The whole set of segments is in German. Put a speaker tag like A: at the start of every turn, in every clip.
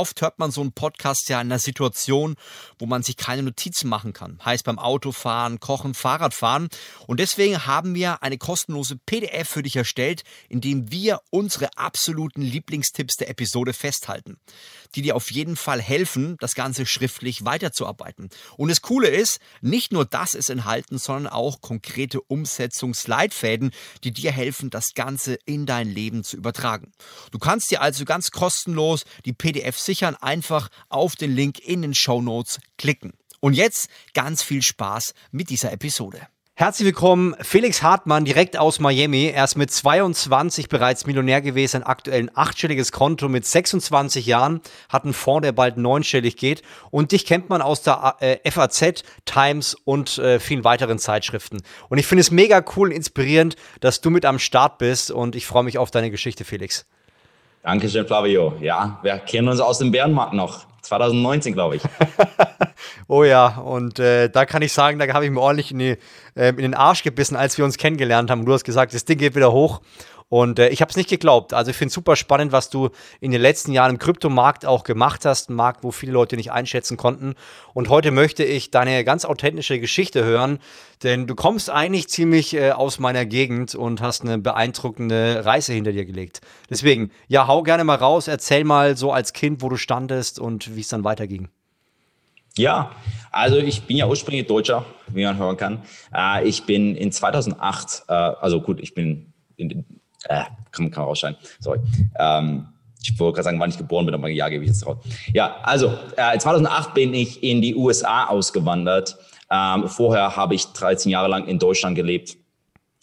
A: Oft hört man so einen Podcast ja in einer Situation, wo man sich keine Notizen machen kann. Heißt beim Autofahren, Kochen, Fahrradfahren. Und deswegen haben wir eine kostenlose PDF für dich erstellt, in dem wir unsere absoluten Lieblingstipps der Episode festhalten, die dir auf jeden Fall helfen, das Ganze schriftlich weiterzuarbeiten. Und das Coole ist, nicht nur das ist enthalten, sondern auch konkrete Umsetzungsleitfäden, die dir helfen, das Ganze in dein Leben zu übertragen. Du kannst dir also ganz kostenlos die PDF sichern, einfach auf den Link in den Show Notes klicken. Und jetzt ganz viel Spaß mit dieser Episode. Herzlich willkommen, Felix Hartmann, direkt aus Miami. Er ist mit 22 bereits Millionär gewesen, ein aktuell ein achtstelliges Konto mit 26 Jahren, hat einen Fonds, der bald neunstellig geht. Und dich kennt man aus der äh, FAZ, Times und äh, vielen weiteren Zeitschriften. Und ich finde es mega cool und inspirierend, dass du mit am Start bist. Und ich freue mich auf deine Geschichte, Felix.
B: Dankeschön, Flavio. Ja, wir kennen uns aus dem Bärenmarkt noch. 2019, glaube ich.
A: oh ja, und äh, da kann ich sagen, da habe ich mir ordentlich in, die, äh, in, den Arsch gebissen, als wir uns kennengelernt haben. Du hast gesagt, das Ding geht wieder hoch. Und äh, ich habe es nicht geglaubt. Also ich finde es super spannend, was du in den letzten Jahren im Kryptomarkt auch gemacht hast. Ein Markt, wo viele Leute nicht einschätzen konnten. Und heute möchte ich deine ganz authentische Geschichte hören. Denn du kommst eigentlich ziemlich äh, aus meiner Gegend und hast eine beeindruckende Reise hinter dir gelegt. Deswegen, ja, hau gerne mal raus. Erzähl mal so als Kind, wo du standest und wie es dann weiterging.
B: Ja, also ich bin ja ursprünglich Deutscher, wie man hören kann. Äh, ich bin in 2008, äh, also gut, ich bin in, äh, kann, kann rausscheinen, sorry. Ähm, ich wollte gerade sagen, wann ich geboren bin, aber ja, gebe ich jetzt raus. Ja, also äh, 2008 bin ich in die USA ausgewandert. Ähm, vorher habe ich 13 Jahre lang in Deutschland gelebt,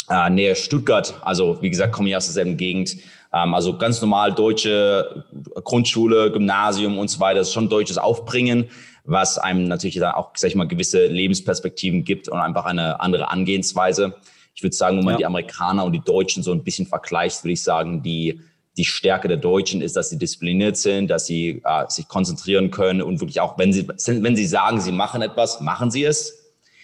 B: äh, nähe Stuttgart. Also wie gesagt, komme ich aus derselben Gegend. Ähm, also ganz normal deutsche Grundschule, Gymnasium und so weiter. Das ist schon deutsches Aufbringen, was einem natürlich dann auch, sag ich mal, gewisse Lebensperspektiven gibt und einfach eine andere Angehensweise. Ich würde sagen, wenn man ja. die Amerikaner und die Deutschen so ein bisschen vergleicht, würde ich sagen, die, die Stärke der Deutschen ist, dass sie diszipliniert sind, dass sie äh, sich konzentrieren können und wirklich auch, wenn sie, wenn sie sagen, sie machen etwas, machen sie es.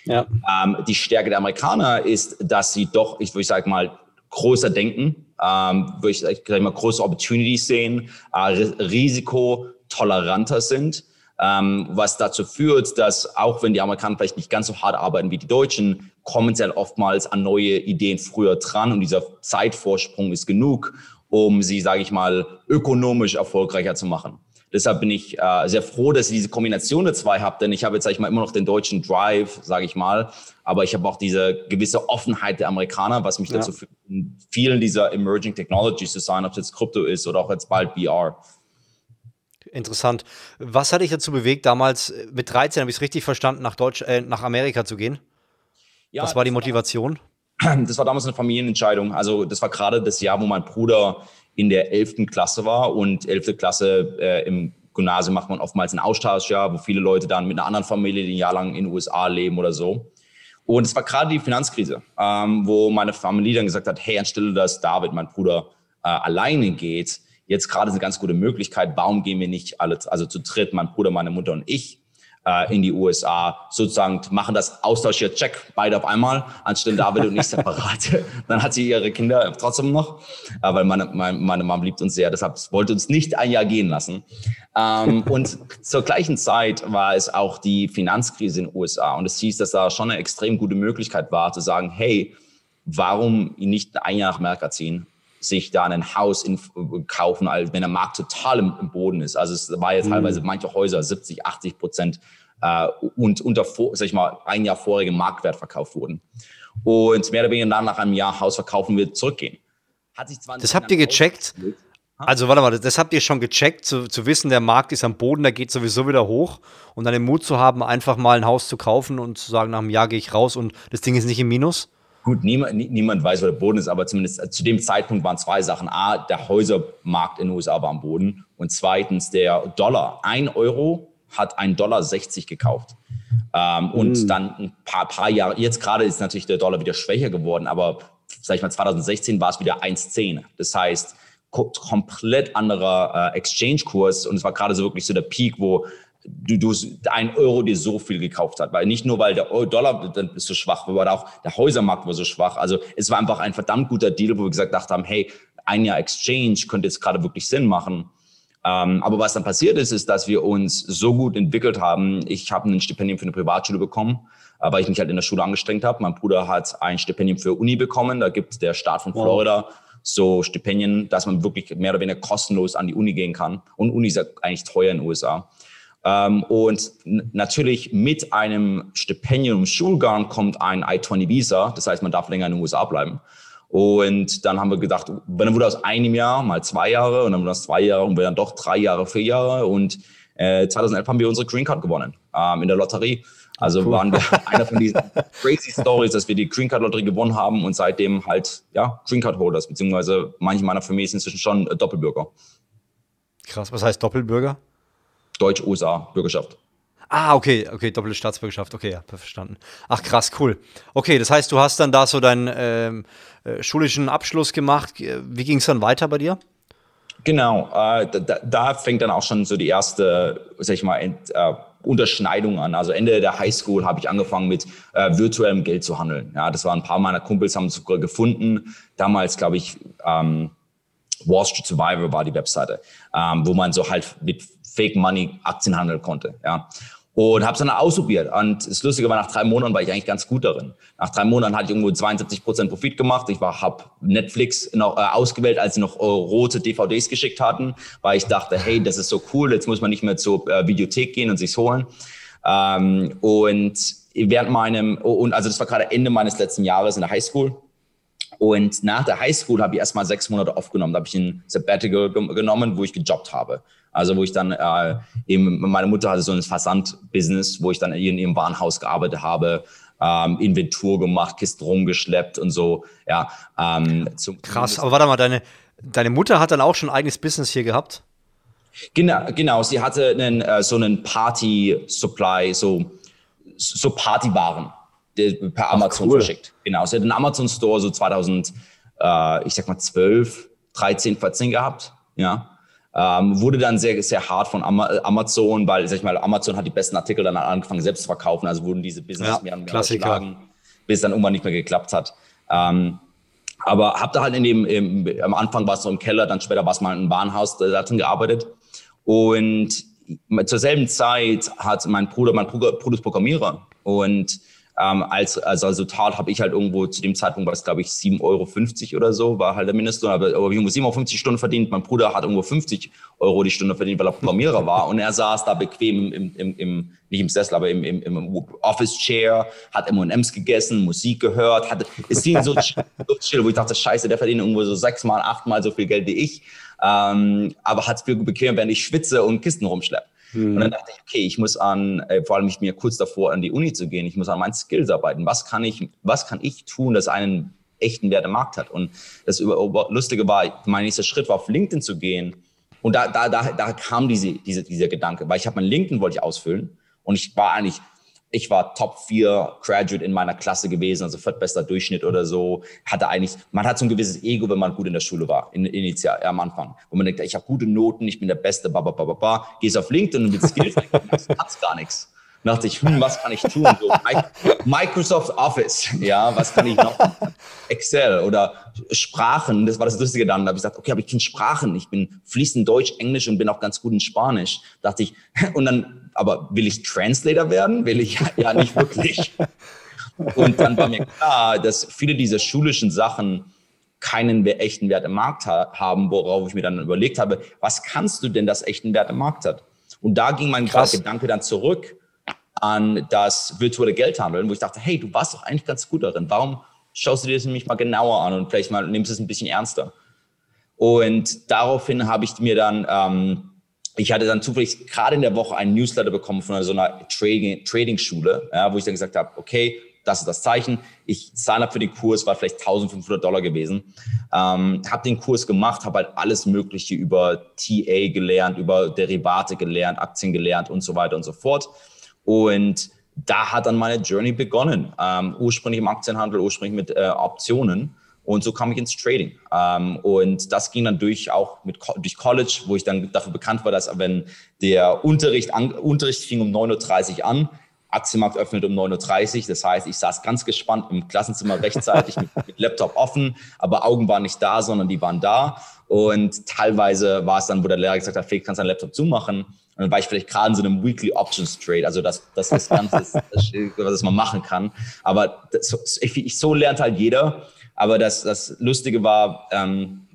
B: Ja. Ähm, die Stärke der Amerikaner ist, dass sie doch, ich würde sagen mal, größer denken, ähm, würde ich sag mal, größere Opportunities sehen, äh, risikotoleranter sind ähm, was dazu führt, dass auch wenn die Amerikaner vielleicht nicht ganz so hart arbeiten wie die Deutschen, kommen sie halt oftmals an neue Ideen früher dran und dieser Zeitvorsprung ist genug, um sie, sage ich mal, ökonomisch erfolgreicher zu machen. Deshalb bin ich äh, sehr froh, dass ich diese Kombination der zwei habe, denn ich habe jetzt, sage ich mal, immer noch den deutschen Drive, sage ich mal, aber ich habe auch diese gewisse Offenheit der Amerikaner, was mich ja. dazu führt, in vielen dieser Emerging Technologies zu sein, ob es jetzt Krypto ist oder auch jetzt bald VR.
A: Interessant. Was hat dich dazu bewegt, damals äh, mit 13, habe ich es richtig verstanden, nach, Deutsch, äh, nach Amerika zu gehen? Ja, Was war die Motivation?
B: War, das war damals eine Familienentscheidung. Also das war gerade das Jahr, wo mein Bruder in der 11. Klasse war und 11. Klasse äh, im Gymnasium macht man oftmals ein Austauschjahr, wo viele Leute dann mit einer anderen Familie ein Jahr lang in den USA leben oder so. Und es war gerade die Finanzkrise, ähm, wo meine Familie dann gesagt hat, hey, anstelle dass David, mein Bruder, äh, alleine geht, jetzt gerade eine ganz gute Möglichkeit. Warum gehen wir nicht alle, also zu dritt, mein Bruder, meine Mutter und ich, äh, in die USA, sozusagen machen das Austausch hier, check, beide auf einmal, anstelle David und ich separat. Dann hat sie ihre Kinder trotzdem noch, äh, weil meine, meine, meine Mom liebt uns sehr, deshalb wollte uns nicht ein Jahr gehen lassen. Ähm, und zur gleichen Zeit war es auch die Finanzkrise in den USA und es hieß, dass da schon eine extrem gute Möglichkeit war, zu sagen, hey, warum nicht ein Jahr nach Amerika ziehen sich da ein Haus in, kaufen, als wenn der Markt total im, im Boden ist. Also es war jetzt mhm. teilweise manche Häuser 70, 80 Prozent äh, und unter, sag ich mal, ein Jahr vorigem Marktwert verkauft wurden. Und mehr oder weniger dann nach einem Jahr Haus verkaufen wir zurückgehen.
A: Hat sich das habt ihr gecheckt? Also warte mal, das habt ihr schon gecheckt, zu, zu wissen, der Markt ist am Boden, der geht sowieso wieder hoch und dann den Mut zu haben, einfach mal ein Haus zu kaufen und zu sagen, nach einem Jahr gehe ich raus und das Ding ist nicht im Minus?
B: Gut, niemand, niemand weiß, wo der Boden ist, aber zumindest äh, zu dem Zeitpunkt waren zwei Sachen. A, der Häusermarkt in den USA war am Boden und zweitens der Dollar. Ein Euro hat ein Dollar 60 gekauft. Ähm, und mm. dann ein paar, paar Jahre, jetzt gerade ist natürlich der Dollar wieder schwächer geworden, aber sag ich mal, 2016 war es wieder 1,10. Das heißt, komplett anderer äh, Exchange-Kurs und es war gerade so wirklich so der Peak, wo du, du ein Euro dir so viel gekauft hat, weil nicht nur weil der Dollar so schwach, aber auch der Häusermarkt war so schwach. Also es war einfach ein verdammt guter Deal, wo wir gesagt haben, hey, ein Jahr Exchange könnte jetzt gerade wirklich Sinn machen. Ähm, aber was dann passiert ist, ist, dass wir uns so gut entwickelt haben. Ich habe ein Stipendium für eine Privatschule bekommen, äh, weil ich mich halt in der Schule angestrengt habe. Mein Bruder hat ein Stipendium für Uni bekommen. Da gibt der Staat von Florida wow. so Stipendien, dass man wirklich mehr oder weniger kostenlos an die Uni gehen kann. Und Uni ist ja eigentlich teuer in den USA. Ähm, und natürlich mit einem Stipendium im Schulgang kommt ein I-20-Visa. Das heißt, man darf länger in den USA bleiben. Und dann haben wir gedacht, wenn dann wurde aus einem Jahr mal zwei Jahre und dann wurde das zwei Jahre und wir dann doch drei Jahre, vier Jahre. Und äh, 2011 haben wir unsere Green Card gewonnen ähm, in der Lotterie. Also cool. waren wir einer von diesen crazy Stories, dass wir die Green Card Lotterie gewonnen haben und seitdem halt, ja, Green Card Holders, beziehungsweise manche meiner Familie sind inzwischen schon Doppelbürger.
A: Krass, was heißt Doppelbürger?
B: Deutsch-USA-Bürgerschaft.
A: Ah, okay, okay, doppelte Staatsbürgerschaft, okay, ja, verstanden. Ach, krass, cool. Okay, das heißt, du hast dann da so deinen ähm, äh, schulischen Abschluss gemacht. Wie ging es dann weiter bei dir?
B: Genau, äh, da, da, fängt dann auch schon so die erste, sag ich mal, ent, äh, Unterschneidung an. Also Ende der Highschool habe ich angefangen mit äh, virtuellem Geld zu handeln. Ja, das waren ein paar meiner Kumpels haben es gefunden. Damals, glaube ich, ähm, Wall Street Survivor war die Webseite, ähm, wo man so halt mit Fake Money Aktien handeln konnte. Ja und habe es dann ausprobiert. Und das Lustige war, nach drei Monaten war ich eigentlich ganz gut darin. Nach drei Monaten hatte ich irgendwo 72 Prozent Profit gemacht. Ich habe Netflix noch äh, ausgewählt, als sie noch äh, rote DVDs geschickt hatten, weil ich dachte, hey, das ist so cool, jetzt muss man nicht mehr zur äh, Videothek gehen und sich's holen. Ähm, und während meinem, und also das war gerade Ende meines letzten Jahres in der Highschool. Und nach der Highschool habe ich erstmal sechs Monate aufgenommen. Da habe ich ein Sabbatical genommen, wo ich gejobbt habe. Also wo ich dann äh, eben, meine Mutter hatte so ein Versandbusiness, wo ich dann in ihrem Warenhaus gearbeitet habe, ähm, Inventur gemacht, Kisten rumgeschleppt und so. Ja, ähm,
A: zum, Krass, aber warte mal, deine, deine Mutter hat dann auch schon ein eigenes Business hier gehabt?
B: Genau, genau. Sie hatte einen, äh, so einen Party-Supply, so, so Partywaren per Amazon cool. verschickt. Genau, sie hat einen Amazon-Store so 2000, äh, ich sag mal 12, 13, 14 gehabt. Ja, ähm, wurde dann sehr, sehr hart von Amazon, weil, sag ich mal, Amazon hat die besten Artikel dann angefangen selbst zu verkaufen, also wurden diese Business ja, mehr und mehr geschlagen, bis dann irgendwann nicht mehr geklappt hat. Ähm, aber hab da halt in dem, im, am Anfang war es so im Keller, dann später war es mal im Bahnhaus, da drin gearbeitet. Und zur selben Zeit hat mein Bruder, mein Bruder, Bruder ist Programmierer und ähm, als, als Resultat habe ich halt irgendwo zu dem Zeitpunkt, war es glaube ich 7,50 Euro oder so, war halt der Mindestlohn, aber, aber ich irgendwo 7,50 Stunden verdient. Mein Bruder hat irgendwo 50 Euro die Stunde verdient, weil er Programmierer war und er saß da bequem im, im, im nicht im Sessel, aber im, im, im Office Chair, hat M&M's gegessen, Musik gehört, hatte, ist die so, so chill, wo ich dachte, scheiße, der verdient irgendwo so sechsmal, achtmal so viel Geld wie ich, ähm, aber hat es viel bequem, während ich schwitze und Kisten rumschleppe. Mhm. Und dann dachte ich, okay, ich muss an, äh, vor allem ich mir kurz davor an die Uni zu gehen, ich muss an meinen Skills arbeiten. Was kann ich, was kann ich tun, das einen echten Wert im Markt hat? Und das Lustige war, mein nächster Schritt war, auf LinkedIn zu gehen. Und da, da, da, da kam diese, diese, dieser Gedanke, weil ich habe mein LinkedIn wollte ich ausfüllen und ich war eigentlich ich war Top 4 Graduate in meiner Klasse gewesen, also viertbester Durchschnitt oder so. Hatte eigentlich, man hat so ein gewisses Ego, wenn man gut in der Schule war, in, initial, am Anfang. Wo man denkt, ich habe gute Noten, ich bin der Beste, ba, ba, ba, ba, ba. Gehst auf LinkedIn und mit Skills, hat's gar nichts. Dann dachte ich, hm, was kann ich tun? So, Microsoft Office, ja, was kann ich noch? Excel oder Sprachen, das war das Lustige dann. Da habe ich gesagt, okay, aber ich kann Sprachen, ich bin fließend Deutsch, Englisch und bin auch ganz gut in Spanisch. Da dachte ich, und dann, aber will ich Translator werden? Will ich ja nicht wirklich. Und dann war mir klar, dass viele dieser schulischen Sachen keinen echten Wert im Markt ha haben, worauf ich mir dann überlegt habe, was kannst du denn, das echten Wert im Markt hat? Und da ging mein Krass. Gedanke dann zurück an das virtuelle Geldhandeln, wo ich dachte, hey, du warst doch eigentlich ganz gut darin. Warum schaust du dir das nämlich mal genauer an und vielleicht mal nimmst es ein bisschen ernster? Und daraufhin habe ich mir dann, ähm, ich hatte dann zufällig gerade in der Woche einen Newsletter bekommen von so einer Trading, Trading-Schule, ja, wo ich dann gesagt habe, okay, das ist das Zeichen. Ich sign up für den Kurs, war vielleicht 1500 Dollar gewesen. Ähm, habe den Kurs gemacht, habe halt alles Mögliche über TA gelernt, über Derivate gelernt, Aktien gelernt und so weiter und so fort. Und da hat dann meine Journey begonnen. Ähm, ursprünglich im Aktienhandel, ursprünglich mit äh, Optionen. Und so kam ich ins Trading. Ähm, und das ging dann durch auch mit, durch College, wo ich dann dafür bekannt war, dass wenn der Unterricht, an, Unterricht fing um 9.30 Uhr an, Aktienmarkt öffnet um 9.30 Uhr. Das heißt, ich saß ganz gespannt im Klassenzimmer rechtzeitig mit, mit, Laptop offen, aber Augen waren nicht da, sondern die waren da. Und teilweise war es dann, wo der Lehrer gesagt hat, Felix, kannst du deinen Laptop zumachen? Und dann war ich vielleicht gerade in so einem Weekly Options Trade, also das, das, das Ganze, ist, das, was man machen kann. Aber das, ich, ich, so lernt halt jeder. Aber das, das Lustige war, ähm,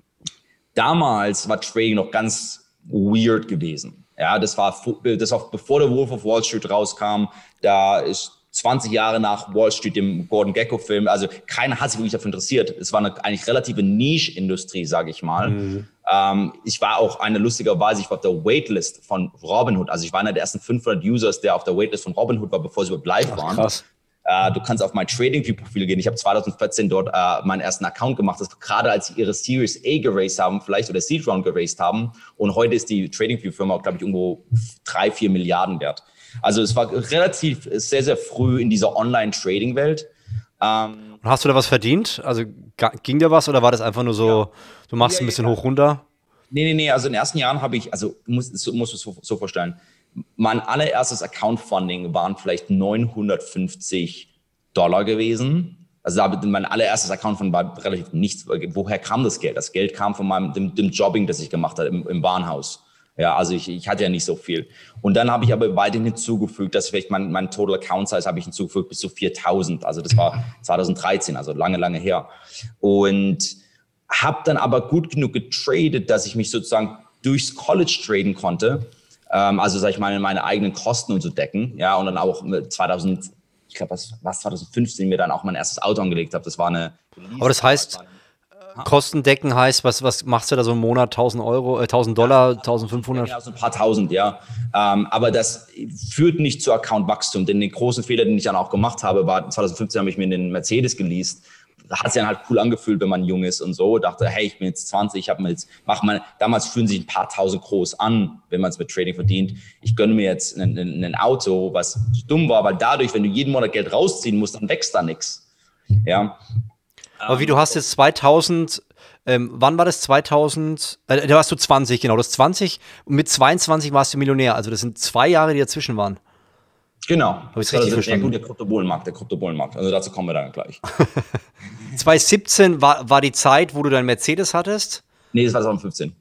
B: damals war Trading noch ganz weird gewesen. Ja, das war, das war bevor der Wolf of Wall Street rauskam. Da ist 20 Jahre nach Wall Street, dem Gordon Gecko-Film. Also keiner hat sich wirklich dafür interessiert. Es war eine eigentlich relative Niche-Industrie, sage ich mal. Mhm. Ähm, ich war auch eine lustigerweise, ich war auf der Waitlist von Robinhood. Also ich war einer der ersten 500 Users, der auf der Waitlist von Robinhood war, bevor sie überhaupt live Ach, waren. Krass. Äh, du kannst auf mein TradingView-Profil gehen. Ich habe 2014 dort äh, meinen ersten Account gemacht, das gerade als sie ihre Series A geraced haben, vielleicht oder Seed Round geraced haben. Und heute ist die TradingView-Firma, glaube ich, irgendwo drei, vier Milliarden wert. Also es war relativ sehr, sehr früh in dieser Online-Trading-Welt.
A: Ähm, hast du da was verdient? Also ging da was oder war das einfach nur so, ja. du machst ja, ein bisschen ja. hoch runter?
B: Nee, nee, nee. Also in den ersten Jahren habe ich, also muss, muss es so, so vorstellen, mein allererstes Account-Funding waren vielleicht 950 Dollar gewesen. Also mein allererstes Account von war relativ nichts. Woher kam das Geld? Das Geld kam von meinem dem, dem Jobbing, das ich gemacht habe im, im Warenhaus. Ja, also ich, ich hatte ja nicht so viel. Und dann habe ich aber weiterhin hinzugefügt, dass vielleicht mein, mein Total Account Size habe ich hinzugefügt bis zu 4000. Also das war 2013, also lange, lange her. Und habe dann aber gut genug getradet, dass ich mich sozusagen durchs College traden konnte ähm, also sag ich mal, meine eigenen Kosten und so decken. Ja, und dann auch 2000, ich glaube, was, was 2015 mir dann auch mein erstes Auto angelegt habe. Das war eine.
A: Aber das heißt, Kosten decken heißt, was, was machst du da so im Monat? 1000 Euro, äh, 1000 Dollar, 1500?
B: Ja, so ein paar tausend, ja. Ähm, aber das führt nicht zu Accountwachstum, denn den großen Fehler, den ich dann auch gemacht habe, war 2015 habe ich mir den Mercedes geleast da hat es ja halt cool angefühlt, wenn man jung ist und so. Dachte, hey, ich bin jetzt 20, ich habe mir jetzt, mach mal, damals fühlen sich ein paar tausend groß an, wenn man es mit Trading verdient. Ich gönne mir jetzt ein, ein, Auto, was dumm war, weil dadurch, wenn du jeden Monat Geld rausziehen musst, dann wächst da nichts. Ja.
A: Aber wie du hast jetzt 2000 ähm, wann war das? 2000? Äh, da warst du 20, genau. Das 20 und mit 22 warst du Millionär. Also das sind zwei Jahre, die dazwischen waren.
B: Genau. Habe ich richtig verstanden? Ja, gut, der Kryptobullenmarkt, der Kryptobullenmarkt. Also dazu kommen wir dann gleich.
A: 2017 war, war die Zeit, wo du dein Mercedes hattest?
B: Nee, das war 2015.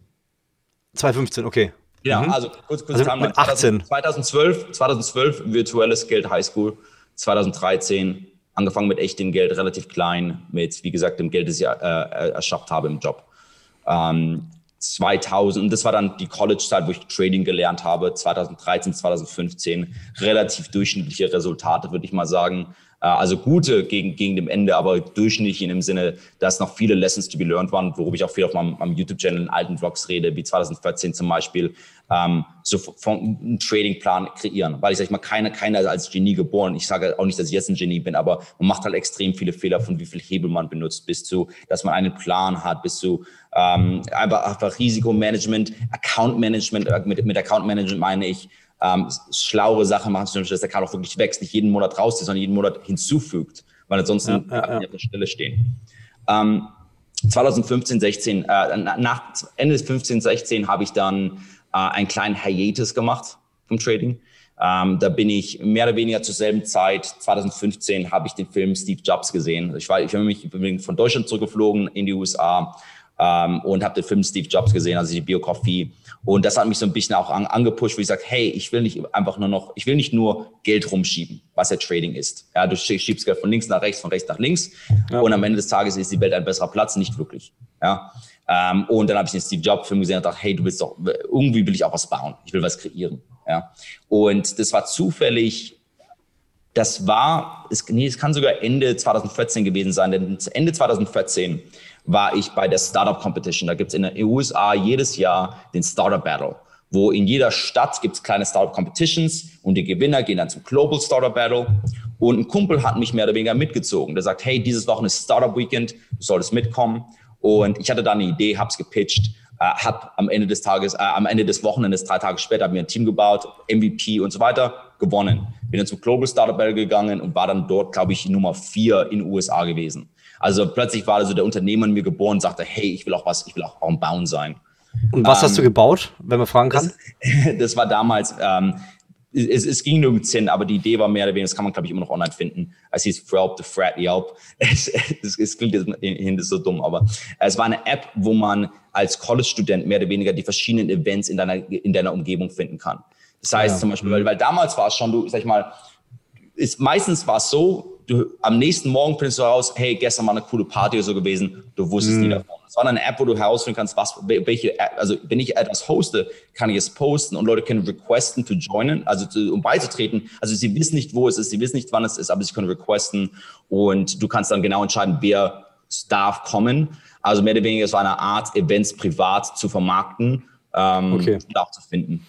A: 2015, okay.
B: Ja, mhm. also kurz, kurz also
A: mit 18.
B: 2012, 2012 virtuelles Geld Highschool, 2013 angefangen mit echtem Geld, relativ klein, mit, wie gesagt, dem Geld, das ich äh, äh erschafft habe im Job. Ähm, 2000, und das war dann die College-Zeit, wo ich Trading gelernt habe, 2013, 2015, relativ durchschnittliche Resultate, würde ich mal sagen. Äh, also gute gegen, gegen dem Ende, aber durchschnittlich in dem Sinne, dass noch viele Lessons to be learned waren, worüber ich auch viel auf meinem, meinem YouTube-Channel in alten Vlogs rede, wie 2014 zum Beispiel, ähm, so von einen Tradingplan kreieren. Weil ich sage mal, keiner, keiner als Genie geboren. Ich sage auch nicht, dass ich jetzt ein Genie bin, aber man macht halt extrem viele Fehler von wie viel Hebel man benutzt, bis zu, dass man einen Plan hat, bis zu ähm, einfach, einfach Risikomanagement, Account-Management, äh, mit, mit Account-Management meine ich, ähm, schlauere Sachen machen, zum Beispiel, dass der Account auch wirklich wächst, nicht jeden Monat rauszieht, sondern jeden Monat hinzufügt, weil ansonsten ja, ja, ja. auf der Stelle stehen. Ähm, 2015, 16, äh, nach Ende des 15, 16 habe ich dann äh, einen kleinen Hiatus gemacht vom Trading. Ähm, da bin ich mehr oder weniger zur selben Zeit, 2015, habe ich den Film Steve Jobs gesehen. Ich war, ich bin mich von Deutschland zurückgeflogen in die USA ähm, und habe den Film Steve Jobs gesehen, also die Biografie. Und das hat mich so ein bisschen auch an, angepusht, wo ich sage, hey, ich will nicht einfach nur noch, ich will nicht nur Geld rumschieben, was ja Trading ist. Ja, du schiebst Geld von links nach rechts, von rechts nach links. Ja. Und am Ende des Tages ist die Welt ein besserer Platz, nicht wirklich. Ja. Ähm, und dann habe ich den Steve Jobs Film gesehen und dachte, hey, du willst doch, irgendwie will ich auch was bauen. Ich will was kreieren. Ja. Und das war zufällig das war, es, nee, es kann sogar Ende 2014 gewesen sein, denn Ende 2014 war ich bei der Startup Competition. Da gibt es in den USA jedes Jahr den Startup Battle, wo in jeder Stadt gibt es kleine Startup Competitions und die Gewinner gehen dann zum Global Startup Battle. Und ein Kumpel hat mich mehr oder weniger mitgezogen. Der sagt, hey, dieses Wochenende ist Startup Weekend, du solltest mitkommen. Und ich hatte da eine Idee, hab's gepitcht, äh, hab am Ende des Tages, äh, am Ende des Wochenendes, drei Tage später, hab mir ein Team gebaut, MVP und so weiter, gewonnen. Bin dann zum Global Startup Battle gegangen und war dann dort, glaube ich, Nummer vier in den USA gewesen. Also plötzlich war so der Unternehmer in mir geboren und sagte, hey, ich will auch was, ich will auch am Bauen sein.
A: Und was ähm, hast du ähm, gebaut, wenn man fragen kann?
B: Das, das war damals, ähm, es, es, ging nirgends hin, aber die Idee war mehr oder weniger, das kann man, glaube ich, immer noch online finden. Es hieß Frelp, the Frat Yelp. Es, es, es klingt jetzt so dumm, aber es war eine App, wo man als College-Student mehr oder weniger die verschiedenen Events in deiner, in deiner Umgebung finden kann. Das heißt ja. zum Beispiel, weil, weil damals war es schon, du, sag ich mal, ist, meistens war es so, du, am nächsten Morgen findest du heraus, hey, gestern war eine coole Party oder so gewesen, du wusstest mm. nie davon. Es war eine App, wo du herausfinden kannst, was, welche, also wenn ich etwas hoste, kann ich es posten und Leute können requesten to joinen, also zu, um beizutreten. Also sie wissen nicht, wo es ist, sie wissen nicht, wann es ist, aber sie können requesten und du kannst dann genau entscheiden, wer darf kommen. Also mehr oder weniger, es war eine Art, Events privat zu vermarkten ähm, okay. und auch zu finden.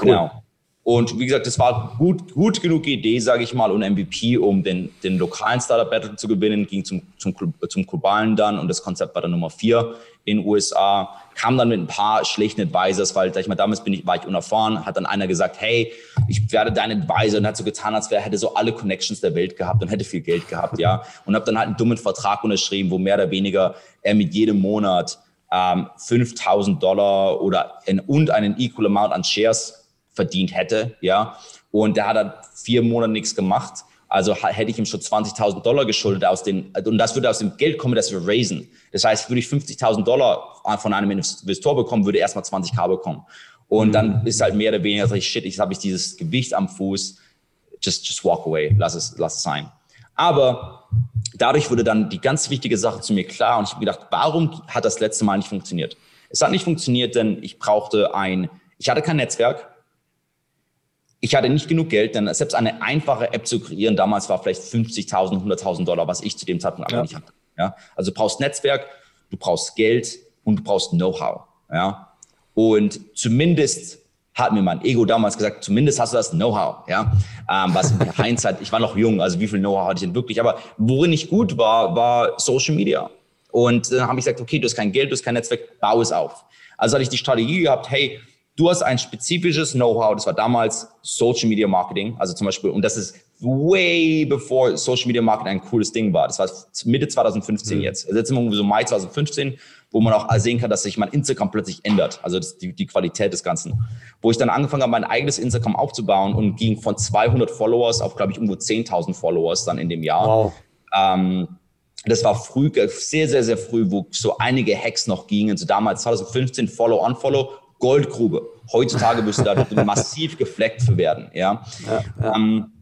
B: Cool. Genau. Und wie gesagt, das war gut, gut genug Idee, sage ich mal, und MVP, um den, den lokalen Startup Battle zu gewinnen, ging zum, zum, zum globalen dann und das Konzept war dann Nummer vier in den USA. Kam dann mit ein paar schlechten Advisors, weil, sag ich mal, damals bin ich, war ich unerfahren, hat dann einer gesagt, hey, ich werde dein Advisor und hat so getan, als wäre, hätte so alle Connections der Welt gehabt und hätte viel Geld gehabt, ja. Und habe dann halt einen dummen Vertrag unterschrieben, wo mehr oder weniger er mit jedem Monat ähm, 5000 Dollar oder in, und einen equal amount an Shares verdient hätte, ja. Und der hat dann vier Monate nichts gemacht. Also hätte ich ihm schon 20.000 Dollar geschuldet aus den, und das würde aus dem Geld kommen, das wir raisen. Das heißt, würde ich 50.000 Dollar von einem Investor bekommen, würde er erstmal 20k bekommen. Und mhm. dann ist halt mehr oder weniger, sag ich, shit, jetzt habe ich dieses Gewicht am Fuß, just, just walk away, lass es, lass es sein. Aber dadurch wurde dann die ganz wichtige Sache zu mir klar und ich habe gedacht, warum hat das letzte Mal nicht funktioniert? Es hat nicht funktioniert, denn ich brauchte ein, ich hatte kein Netzwerk, ich hatte nicht genug Geld, denn selbst eine einfache App zu kreieren, damals war vielleicht 50.000, 100.000 Dollar, was ich zu dem Zeitpunkt ja. nicht hatte. Ja? Also du brauchst Netzwerk, du brauchst Geld und du brauchst Know-how. Ja? Und zumindest hat mir mein Ego damals gesagt, zumindest hast du das Know-how, ja. Ähm, was in Hindsight, ich war noch jung, also wie viel Know-how hatte ich denn wirklich? Aber worin ich gut war, war Social Media. Und dann habe ich gesagt, okay, du hast kein Geld, du hast kein Netzwerk, bau es auf. Also hatte ich die Strategie gehabt, hey, du hast ein spezifisches Know-how, das war damals Social Media Marketing, also zum Beispiel, und das ist way bevor Social Media Marketing ein cooles Ding war. Das war Mitte 2015 mhm. jetzt. Also jetzt sind wir so Mai 2015, wo man auch sehen kann, dass sich mein Instagram plötzlich ändert, also das, die, die Qualität des Ganzen. Wo ich dann angefangen habe, mein eigenes Instagram aufzubauen und ging von 200 Followers auf, glaube ich, irgendwo 10.000 Followers dann in dem Jahr. Wow. Ähm, das war früh, sehr, sehr, sehr früh, wo so einige Hacks noch gingen. So damals 2015 Follow, Unfollow Goldgrube. Heutzutage müsste da massiv gefleckt für werden. Ja? ja, ja. Ähm,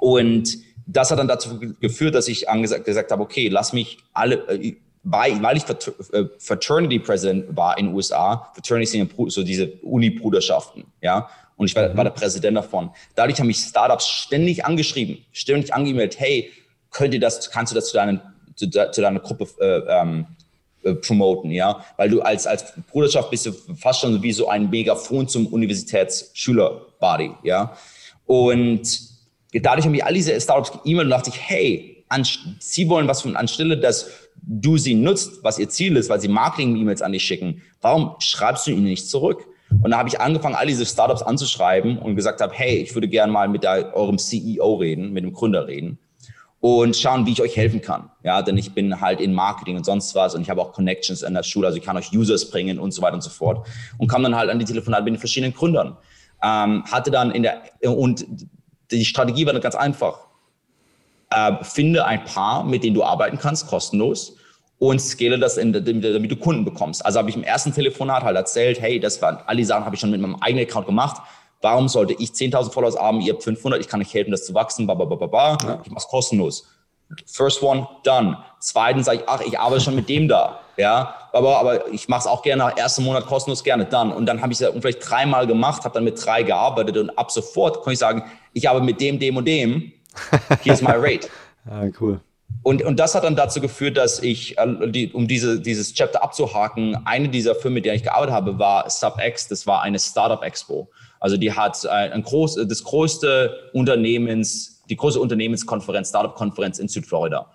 B: und das hat dann dazu geführt, dass ich angesagt, gesagt habe, okay, lass mich alle, äh, weil, weil ich äh, Fraternity President war in den USA, Fraternity sind so diese Uni-Bruderschaften, ja, und ich war, mhm. war, der Präsident davon. Dadurch haben mich Startups ständig angeschrieben, ständig angemeldet, hey, könnt ihr das, kannst du das zu, deinen, zu, zu deiner Gruppe äh, ähm, äh, promoten, ja, weil du als, als Bruderschaft bist du fast schon wie so ein Megafon zum Universitätsschüler-Body, ja. Und dadurch haben mich all diese Startups geemailt und dachte ich, hey, an, sie wollen was von anstelle, dass du sie nutzt, was ihr Ziel ist, weil sie Marketing-E-Mails an dich schicken. Warum schreibst du ihnen nicht zurück? Und da habe ich angefangen, all diese Startups anzuschreiben und gesagt habe, hey, ich würde gerne mal mit der, eurem CEO reden, mit dem Gründer reden und schauen, wie ich euch helfen kann. Ja, denn ich bin halt in Marketing und sonst was und ich habe auch Connections in der Schule, also ich kann euch Users bringen und so weiter und so fort. Und kam dann halt an die Telefonate mit den verschiedenen Gründern. Ähm, hatte dann in der, und die Strategie war dann ganz einfach. Äh, finde ein Paar, mit denen du arbeiten kannst, kostenlos und scale das, in, damit du Kunden bekommst. Also habe ich im ersten Telefonat halt erzählt, hey, das waren, all die Sachen habe ich schon mit meinem eigenen Account gemacht Warum sollte ich 10.000 Followers haben, ihr habt 500, ich kann euch helfen, das zu wachsen, ba, ba, ba, ba. Ja. ich mache es kostenlos. First one, done. Zweitens sage ich, ach, ich arbeite schon mit dem da. Ja, aber, aber ich mache es auch gerne nach ersten Monat kostenlos gerne dann. Und dann habe ich es vielleicht dreimal gemacht, habe dann mit drei gearbeitet und ab sofort kann ich sagen, ich arbeite mit dem, dem und dem. Hier ist my rate.
A: ah, cool.
B: Und, und das hat dann dazu geführt, dass ich, äh, um diese, dieses Chapter abzuhaken, eine dieser Firmen, mit der ich gearbeitet habe, war SubX. Das war eine Startup Expo. Also die hat äh, ein groß, das größte Unternehmens, die große Unternehmenskonferenz, Startup-Konferenz in Südflorida.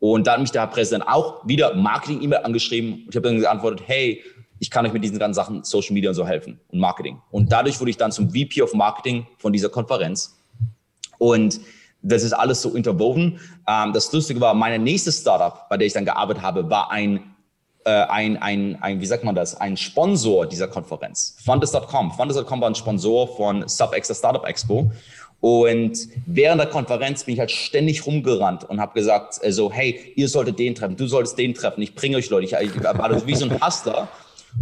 B: Und da hat mich der Herr Präsident auch wieder Marketing-E-Mail angeschrieben. Ich habe dann geantwortet, hey, ich kann euch mit diesen ganzen Sachen Social Media und so helfen und Marketing. Und dadurch wurde ich dann zum VP of Marketing von dieser Konferenz. Und das ist alles so interwoven. Ähm, das Lustige war, meine nächste Startup, bei der ich dann gearbeitet habe, war ein, äh, ein, ein, ein, wie sagt man das, ein Sponsor dieser Konferenz. Fundus.com. Fundus.com war ein Sponsor von SubX, der Startup Expo. Und während der Konferenz bin ich halt ständig rumgerannt und habe gesagt, so, also, hey, ihr solltet den treffen, du solltest den treffen, ich bringe euch Leute. Ich, ich war das wie so ein Hustler,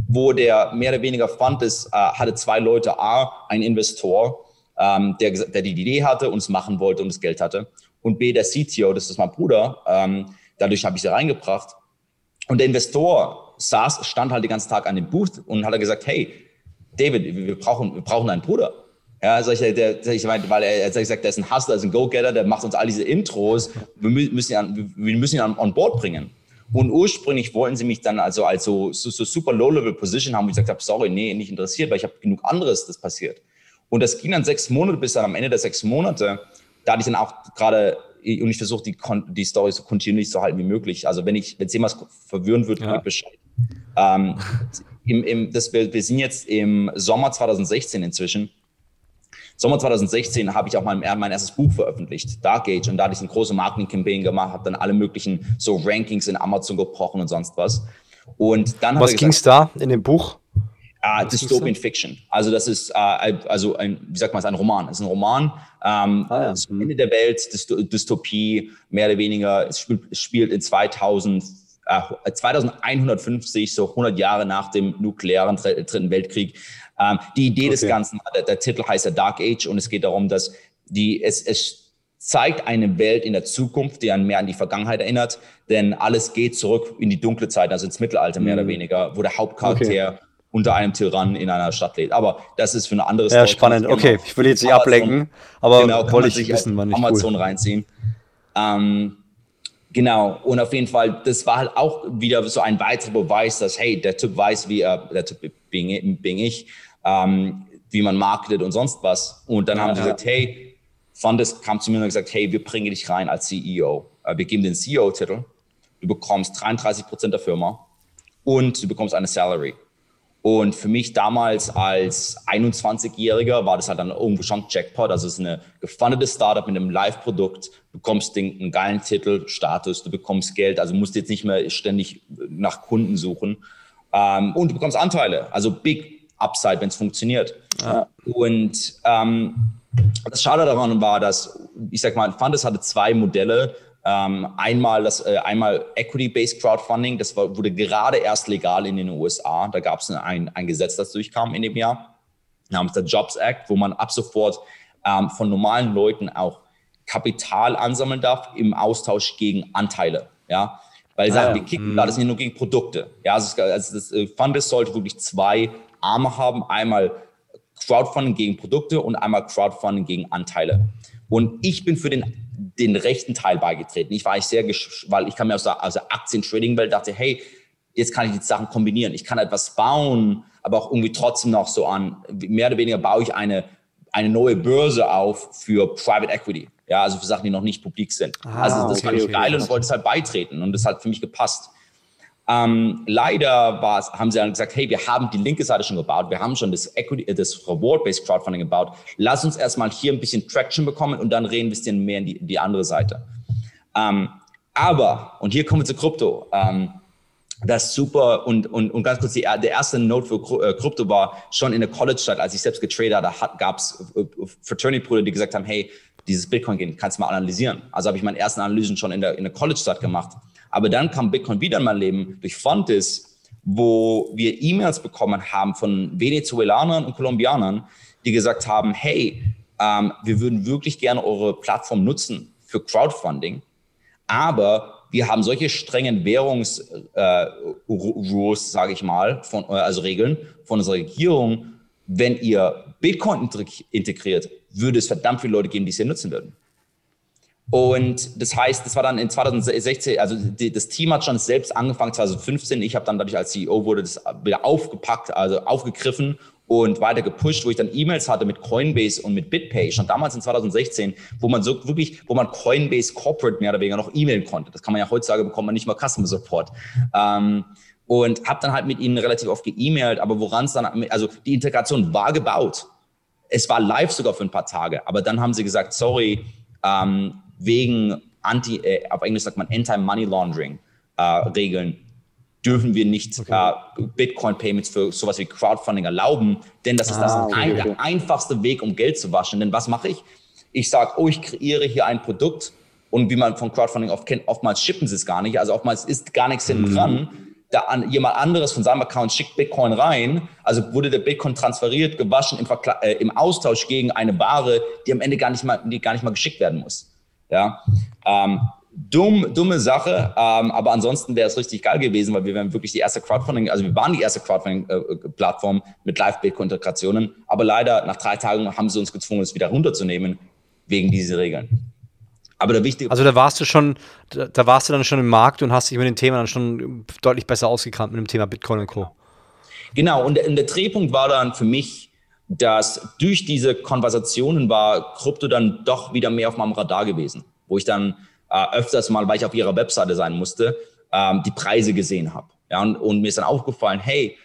B: wo der mehr oder weniger fand, es äh, hatte zwei Leute, A, ein Investor, ähm, der, der die Idee hatte und es machen wollte und das Geld hatte. Und B, der CTO, das ist mein Bruder, ähm, dadurch habe ich sie reingebracht. Und der Investor saß, stand halt den ganzen Tag an dem Booth und hat gesagt, hey, David, wir brauchen, wir brauchen einen Bruder. Ja, sag ich, der, ich weil er, hat gesagt, der ist ein Hustler, ist ein Go-Getter, der macht uns all diese Intros. Wir müssen ihn an, wir müssen ihn on board bringen. Und ursprünglich wollten sie mich dann also als so, so, so super Low-Level-Position haben, wo ich gesagt habe, sorry, nee, nicht interessiert, weil ich habe genug anderes, das passiert. Und das ging dann sechs Monate, bis dann am Ende der sechs Monate, da hatte ich dann auch gerade, und ich versuche die, die Story so kontinuierlich zu halten wie möglich. Also wenn ich, wenn es jemals verwirren wird, ja. Bescheid. Ähm, im, im, das, wir, wir sind jetzt im Sommer 2016 inzwischen. Sommer 2016 habe ich auch mein, mein erstes Buch veröffentlicht, Dark Age, und da hatte ich eine große Marketing-Campaign gemacht, habe dann alle möglichen so Rankings in Amazon gebrochen und sonst was. Und dann
A: was ging es da in dem Buch?
B: Uh, Dystopian Fiction. Also das ist uh, also ein, wie sagt man es, ein Roman. Es ist ein Roman. Ähm, ah, ja. Zum Ende der Welt, Dystopie, mehr oder weniger. Es spielt, es spielt in 2000, äh, 2150, so 100 Jahre nach dem nuklearen Dritten Weltkrieg. Ähm, die Idee okay. des Ganzen, der, der, Titel heißt ja Dark Age und es geht darum, dass die, es, es zeigt eine Welt in der Zukunft, die an mehr an die Vergangenheit erinnert, denn alles geht zurück in die dunkle Zeit, also ins Mittelalter mehr mhm. oder weniger, wo der Hauptcharakter okay unter einem Tyrann in einer Stadt lebt. Aber das ist für eine andere
A: Story. Ja, spannend. Okay, ich will jetzt nicht Amazon, ablenken, aber genau, wollte ich wissen, wann
B: ich Amazon cool. reinziehen. Ähm, genau. Und auf jeden Fall, das war halt auch wieder so ein weiterer Beweis, dass, hey, der Typ weiß, wie er, der Typ bin, bin ich, ähm, wie man marketet und sonst was. Und dann ja, haben sie ja. gesagt, hey, Fondes kam zu mir und gesagt, hey, wir bringen dich rein als CEO. Äh, wir geben den CEO-Titel. Du bekommst 33 Prozent der Firma und du bekommst eine Salary. Und für mich damals als 21-Jähriger war das halt dann irgendwo schon Jackpot. Also es ist eine gefundete Startup mit einem Live-Produkt, bekommst den, einen geilen Titel, Status, du bekommst Geld, also musst jetzt nicht mehr ständig nach Kunden suchen. Ähm, und du bekommst Anteile, also Big Upside, wenn es funktioniert. Ja. Und ähm, das Schade daran war, dass, ich sag mal, Fundes hatte zwei Modelle. Ähm, einmal das, äh, einmal Equity-Based Crowdfunding, das war, wurde gerade erst legal in den USA. Da gab es ein, ein Gesetz, das durchkam in dem Jahr, namens der Jobs Act, wo man ab sofort ähm, von normalen Leuten auch Kapital ansammeln darf im Austausch gegen Anteile. Ja, weil ah, sagen, wir kicken da, das sind ja nur gegen Produkte. Ja, also, also das äh, Fundes sollte wirklich zwei Arme haben. Einmal Crowdfunding gegen Produkte und einmal Crowdfunding gegen Anteile. Und ich bin für den den rechten Teil beigetreten. Ich war ich sehr, weil ich kam mir aus der, aus der Aktien-Trading-Welt, dachte, hey, jetzt kann ich die Sachen kombinieren. Ich kann etwas bauen, aber auch irgendwie trotzdem noch so an, mehr oder weniger baue ich eine, eine neue Börse auf für Private Equity. Ja, also für Sachen, die noch nicht publik sind. Ah, also das okay, fand ich okay, geil und wollte es halt beitreten und das hat für mich gepasst. Ähm, leider haben sie dann gesagt, hey, wir haben die linke Seite schon gebaut, wir haben schon das äh, das Reward-Based Crowdfunding gebaut. Lass uns erstmal hier ein bisschen Traction bekommen und dann ein bisschen mehr in die, die andere Seite. Ähm, aber, und hier kommen wir zu Krypto. Ähm, das super und, und, und ganz kurz, die, der erste Note für äh, Krypto war schon in der College-Zeit, als ich selbst getradet hatte, gab es äh, Fraternity-Brüder, die gesagt haben, hey, dieses Bitcoin kannst du mal analysieren. Also habe ich meine ersten Analysen schon in der, in der College-Zeit gemacht aber dann kam Bitcoin wieder in mein Leben durch Fontes, wo wir E-Mails bekommen haben von Venezuelanern und Kolumbianern, die gesagt haben, hey, ähm, wir würden wirklich gerne eure Plattform nutzen für Crowdfunding, aber wir haben solche strengen Währungsrules, äh, sage ich mal, von, äh, also Regeln von unserer Regierung. Wenn ihr Bitcoin integriert, würde es verdammt viele Leute geben, die es hier nutzen würden. Und das heißt, das war dann in 2016, also die, das Team hat schon selbst angefangen, 2015. Ich habe dann dadurch als CEO wurde das wieder aufgepackt, also aufgegriffen und weiter gepusht, wo ich dann E-Mails hatte mit Coinbase und mit BitPay, schon damals in 2016, wo man so wirklich, wo man Coinbase Corporate mehr oder weniger noch e-mailen konnte. Das kann man ja heutzutage bekommt man nicht mal Customer Support. Ähm, und habe dann halt mit ihnen relativ oft ge-E-Mailt, aber woran es dann, also die Integration war gebaut. Es war live sogar für ein paar Tage, aber dann haben sie gesagt, sorry, ähm, wegen Anti, äh, auf Englisch sagt man Anti-Money Laundering äh, Regeln dürfen wir nicht okay. äh, Bitcoin-Payments für sowas wie Crowdfunding erlauben, denn das ist ah, das okay, ein, okay. der einfachste Weg, um Geld zu waschen. Denn was mache ich? Ich sage, oh, ich kreiere hier ein Produkt und wie man von Crowdfunding oft kennt, oftmals shippen sie es gar nicht, also oftmals ist gar nichts hinten mhm. dran. Da an, jemand anderes von seinem Account schickt Bitcoin rein, also wurde der Bitcoin transferiert, gewaschen im, äh, im Austausch gegen eine Ware, die am Ende gar nicht mal, die gar nicht mal geschickt werden muss. Ja, ähm, dumm, dumme Sache, ähm, aber ansonsten wäre es richtig geil gewesen, weil wir wären wirklich die erste Crowdfunding, also wir waren die erste Crowdfunding-Plattform mit Live-Bitcoin-Integrationen, aber leider nach drei Tagen haben sie uns gezwungen, es wieder runterzunehmen wegen dieser Regeln.
A: Aber der wichtige Also da warst du schon, da, da, warst du dann schon im Markt und hast dich mit dem Thema dann schon deutlich besser ausgekannt mit dem Thema Bitcoin und Co.
B: Genau, und, und der Drehpunkt war dann für mich, dass durch diese Konversationen war Krypto dann doch wieder mehr auf meinem Radar gewesen, wo ich dann äh, öfters mal, weil ich auf ihrer Webseite sein musste, ähm, die Preise gesehen habe. Ja, und, und mir ist dann aufgefallen, hey,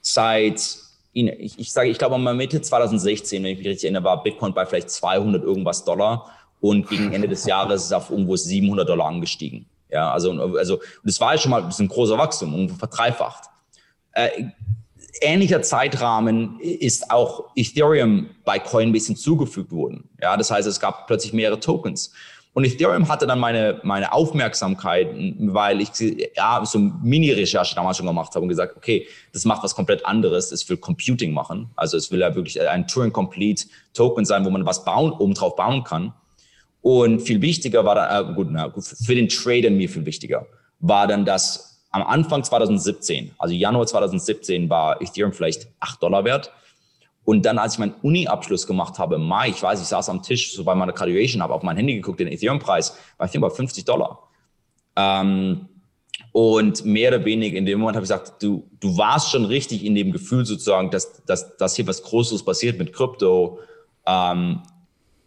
B: seit, ich, ich sage, ich glaube, mal Mitte 2016, wenn ich mich richtig erinnere, war Bitcoin bei vielleicht 200 irgendwas Dollar und gegen Ende des Jahres ist es auf irgendwo 700 Dollar angestiegen. Ja, also, also, das war ja schon mal ein großer Wachstum, ungefähr verdreifacht. Äh, ähnlicher Zeitrahmen ist auch Ethereum bei Coinbase hinzugefügt worden. Ja, das heißt, es gab plötzlich mehrere Tokens. Und Ethereum hatte dann meine, meine Aufmerksamkeit, weil ich ja, so Mini-Recherche damals schon gemacht habe und gesagt, okay, das macht was komplett anderes. Es will Computing machen. Also es will ja wirklich ein Turing-Complete Token sein, wo man was bauen, oben drauf bauen kann. Und viel wichtiger war dann, äh, gut, na, für den Trader mir viel wichtiger, war dann, dass am Anfang 2017, also Januar 2017, war Ethereum vielleicht 8 Dollar wert. Und dann, als ich meinen Uni-Abschluss gemacht habe im Mai, ich weiß, ich saß am Tisch, so bei meiner Graduation, habe auf mein Handy geguckt, den Ethereum-Preis, war ich bei 50 Dollar. Ähm, und mehr oder weniger in dem Moment habe ich gesagt, du, du warst schon richtig in dem Gefühl sozusagen, dass, dass, dass hier was Großes passiert mit Krypto. Ähm,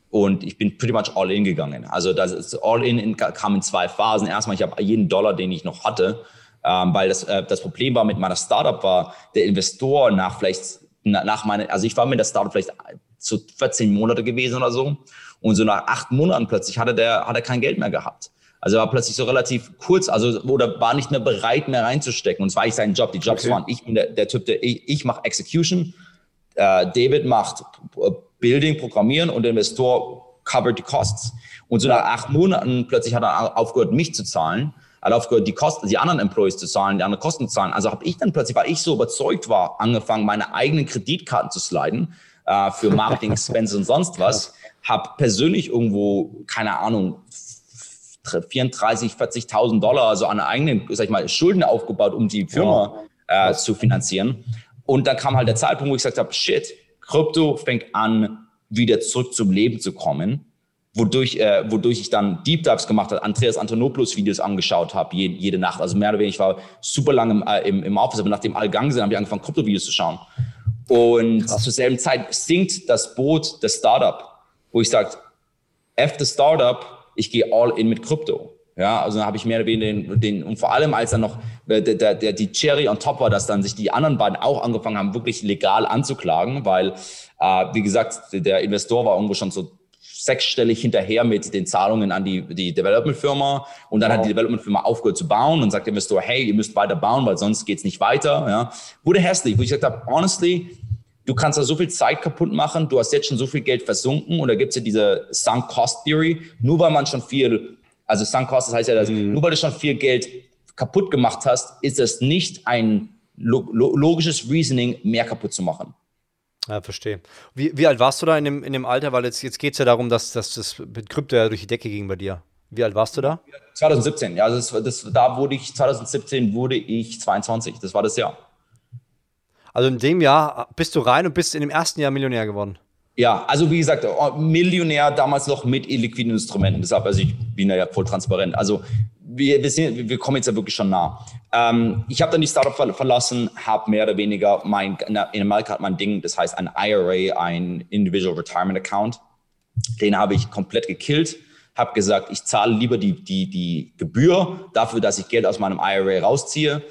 B: und ich bin pretty much all in gegangen. Also das all in, in kam in zwei Phasen. Erstmal, ich habe jeden Dollar, den ich noch hatte, ähm, weil das, äh, das Problem war mit meiner Startup war, der Investor nach vielleicht nach meiner, also ich war mit der Startup vielleicht zu 14 Monate gewesen oder so. Und so nach acht Monaten plötzlich hatte der, hat er kein Geld mehr gehabt. Also er war plötzlich so relativ kurz, also oder war nicht mehr bereit, mehr reinzustecken. Und es war ich sein Job. Die Jobs okay. waren, ich bin der, der Typ, der ich, ich mache Execution, äh, David macht äh, Building, Programmieren und der Investor covered die Costs. Und so nach acht Monaten plötzlich hat er aufgehört, mich zu zahlen hat aufgehört, die Kosten, die anderen Employees zu zahlen, die anderen Kosten zu zahlen. Also habe ich dann plötzlich, weil ich so überzeugt war, angefangen, meine eigenen Kreditkarten zu sliden äh, für Marketing Expenses und sonst was. Habe persönlich irgendwo, keine Ahnung, 34, 40.000 Dollar, also an eigenen, sag ich mal, Schulden aufgebaut, um die Firma wow. äh, zu finanzieren. Und dann kam halt der Zeitpunkt, wo ich gesagt habe, shit, Krypto fängt an, wieder zurück zum Leben zu kommen wodurch, äh, wodurch ich dann Deep Dives gemacht habe, Andreas Antonopoulos Videos angeschaut habe, je, jede Nacht. Also mehr oder weniger, ich war super lange im, äh, im, im Office, aber nachdem alle gegangen sind, habe ich angefangen, Krypto-Videos zu schauen. Und Krass. zur selben Zeit sinkt das Boot des Startup, wo ich sage, F the Startup, ich gehe all in mit Krypto. Ja, also dann habe ich mehr oder weniger den, den, und vor allem als dann noch der, der, der, die Cherry on top war, dass dann sich die anderen beiden auch angefangen haben, wirklich legal anzuklagen, weil, äh, wie gesagt, der Investor war irgendwo schon so sechsstellig hinterher mit den Zahlungen an die, die Development-Firma. Und dann wow. hat die Development-Firma aufgehört zu bauen und sagt dem Investor, hey, ihr müsst weiter bauen, weil sonst geht's nicht weiter. Ja. Wurde hässlich, wo ich gesagt habe, honestly, du kannst da so viel Zeit kaputt machen, du hast jetzt schon so viel Geld versunken und da gibt's ja diese Sunk Cost Theory, nur weil man schon viel, also Sunk Cost, das heißt ja, dass, mhm. nur weil du schon viel Geld kaputt gemacht hast, ist es nicht ein logisches Reasoning, mehr kaputt zu machen.
A: Ja, verstehe. Wie, wie alt warst du da in dem, in dem Alter? Weil jetzt, jetzt geht es ja darum, dass, dass das mit Krypto ja durch die Decke ging bei dir. Wie alt warst du da?
B: 2017, ja. Das, das, da wurde ich, 2017 wurde ich 22. Das war das Jahr.
A: Also in dem Jahr bist du rein und bist in dem ersten Jahr Millionär geworden.
B: Ja, also wie gesagt, oh, Millionär damals noch mit illiquiden Instrumenten. Deshalb, also ich bin ja voll transparent. Also wir, wir, sind, wir kommen jetzt ja wirklich schon nah. Ähm, ich habe dann die Startup verlassen, habe mehr oder weniger mein, in Amerika hat mein Ding, das heißt ein IRA, ein Individual Retirement Account. Den habe ich komplett gekillt, habe gesagt, ich zahle lieber die, die, die Gebühr dafür, dass ich Geld aus meinem IRA rausziehe.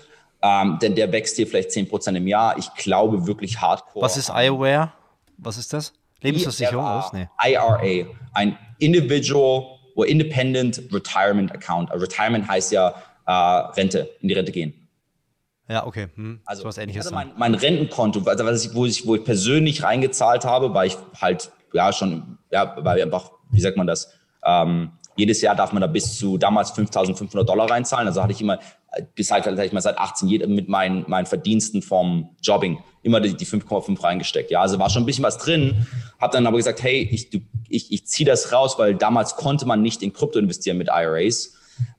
B: Ähm, denn der wächst hier vielleicht 10% im Jahr. Ich glaube wirklich hardcore.
A: Was ist IRA? Was ist das? Lebensversicherung
B: aus? Nee. IRA, ein Individual oder Independent Retirement Account. Retirement heißt ja äh, Rente, in die Rente gehen.
A: Ja, okay. Hm,
B: also was ähnliches. Also mein, mein, Rentenkonto, also was ich, wo, ich, wo ich persönlich reingezahlt habe, weil ich halt ja schon, ja, weil einfach, wie sagt man das, ähm, jedes Jahr darf man da bis zu damals 5.500 Dollar reinzahlen. Also hatte ich immer, bis halt, sag ich mal, seit 18 mit meinen, meinen Verdiensten vom Jobbing immer die, die 5,5 reingesteckt. Ja, also war schon ein bisschen was drin. Hab dann aber gesagt, hey, ich, ich, ich ziehe das raus, weil damals konnte man nicht in Krypto investieren mit IRAs.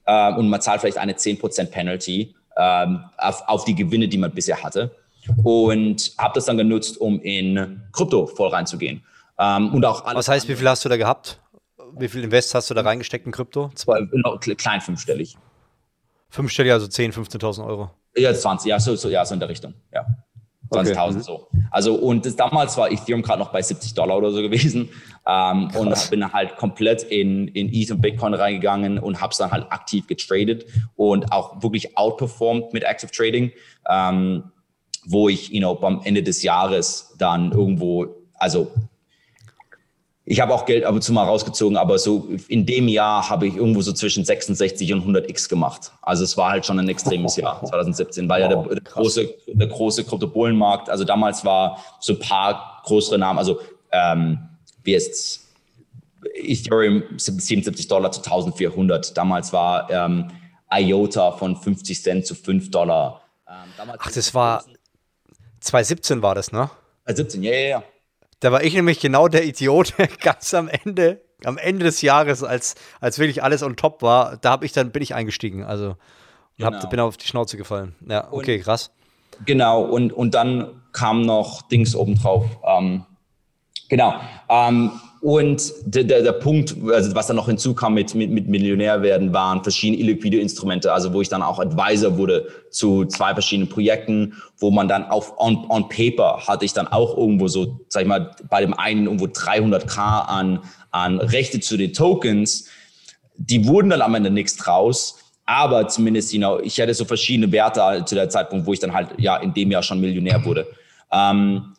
B: Äh, und man zahlt vielleicht eine 10% Penalty ähm, auf, auf die Gewinne, die man bisher hatte. Und habe das dann genutzt, um in Krypto voll reinzugehen.
A: Ähm, und auch Was heißt, wie viel hast du da gehabt? Wie viel Invest hast du da reingesteckt in Krypto?
B: Zwei, klein fünfstellig.
A: Fünfstellig, also 10.000, 15.000 Euro.
B: Ja, 20, ja, so, so, ja, so in der Richtung, ja. 20.000 okay. so. Also, und das, damals war Ethereum gerade noch bei 70 Dollar oder so gewesen. Ähm, und bin halt komplett in, in ETH und Bitcoin reingegangen und habe es dann halt aktiv getradet und auch wirklich outperformed mit Active Trading, ähm, wo ich, you know, beim Ende des Jahres dann irgendwo, also ich habe auch Geld ab und zu mal rausgezogen, aber so in dem Jahr habe ich irgendwo so zwischen 66 und 100x gemacht. Also es war halt schon ein extremes Jahr, 2017, weil wow, ja der, der große, der große Krypto-Bullenmarkt, also damals war so ein paar größere Namen, also ähm, wie ist Ethereum 77 Dollar zu 1400. Damals war ähm, IOTA von 50 Cent zu 5 Dollar.
A: Ähm, Ach, das war 2017 war das, ne?
B: 2017, ja, ja, ja.
A: Da war ich nämlich genau der Idiot ganz am Ende, am Ende des Jahres, als, als wirklich alles on top war. Da habe ich dann bin ich eingestiegen, also genau. hab, bin auf die Schnauze gefallen. Ja, okay, und, krass.
B: Genau und und dann kam noch Dings obendrauf. Ähm, genau. Ähm, und der, der, der Punkt, also was dann noch hinzukam mit, mit, mit Millionär werden, waren verschiedene illiquide Instrumente, also wo ich dann auch Advisor wurde zu zwei verschiedenen Projekten, wo man dann auf on, on paper hatte ich dann auch irgendwo so, sag ich mal, bei dem einen irgendwo 300k an, an Rechte zu den Tokens. Die wurden dann am Ende nichts draus. Aber zumindest, you know, ich hatte so verschiedene Werte zu der Zeitpunkt, wo ich dann halt ja in dem Jahr schon Millionär wurde. Ähm,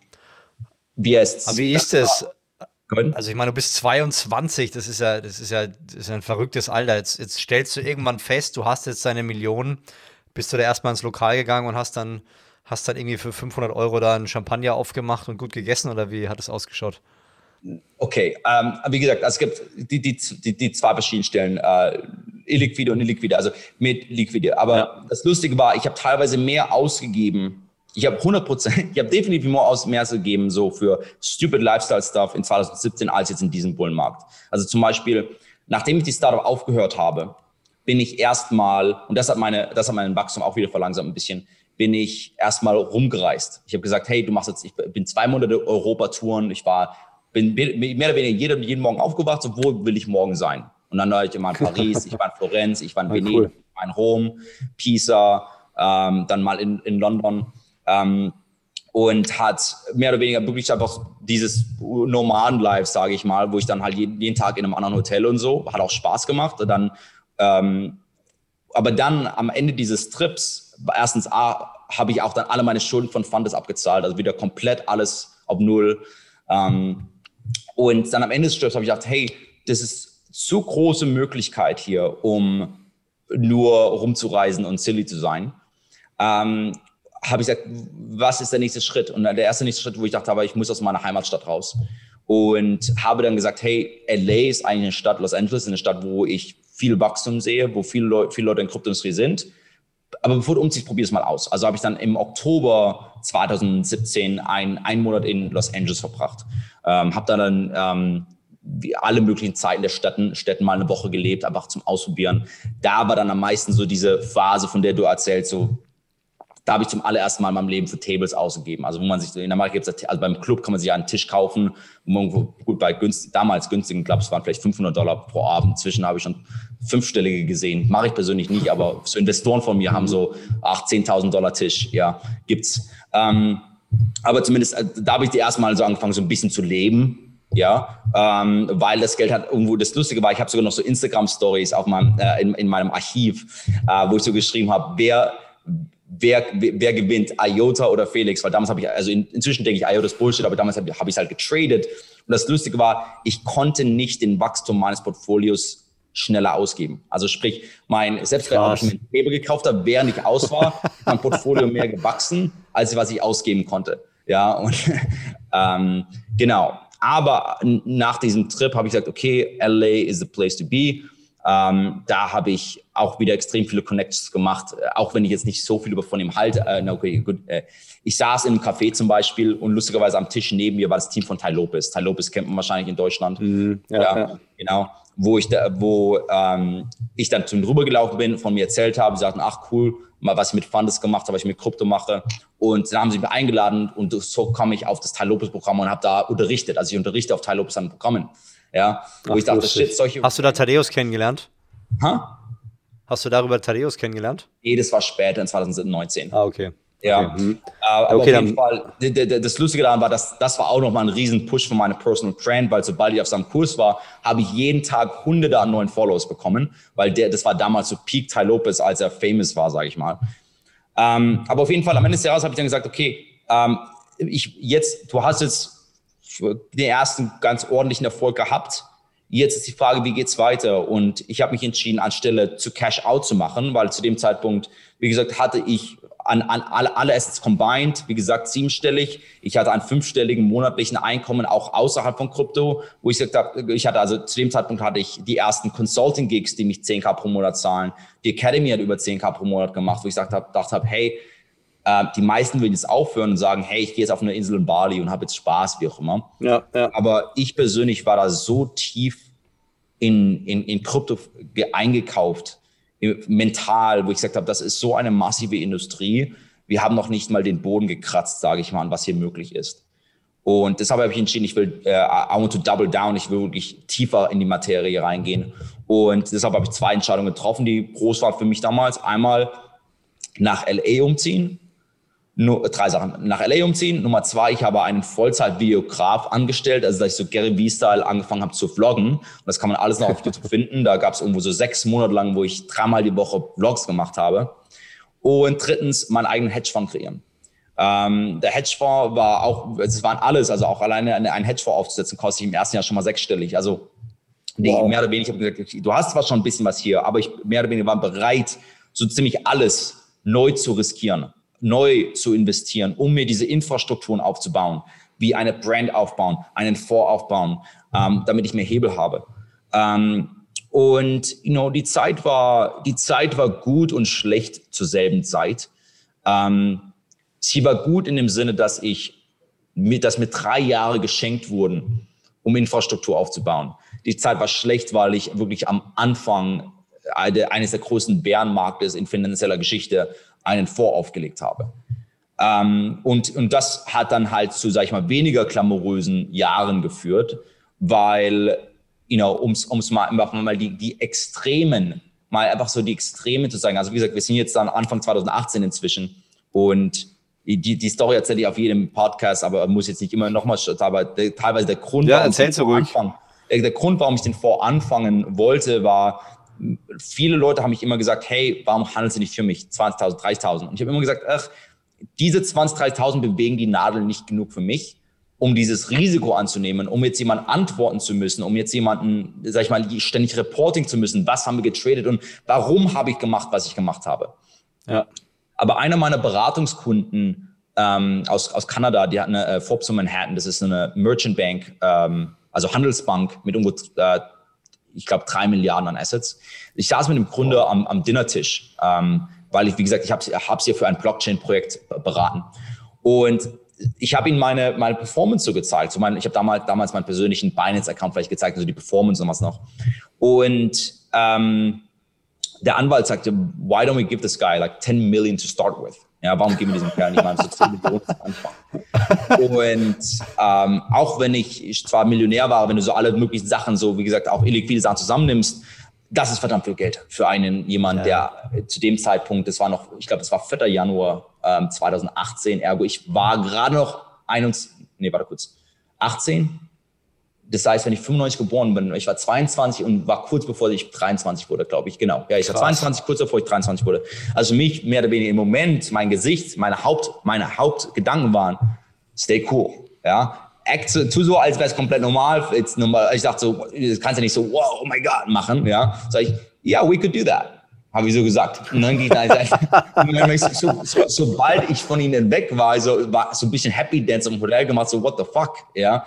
A: wie, es, wie ist es? Also ich meine, du bist 22, das ist ja, das ist ja, das ist ein verrücktes Alter. Jetzt, jetzt stellst du irgendwann fest, du hast jetzt deine Millionen, bist du da erstmal ins Lokal gegangen und hast dann, hast dann irgendwie für 500 Euro da einen Champagner aufgemacht und gut gegessen oder wie hat es ausgeschaut?
B: Okay, ähm, wie gesagt, also es gibt die, die, die, die zwei verschiedenen Stellen, äh, illiquide und illiquide, also mit liquide. Aber ja. das Lustige war, ich habe teilweise mehr ausgegeben ich habe 100 Prozent, ich habe definitiv mehr, aus, mehr ausgegeben so für stupid Lifestyle Stuff in 2017 als jetzt in diesem Bullenmarkt. Also zum Beispiel, nachdem ich die Startup aufgehört habe, bin ich erstmal, und das hat meine, das hat mein Wachstum auch wieder verlangsamt ein bisschen, bin ich erstmal rumgereist. Ich habe gesagt, hey, du machst jetzt, ich bin zwei Monate Europa-Touren, ich war, bin mehr oder weniger jeden, jeden Morgen aufgewacht, so wo will ich morgen sein? Und dann war ich immer in Paris, ich war in Florenz, ich war in Venedig, cool. ich war in Rom, Pisa, ähm, dann mal in, in London. Ähm, und hat mehr oder weniger wirklich einfach dieses Nomaden-Life, sage ich mal, wo ich dann halt jeden, jeden, Tag in einem anderen Hotel und so, hat auch Spaß gemacht. Und dann, ähm, aber dann am Ende dieses Trips, erstens A, habe ich auch dann alle meine Schulden von Fundes abgezahlt, also wieder komplett alles auf Null. Ähm, und dann am Ende des Trips habe ich gedacht, hey, das ist zu große Möglichkeit hier, um nur rumzureisen und silly zu sein. Ähm, habe ich gesagt, was ist der nächste Schritt? Und der erste nächste Schritt, wo ich dachte, aber ich muss aus meiner Heimatstadt raus. Und habe dann gesagt, hey, LA ist eigentlich eine Stadt, Los Angeles ist eine Stadt, wo ich viel Wachstum sehe, wo viele Leute, viele Leute in Kryptoindustrie sind. Aber bevor du umziehst, probier es mal aus. Also habe ich dann im Oktober 2017 ein, einen Monat in Los Angeles verbracht. Ähm, habe dann, ähm, wie alle möglichen Zeiten der Städten, Städten mal eine Woche gelebt, einfach zum Ausprobieren. Da war dann am meisten so diese Phase, von der du erzählst, so da habe ich zum allerersten Mal in meinem Leben für Tables ausgegeben. Also wo man sich, in Amerika gibt es, also beim Club kann man sich ja einen Tisch kaufen, wo man gut bei günstig, damals günstigen Clubs waren vielleicht 500 Dollar pro Abend. Inzwischen habe ich schon fünfstellige gesehen. Mache ich persönlich nicht, aber so Investoren von mir haben so 8.000, 10.000 Dollar Tisch. Ja, gibt's. Ähm, aber zumindest, äh, da habe ich die ersten Mal so angefangen, so ein bisschen zu leben. Ja, ähm, weil das Geld hat irgendwo, das Lustige war, ich habe sogar noch so Instagram-Stories auf meinem, äh, in, in meinem Archiv, äh, wo ich so geschrieben habe, wer wer, wer gewinnt, IOTA oder Felix, weil damals habe ich, also in, inzwischen denke ich, IOTA ist Bullshit, aber damals habe hab ich es halt getradet. Und das Lustige war, ich konnte nicht den Wachstum meines Portfolios schneller ausgeben. Also sprich, mein, selbst wenn ich mir Hebel gekauft habe, während ich aus war, mein Portfolio mehr gewachsen, als was ich ausgeben konnte. Ja, und ähm, genau. Aber nach diesem Trip habe ich gesagt, okay, LA is the place to be. Ähm, da habe ich auch wieder extrem viele Connections gemacht, äh, auch wenn ich jetzt nicht so viel über von ihm halte. Äh, okay, gut. Äh, ich saß in einem Café zum Beispiel und lustigerweise am Tisch neben mir war das Team von Ty Lopez. Ty Lopez kennt man wahrscheinlich in Deutschland. Mhm, ja, ja, ja, genau. Wo ich da, wo ähm, ich dann zum rübergelaufen bin, von mir erzählt habe, sie sagten, ach cool, mal was ich mit Fundes gemacht habe, was ich mit Krypto mache. Und dann haben sie mich eingeladen und so komme ich auf das Ty Lopez Programm und habe da unterrichtet. Also ich unterrichte auf Ty Lopez an Programmen. Ja, wo Ach, ich dachte, shit, solche.
C: Hast du da Thaddeus kennengelernt? Ha? Hast du darüber Thaddeus kennengelernt?
B: Nee, das war später in 2019.
C: Ah, okay.
B: Ja, okay. Mhm. aber okay, auf jeden Fall, das Lustige daran war, dass das war auch nochmal ein riesen Push für meine Personal Brand, weil sobald ich auf seinem Kurs war, habe ich jeden Tag hunderte an neuen Follows bekommen, weil der, das war damals so Peak Ty Lopez, als er famous war, sage ich mal. Ähm, aber auf jeden Fall, am Ende des Jahres habe ich dann gesagt, okay, ähm, ich jetzt, du hast jetzt den ersten ganz ordentlichen Erfolg gehabt. Jetzt ist die Frage, wie geht's weiter? Und ich habe mich entschieden, anstelle zu Cash Out zu machen, weil zu dem Zeitpunkt, wie gesagt, hatte ich an, an alle, alle Assets combined, wie gesagt, siebenstellig. Ich hatte einen fünfstelligen monatlichen Einkommen auch außerhalb von Krypto, wo ich gesagt habe, ich hatte also zu dem Zeitpunkt hatte ich die ersten Consulting-Gigs, die mich 10k pro Monat zahlen. Die Academy hat über 10k pro Monat gemacht, wo ich gesagt habe, dachte habe, hey, die meisten würden jetzt aufhören und sagen, hey, ich gehe jetzt auf eine Insel in Bali und habe jetzt Spaß, wie auch immer. Ja, ja. Aber ich persönlich war da so tief in, in, in Krypto eingekauft, mental, wo ich gesagt habe, das ist so eine massive Industrie. Wir haben noch nicht mal den Boden gekratzt, sage ich mal, was hier möglich ist. Und deshalb habe ich entschieden, ich will, äh, I want to double down, ich will wirklich tiefer in die Materie reingehen. Und deshalb habe ich zwei Entscheidungen getroffen, die groß waren für mich damals. Einmal nach LA umziehen, nur drei Sachen. Nach LA umziehen. Nummer zwei, ich habe einen Vollzeit-Videograf angestellt, also dass ich so Gary Vee-Style angefangen habe zu vloggen. Und das kann man alles noch auf YouTube finden. Da gab es irgendwo so sechs Monate lang, wo ich dreimal die Woche Vlogs gemacht habe. Und drittens, meinen eigenen Hedgefonds kreieren. Ähm, der Hedgefonds war auch, es waren alles, also auch alleine einen Hedgefonds aufzusetzen, kostet ich im ersten Jahr schon mal sechsstellig. Also nee, wow. mehr oder weniger, ich habe gesagt, du hast zwar schon ein bisschen was hier, aber ich mehr oder weniger war bereit, so ziemlich alles neu zu riskieren neu zu investieren, um mir diese Infrastrukturen aufzubauen, wie eine Brand aufbauen, einen Fonds aufbauen, ähm, damit ich mehr Hebel habe. Ähm, und you know, die Zeit war, die Zeit war gut und schlecht zur selben Zeit. Ähm, sie war gut in dem Sinne, dass ich mit, dass mir drei Jahre geschenkt wurden, um Infrastruktur aufzubauen. Die Zeit war schlecht, weil ich wirklich am Anfang eines der größten Bärenmarktes in finanzieller Geschichte einen Fonds aufgelegt habe. Ähm, und, und das hat dann halt zu, sag ich mal, weniger klamourösen Jahren geführt, weil, you know, ums, ums mal, mal die, die Extremen, mal einfach so die Extremen zu sagen. Also wie gesagt, wir sind jetzt dann Anfang 2018 inzwischen und die, die Story erzähle ich auf jedem Podcast, aber muss jetzt nicht immer nochmal, aber teilweise der Grund,
C: ja, warum ich den
B: Anfang, der, der Grund, warum ich den Fonds anfangen wollte, war, viele Leute haben mich immer gesagt, hey, warum handelst du nicht für mich 20.000, 30.000? Und ich habe immer gesagt, ach, diese 20, 30.000 bewegen die Nadel nicht genug für mich, um dieses Risiko anzunehmen, um jetzt jemand antworten zu müssen, um jetzt jemanden, sag ich mal, ständig Reporting zu müssen, was haben wir getradet und warum habe ich gemacht, was ich gemacht habe. Ja. Aber einer meiner Beratungskunden ähm, aus, aus Kanada, die hat eine äh, Forbes in Manhattan, das ist eine Merchant Bank, ähm, also Handelsbank mit irgendwo äh, ich glaube, drei Milliarden an Assets. Ich saß mit dem Gründer am, am Dinnertisch, ähm, weil ich, wie gesagt, ich habe es hier für ein Blockchain-Projekt beraten. Und ich habe ihm meine, meine Performance so gezeigt. So mein, ich habe damals, damals meinen persönlichen Binance-Account vielleicht gezeigt, also die Performance und was noch. Und ähm, der Anwalt sagte, why don't we give this guy like 10 million to start with? Ja, warum geben wir diesem Kerl nicht mal so 10 Millionen am Anfang? Und ähm, auch wenn ich zwar Millionär war, wenn du so alle möglichen Sachen, so wie gesagt, auch illiquide Sachen zusammennimmst, das ist verdammt viel Geld für einen jemand, ja. der zu dem Zeitpunkt, das war noch, ich glaube, das war 4. Januar ähm, 2018, ergo ich war gerade noch 21, nee, warte kurz, 18? Das heißt, wenn ich 95 geboren bin, ich war 22 und war kurz bevor ich 23 wurde, glaube ich. Genau. Ja, ich Krass. war 22, kurz bevor ich 23 wurde. Also mich mehr oder weniger im Moment, mein Gesicht, meine Haupt, meine Hauptgedanken waren, stay cool. Ja. Act so, tu so, als wäre es komplett normal. Jetzt normal. Ich dachte so, das kannst du nicht so, wow, oh my God machen. Ja. Sag ich, ja, yeah, we could do that. Habe ich so gesagt. Und dann ging ich, so, so, sobald ich von ihnen weg war, so, war so ein bisschen Happy Dance im Hotel gemacht, so, what the fuck, ja.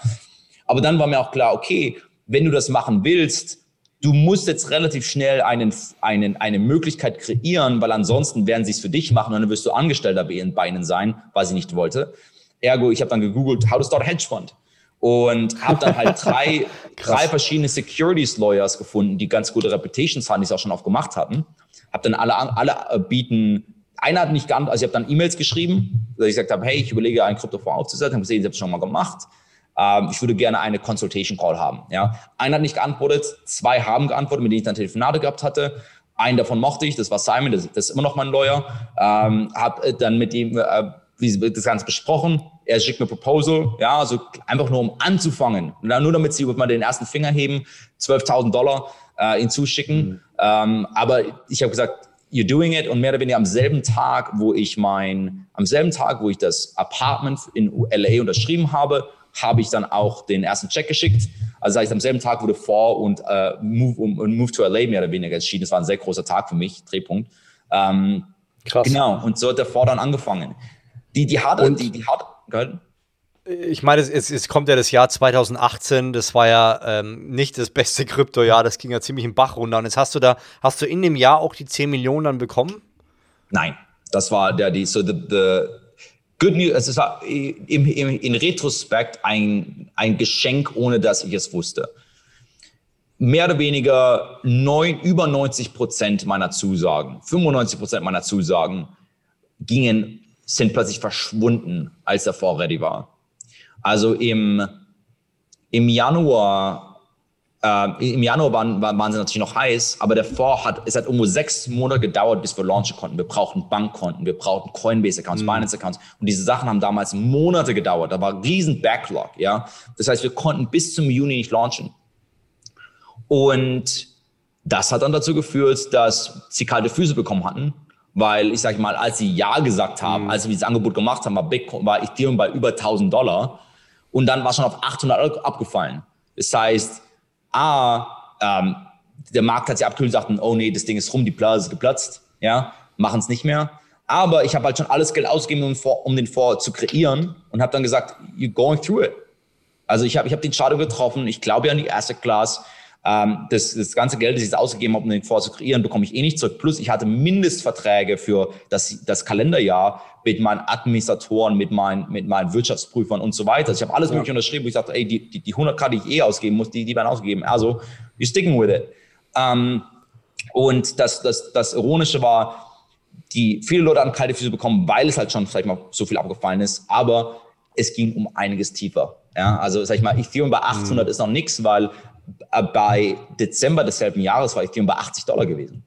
B: Aber dann war mir auch klar, okay, wenn du das machen willst, du musst jetzt relativ schnell einen, einen, eine Möglichkeit kreieren, weil ansonsten werden sie es für dich machen und dann wirst du Angestellter bei ihnen sein, was ich nicht wollte. Ergo, ich habe dann gegoogelt, how to start a hedge fund und habe dann halt drei, drei verschiedene Securities Lawyers gefunden, die ganz gute Reputations hatten, die es auch schon oft gemacht hatten. Habe dann alle, alle äh, bieten, einer hat nicht geantwortet, also ich habe dann E-Mails geschrieben, dass ich gesagt habe, hey, ich überlege, einen Kryptofonds aufzusetzen, habe gesehen, ich habe es schon mal gemacht ähm, ich würde gerne eine Consultation Call haben. Ja. Einer hat nicht geantwortet, zwei haben geantwortet, mit denen ich dann Telefonate gehabt hatte. Einen davon mochte ich, das war Simon, das, das ist immer noch mein Lawyer. Ähm, habe dann mit ihm äh, das Ganze besprochen. Er schickt mir Proposal, ja, also einfach nur um anzufangen. Nur damit sie mal den ersten Finger heben, 12.000 Dollar äh, ihn zuschicken. Mhm. Ähm, aber ich habe gesagt, you're doing it und mehr oder weniger am selben Tag, wo ich mein, am selben Tag, wo ich das Apartment in LA unterschrieben habe, habe ich dann auch den ersten Check geschickt. Also das heißt, am selben Tag wurde vor und äh, Move, um, Move to LA mehr oder weniger entschieden. Das war ein sehr großer Tag für mich, Drehpunkt. Ähm, Krass. Genau, und so hat der Vor dann angefangen. Die, die harte, und die, die harte, gehört?
C: Ich meine, es, es, kommt ja das Jahr 2018, das war ja ähm, nicht das beste Kryptojahr, das ging ja ziemlich im Bach runter. Und jetzt hast du da, hast du in dem Jahr auch die 10 Millionen dann bekommen?
B: Nein, das war der, die, so the, the Good News, es ist im, im, in Retrospekt ein, ein Geschenk, ohne dass ich es wusste. Mehr oder weniger neun, über 90 Prozent meiner Zusagen, 95 Prozent meiner Zusagen gingen, sind plötzlich verschwunden, als der Fonds ready war. Also im, im Januar äh, Im Januar waren, waren, sie natürlich noch heiß, aber der Fonds hat, es hat irgendwo sechs Monate gedauert, bis wir launchen konnten. Wir brauchten Bankkonten, wir brauchten Coinbase-Accounts, mhm. Binance-Accounts. Und diese Sachen haben damals Monate gedauert. Da war ein riesen Backlog, ja. Das heißt, wir konnten bis zum Juni nicht launchen. Und das hat dann dazu geführt, dass sie kalte Füße bekommen hatten, weil ich sage mal, als sie Ja gesagt haben, mhm. als sie dieses Angebot gemacht haben, war, Bitcoin, war Ethereum bei über 1000 Dollar und dann war schon auf 800 Euro abgefallen. Das heißt, A, ähm, der Markt hat sich abgekühlt und sagten, oh nee, das Ding ist rum, die Blase ist geplatzt, ja, machen es nicht mehr. Aber ich habe halt schon alles Geld ausgegeben, um, um den Fonds zu kreieren und habe dann gesagt, you're going through it. Also ich habe ich hab den Shadow getroffen, ich glaube ja an die Asset Class. Ähm, das, das ganze Geld, das ich jetzt ausgegeben habe, um den Fonds zu kreieren, bekomme ich eh nicht zurück. Plus ich hatte Mindestverträge für das, das Kalenderjahr mit meinen Administratoren, mit meinen, mit meinen Wirtschaftsprüfern und so weiter. Also ich habe alles ja. mögliche unterschrieben, wo ich sagte, ey, die, die, die 100k, die ich eh ausgeben muss, die, die werden ausgegeben. Also, you're sticking with it. Ähm, und das, das, das Ironische war, die viele Leute haben kalte Füße bekommen, weil es halt schon vielleicht mal so viel abgefallen ist, aber es ging um einiges tiefer. Ja, also sag ich mal, Ethereum bei 800 mhm. ist noch nichts, weil bei Dezember desselben Jahres war Ethereum bei 80 Dollar gewesen.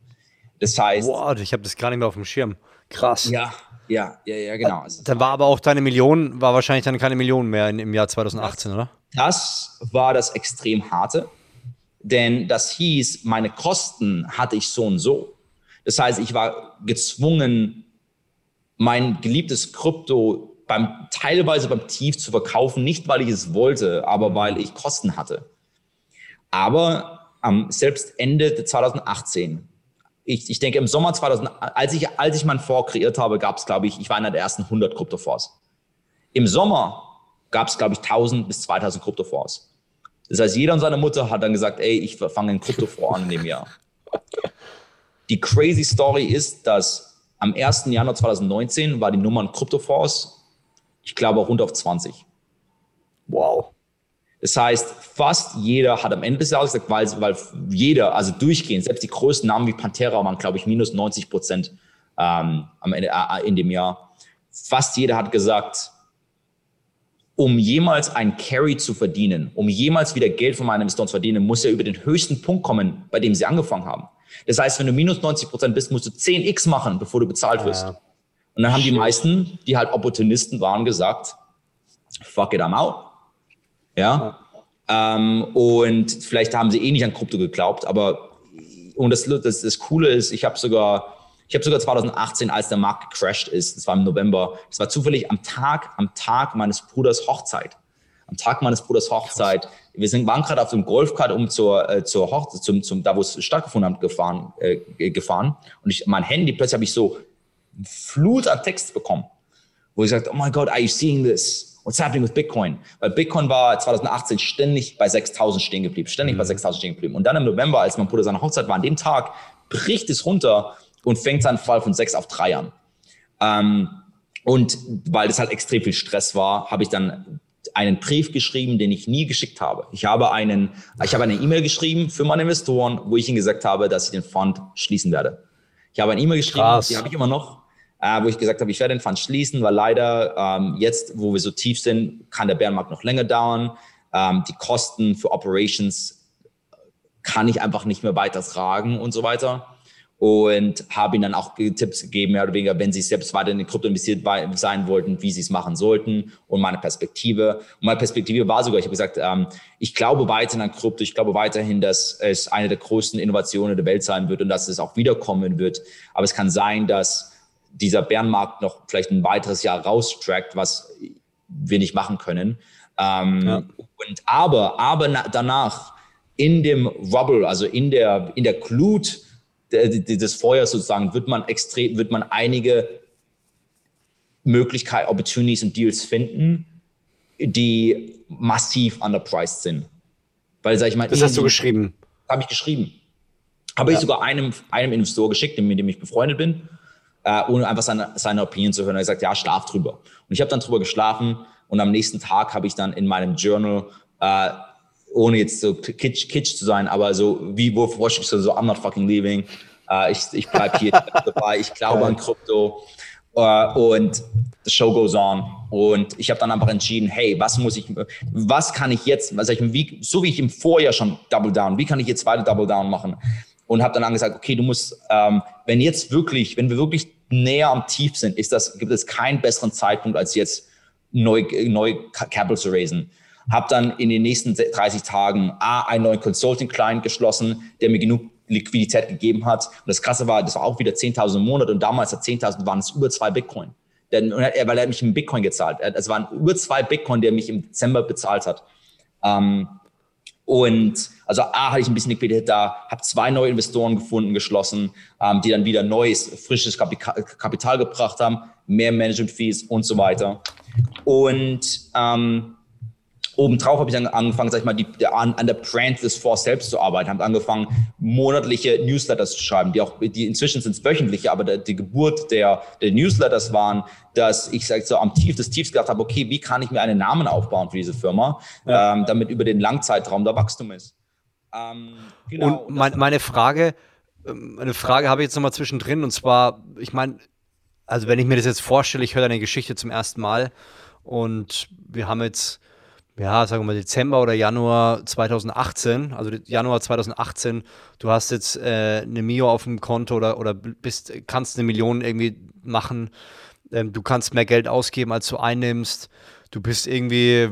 B: Das heißt.
C: Boah, ich habe das gar nicht mehr auf dem Schirm. Krass.
B: Ja, ja, ja, ja, genau. Also,
C: dann war aber auch deine Million, war wahrscheinlich dann keine Million mehr in, im Jahr 2018,
B: das,
C: oder?
B: Das war das extrem harte, denn das hieß, meine Kosten hatte ich so und so. Das heißt, ich war gezwungen, mein geliebtes Krypto beim, teilweise beim Tief zu verkaufen, nicht weil ich es wollte, aber weil ich Kosten hatte. Aber am selbst Ende 2018 ich, ich denke, im Sommer 2000, als ich, als ich meinen Fonds kreiert habe, gab es, glaube ich, ich war einer der ersten 100 Kryptofonds. Im Sommer gab es, glaube ich, 1000 bis 2000 Kryptofonds. Das heißt, jeder und seine Mutter hat dann gesagt, ey, ich fange einen Kryptofonds an in dem Jahr. Die crazy Story ist, dass am 1. Januar 2019 war die Nummer an Kryptofonds, ich glaube, rund auf 20. Wow. Das heißt, fast jeder hat am Ende des Jahres gesagt, weil, weil jeder, also durchgehend, selbst die größten Namen wie Pantera waren, glaube ich, minus 90 Prozent ähm, am Ende, äh, in dem Jahr. Fast jeder hat gesagt, um jemals ein Carry zu verdienen, um jemals wieder Geld von meinem Investoren zu verdienen, muss er über den höchsten Punkt kommen, bei dem sie angefangen haben. Das heißt, wenn du minus 90 Prozent bist, musst du 10x machen, bevor du bezahlt wirst. Ja. Und dann haben die meisten, die halt Opportunisten waren, gesagt, fuck it, I'm out. Ja. Ähm, und vielleicht haben sie eh nicht an Krypto geglaubt, aber und das, das, das Coole ist, ich habe sogar, ich habe sogar 2018, als der Markt gecrashed ist, das war im November, das war zufällig am Tag, am Tag meines Bruders Hochzeit. Am Tag meines Bruders Hochzeit. Wir sind, waren gerade auf dem Golfkart, um zur, äh, zur Hochzeit, zum, zum, da wo es stattgefunden hat, gefahren, äh, gefahren. Und ich, mein Handy, plötzlich habe ich so Flut an Text bekommen, wo ich sagte, oh my God, are you seeing this? What's happening with Bitcoin? Weil Bitcoin war 2018 ständig bei 6000 stehen geblieben, ständig mhm. bei 6000 stehen geblieben. Und dann im November, als mein Bruder seine Hochzeit war, an dem Tag bricht es runter und fängt seinen Fall von 6 auf 3 an. Ähm, und weil das halt extrem viel Stress war, habe ich dann einen Brief geschrieben, den ich nie geschickt habe. Ich habe einen, ich habe eine E-Mail geschrieben für meine Investoren, wo ich ihnen gesagt habe, dass ich den Fund schließen werde. Ich habe eine E-Mail geschrieben, Krass. die habe ich immer noch äh, wo ich gesagt habe, ich werde den Fund schließen, weil leider ähm, jetzt, wo wir so tief sind, kann der Bärenmarkt noch länger dauern. Ähm, die Kosten für Operations kann ich einfach nicht mehr weiter tragen und so weiter. Und habe ihnen dann auch Tipps gegeben, mehr oder weniger, wenn sie selbst weiter in den Krypto investiert sein wollten, wie sie es machen sollten und meine Perspektive. Und meine Perspektive war sogar, ich habe gesagt, ähm, ich glaube weiterhin an Krypto, ich glaube weiterhin, dass es eine der größten Innovationen der Welt sein wird und dass es auch wiederkommen wird. Aber es kann sein, dass dieser Bärenmarkt noch vielleicht ein weiteres Jahr raustrackt, was wir nicht machen können. Ähm, ja. und aber, aber na, danach in dem Rubble, also in der, in der Glut des Feuers sozusagen, wird man extrem, wird man einige Möglichkeiten, Opportunities und Deals finden, die massiv underpriced sind.
C: Weil, sag ich mal, das hast du geschrieben.
B: Habe ich geschrieben. Habe ja. ich sogar einem, einem Investor geschickt, mit dem ich befreundet bin äh, ohne einfach seine, seine Opinion zu hören. Er hat gesagt, ja, schlaf drüber. Und ich habe dann drüber geschlafen und am nächsten Tag habe ich dann in meinem Journal, äh, ohne jetzt so kitsch, kitsch zu sein, aber so wie wo vorstellst du so, I'm not fucking leaving. Äh, ich ich bleibe hier dabei, ich glaube an Krypto. Uh, und the show goes on. Und ich habe dann einfach entschieden, hey, was muss ich, was kann ich jetzt, was ich, wie, so wie ich im Vorjahr schon Double Down, wie kann ich jetzt weiter Double Down machen? Und habe dann angesagt, okay, du musst, ähm, wenn jetzt wirklich, wenn wir wirklich näher am Tief sind, ist das, gibt es keinen besseren Zeitpunkt, als jetzt neu, neu Capital zu raisen. Habe dann in den nächsten 30 Tagen A, einen neuen Consulting-Client geschlossen, der mir genug Liquidität gegeben hat. Und das Krasse war, das war auch wieder 10.000 im Monat und damals hat 10.000 waren es über zwei Bitcoin. Denn, weil er mich in Bitcoin gezahlt. Es waren über zwei Bitcoin, der mich im Dezember bezahlt hat. Ähm, und also A, hatte ich ein bisschen Liquidität da, habe zwei neue Investoren gefunden, geschlossen, ähm, die dann wieder neues, frisches Kapital, Kapital gebracht haben, mehr Management-Fees und so weiter. Und ähm, Obendrauf habe ich dann angefangen, sag ich mal, die, an, an der Brand des Force selbst zu arbeiten, habe angefangen, monatliche Newsletters zu schreiben, die auch, die inzwischen sind es wöchentliche, aber der, die Geburt der, der Newsletters waren, dass ich sag so am Tief des Tiefs gedacht habe, okay, wie kann ich mir einen Namen aufbauen für diese Firma, ja. ähm, damit über den Langzeitraum da Wachstum ist.
C: Ähm, genau, und mein, meine Frage, ähm, eine Frage habe ich jetzt nochmal zwischendrin und zwar, ich meine, also wenn ich mir das jetzt vorstelle, ich höre deine Geschichte zum ersten Mal und wir haben jetzt ja, sagen wir mal Dezember oder Januar 2018, also Januar 2018, du hast jetzt äh, eine Mio auf dem Konto oder, oder bist, kannst eine Million irgendwie machen, ähm, du kannst mehr Geld ausgeben, als du einnimmst, du bist irgendwie,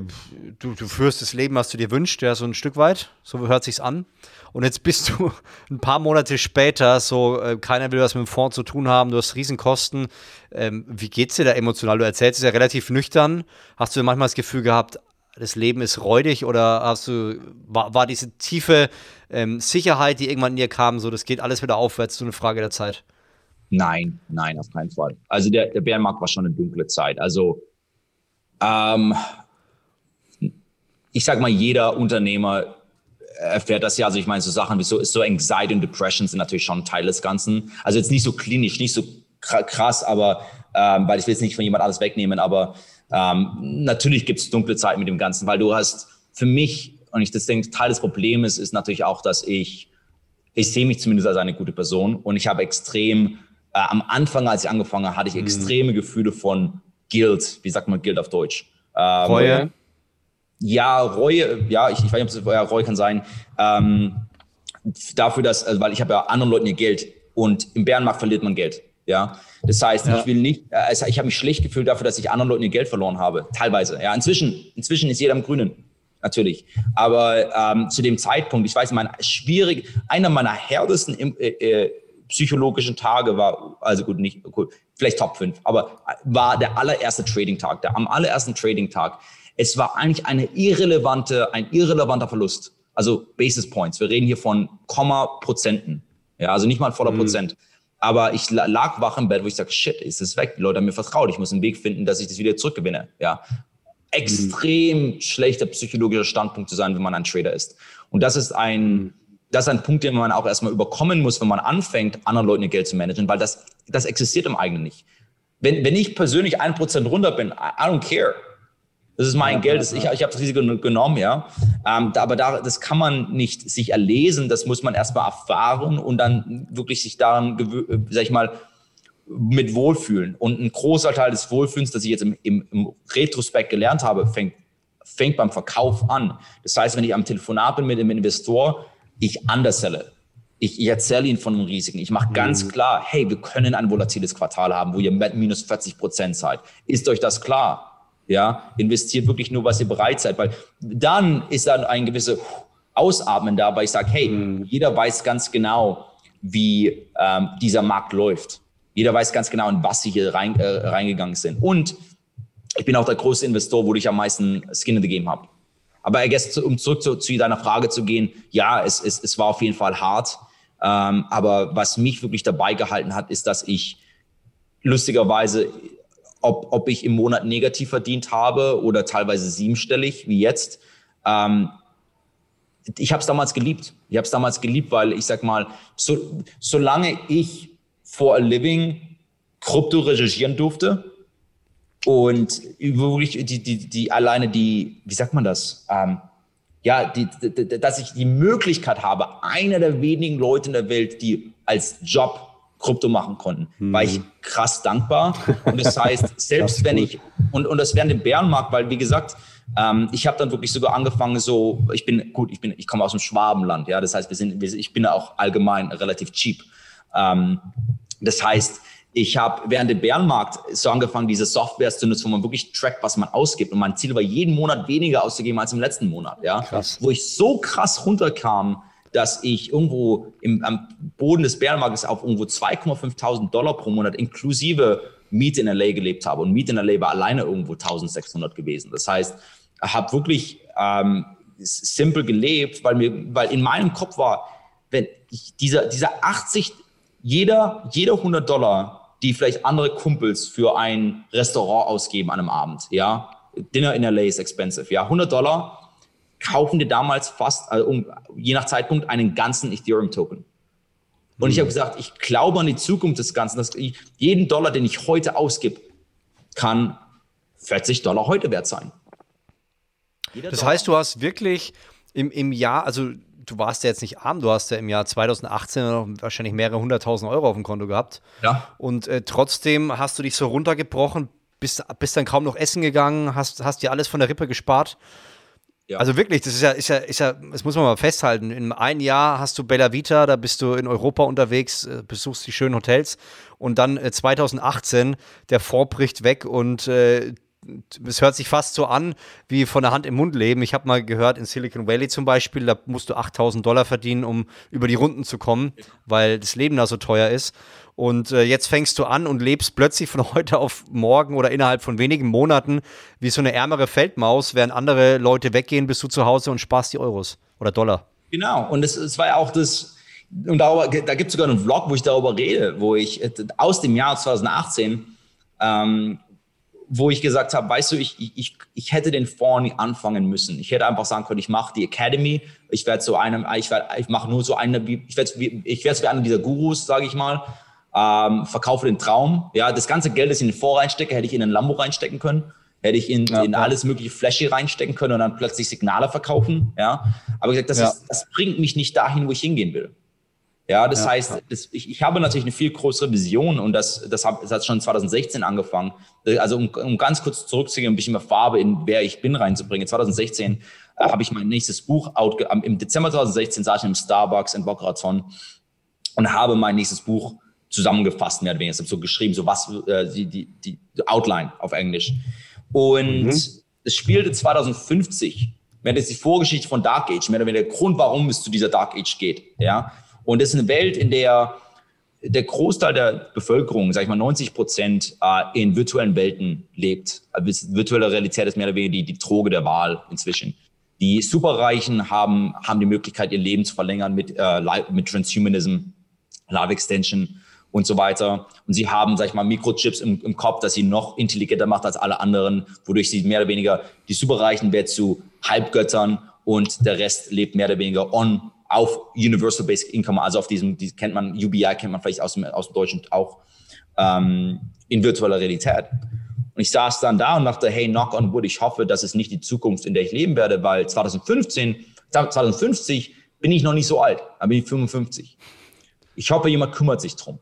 C: du, du führst das Leben, was du dir wünschst, ja, so ein Stück weit, so hört sich's an. Und jetzt bist du ein paar Monate später, so äh, keiner will was mit dem Fonds zu tun haben, du hast Riesenkosten. Ähm, wie geht's dir da emotional? Du erzählst es ja relativ nüchtern. Hast du manchmal das Gefühl gehabt, das Leben ist räudig oder hast du, war, war diese tiefe ähm, Sicherheit, die irgendwann in dir kam, so das geht alles wieder aufwärts, so eine Frage der Zeit?
B: Nein, nein, auf keinen Fall. Also der, der Bärenmarkt war schon eine dunkle Zeit. Also ähm, ich sag mal, jeder Unternehmer erfährt das ja. Also ich meine, so Sachen wie so, so Anxiety und Depression sind natürlich schon Teil des Ganzen. Also jetzt nicht so klinisch, nicht so krass, aber ähm, weil ich will jetzt nicht von jemand alles wegnehmen, aber ähm, natürlich gibt es dunkle Zeiten mit dem Ganzen, weil du hast für mich, und ich das denke, Teil des Problems ist natürlich auch, dass ich, ich sehe mich zumindest als eine gute Person und ich habe extrem, äh, am Anfang, als ich angefangen habe, hatte ich mhm. extreme Gefühle von Guilt. Wie sagt man Guilt auf Deutsch?
C: Ähm, Reue?
B: Ja, Reue, ja, ich, ich weiß nicht, ob es ja, Reue kann sein. Ähm, dafür, dass, also, weil ich habe ja anderen Leuten ihr Geld und im Bärenmarkt verliert man Geld. Ja, das heißt, ja. ich will nicht, äh, also ich habe mich schlecht gefühlt dafür, dass ich anderen Leuten ihr Geld verloren habe. Teilweise. Ja, inzwischen, inzwischen ist jeder im Grünen. natürlich. Aber ähm, zu dem Zeitpunkt, ich weiß, mein schwierig, einer meiner härtesten äh, äh, psychologischen Tage war, also gut, nicht, gut, vielleicht Top 5, aber war der allererste Trading-Tag, der am allerersten Trading-Tag. Es war eigentlich eine irrelevante, ein irrelevanter Verlust. Also Basis Points. Wir reden hier von Komma Prozenten. Ja, also nicht mal voller mhm. Prozent. Aber ich lag wach im Bett, wo ich sage, shit, ist es weg. Die Leute haben mir vertraut. Ich muss einen Weg finden, dass ich das wieder zurückgewinne. Ja. Extrem mhm. schlechter psychologischer Standpunkt zu sein, wenn man ein Trader ist. Und das ist ein, mhm. das ist ein Punkt, den man auch erstmal überkommen muss, wenn man anfängt, anderen Leuten ihr Geld zu managen, weil das, das existiert im eigenen nicht. Wenn, wenn ich persönlich ein Prozent runter bin, I don't care. Das ist mein ja, Geld, das, ich, ich habe das Risiko genommen, ja. Ähm, aber da, das kann man nicht sich erlesen, das muss man erstmal erfahren und dann wirklich sich daran, äh, sag ich mal, mit Wohlfühlen. Und ein großer Teil des Wohlfühlens, das ich jetzt im, im, im Retrospekt gelernt habe, fängt, fängt beim Verkauf an. Das heißt, wenn ich am Telefonat bin mit dem Investor, ich underselle. Ich, ich erzähle ihnen von den Risiken. Ich mache ganz mhm. klar, hey, wir können ein volatiles Quartal haben, wo ihr minus 40 Prozent seid. Ist euch das klar? Ja, investiert wirklich nur, was ihr bereit seid, weil dann ist dann ein gewisses Ausatmen da, weil ich sage, hey, mhm. jeder weiß ganz genau, wie ähm, dieser Markt läuft. Jeder weiß ganz genau, in was sie hier rein, äh, reingegangen sind. Und ich bin auch der größte Investor, wo ich am meisten Skin in the Game habe. Aber guess, um zurück zu, zu, deiner Frage zu gehen, ja, es, es, es war auf jeden Fall hart. Ähm, aber was mich wirklich dabei gehalten hat, ist, dass ich lustigerweise ob, ob ich im Monat negativ verdient habe oder teilweise siebenstellig wie jetzt. Ähm, ich habe es damals geliebt. Ich habe es damals geliebt, weil ich sag mal, so, solange ich for a living Krypto recherchieren durfte und wirklich die, die, die alleine die, wie sagt man das? Ähm, ja, die, die, dass ich die Möglichkeit habe, einer der wenigen Leute in der Welt, die als Job Krypto machen konnten, hm. war ich krass dankbar. Und das heißt, selbst wenn ich, und, und das während dem Bärenmarkt, weil wie gesagt, ähm, ich habe dann wirklich sogar angefangen, so, ich bin, gut, ich bin, ich komme aus dem Schwabenland, ja, das heißt, wir sind, wir, ich bin auch allgemein relativ cheap. Ähm, das heißt, ich habe während dem Bärenmarkt so angefangen, diese Software zu nutzen, wo man wirklich trackt, was man ausgibt. Und mein Ziel war, jeden Monat weniger auszugeben als im letzten Monat. Ja? Krass. Wo ich so krass runterkam, dass ich irgendwo im, am Boden des Bärenmarktes auf irgendwo 2,5 Dollar pro Monat inklusive Miete in LA gelebt habe. Und Miete in LA war alleine irgendwo 1600 gewesen. Das heißt, habe wirklich ähm, simpel gelebt, weil mir, weil in meinem Kopf war, wenn ich, dieser, dieser 80, jeder, jeder 100 Dollar, die vielleicht andere Kumpels für ein Restaurant ausgeben an einem Abend, ja, Dinner in LA ist expensive, ja, 100 Dollar kaufen dir damals fast, also um, je nach Zeitpunkt, einen ganzen Ethereum-Token. Und mhm. ich habe gesagt, ich glaube an die Zukunft des Ganzen, dass ich, jeden Dollar, den ich heute ausgib, kann 40 Dollar heute wert sein.
C: Jeder das Dollar. heißt, du hast wirklich im, im Jahr, also du warst ja jetzt nicht arm, du hast ja im Jahr 2018 wahrscheinlich mehrere hunderttausend Euro auf dem Konto gehabt.
B: Ja.
C: Und äh, trotzdem hast du dich so runtergebrochen, bist, bist dann kaum noch essen gegangen, hast, hast dir alles von der Rippe gespart ja. Also wirklich, das ist ja, ist ja, ist ja, das muss man mal festhalten. In einem Jahr hast du Bella Vita, da bist du in Europa unterwegs, äh, besuchst die schönen Hotels und dann 2018 äh, der Fonds bricht weg und äh, es hört sich fast so an wie von der Hand im Mund leben. Ich habe mal gehört, in Silicon Valley zum Beispiel, da musst du 8000 Dollar verdienen, um über die Runden zu kommen, weil das Leben da so teuer ist. Und äh, jetzt fängst du an und lebst plötzlich von heute auf morgen oder innerhalb von wenigen Monaten wie so eine ärmere Feldmaus, während andere Leute weggehen, bist du zu Hause und sparst die Euros oder Dollar.
B: Genau, und es war ja auch das, und darüber, da gibt es sogar einen Vlog, wo ich darüber rede, wo ich äh, aus dem Jahr 2018 ähm, wo ich gesagt habe, weißt du, ich, ich, ich hätte den Fonds nie anfangen müssen. Ich hätte einfach sagen können, ich mache die Academy, ich werde so einem, ich werde, ich mache nur so eine, ich werde, ich werde wie einer dieser Gurus, sage ich mal, ähm, verkaufe den Traum. Ja, das ganze Geld, das ich in den Fonds reinstecke, hätte ich in einen Lambo reinstecken können, hätte ich in, ja, in alles mögliche Flashy reinstecken können und dann plötzlich Signale verkaufen. Ja, aber gesagt, das, ja. ist, das bringt mich nicht dahin, wo ich hingehen will. Ja, das ja, heißt, das, ich, ich habe natürlich eine viel größere Vision und das, das, hab, das hat schon 2016 angefangen. Also um, um ganz kurz zurückzugehen, ein bisschen mehr Farbe in wer ich bin reinzubringen. 2016 äh, habe ich mein nächstes Buch out, im Dezember 2016 saß ich im Starbucks in Boca Raton und habe mein nächstes Buch zusammengefasst, mehr oder weniger. Ich habe so geschrieben, so was, äh, die, die, die Outline auf Englisch. Und mhm. es spielte 2050 Mehr das ist die Vorgeschichte von Dark Age, mehr oder weniger der Grund, warum es zu dieser Dark Age geht. Ja? Und das ist eine Welt, in der der Großteil der Bevölkerung, sag ich mal 90 Prozent, äh, in virtuellen Welten lebt. Also virtuelle Realität ist mehr oder weniger die, die Droge der Wahl inzwischen. Die Superreichen haben, haben die Möglichkeit, ihr Leben zu verlängern mit, äh, mit Transhumanism, Life Extension und so weiter. Und sie haben, sag ich mal, Mikrochips im, im Kopf, dass sie noch intelligenter macht als alle anderen, wodurch sie mehr oder weniger die Superreichen werden zu Halbgöttern und der Rest lebt mehr oder weniger on auf Universal Basic Income, also auf diesem, die kennt man, UBI kennt man vielleicht aus dem, aus dem Deutschen auch ähm, in virtueller Realität. Und ich saß dann da und dachte, hey, knock on wood, ich hoffe, das ist nicht die Zukunft, in der ich leben werde, weil 2015, 2050 bin ich noch nicht so alt, da bin ich 55. Ich hoffe, jemand kümmert sich drum.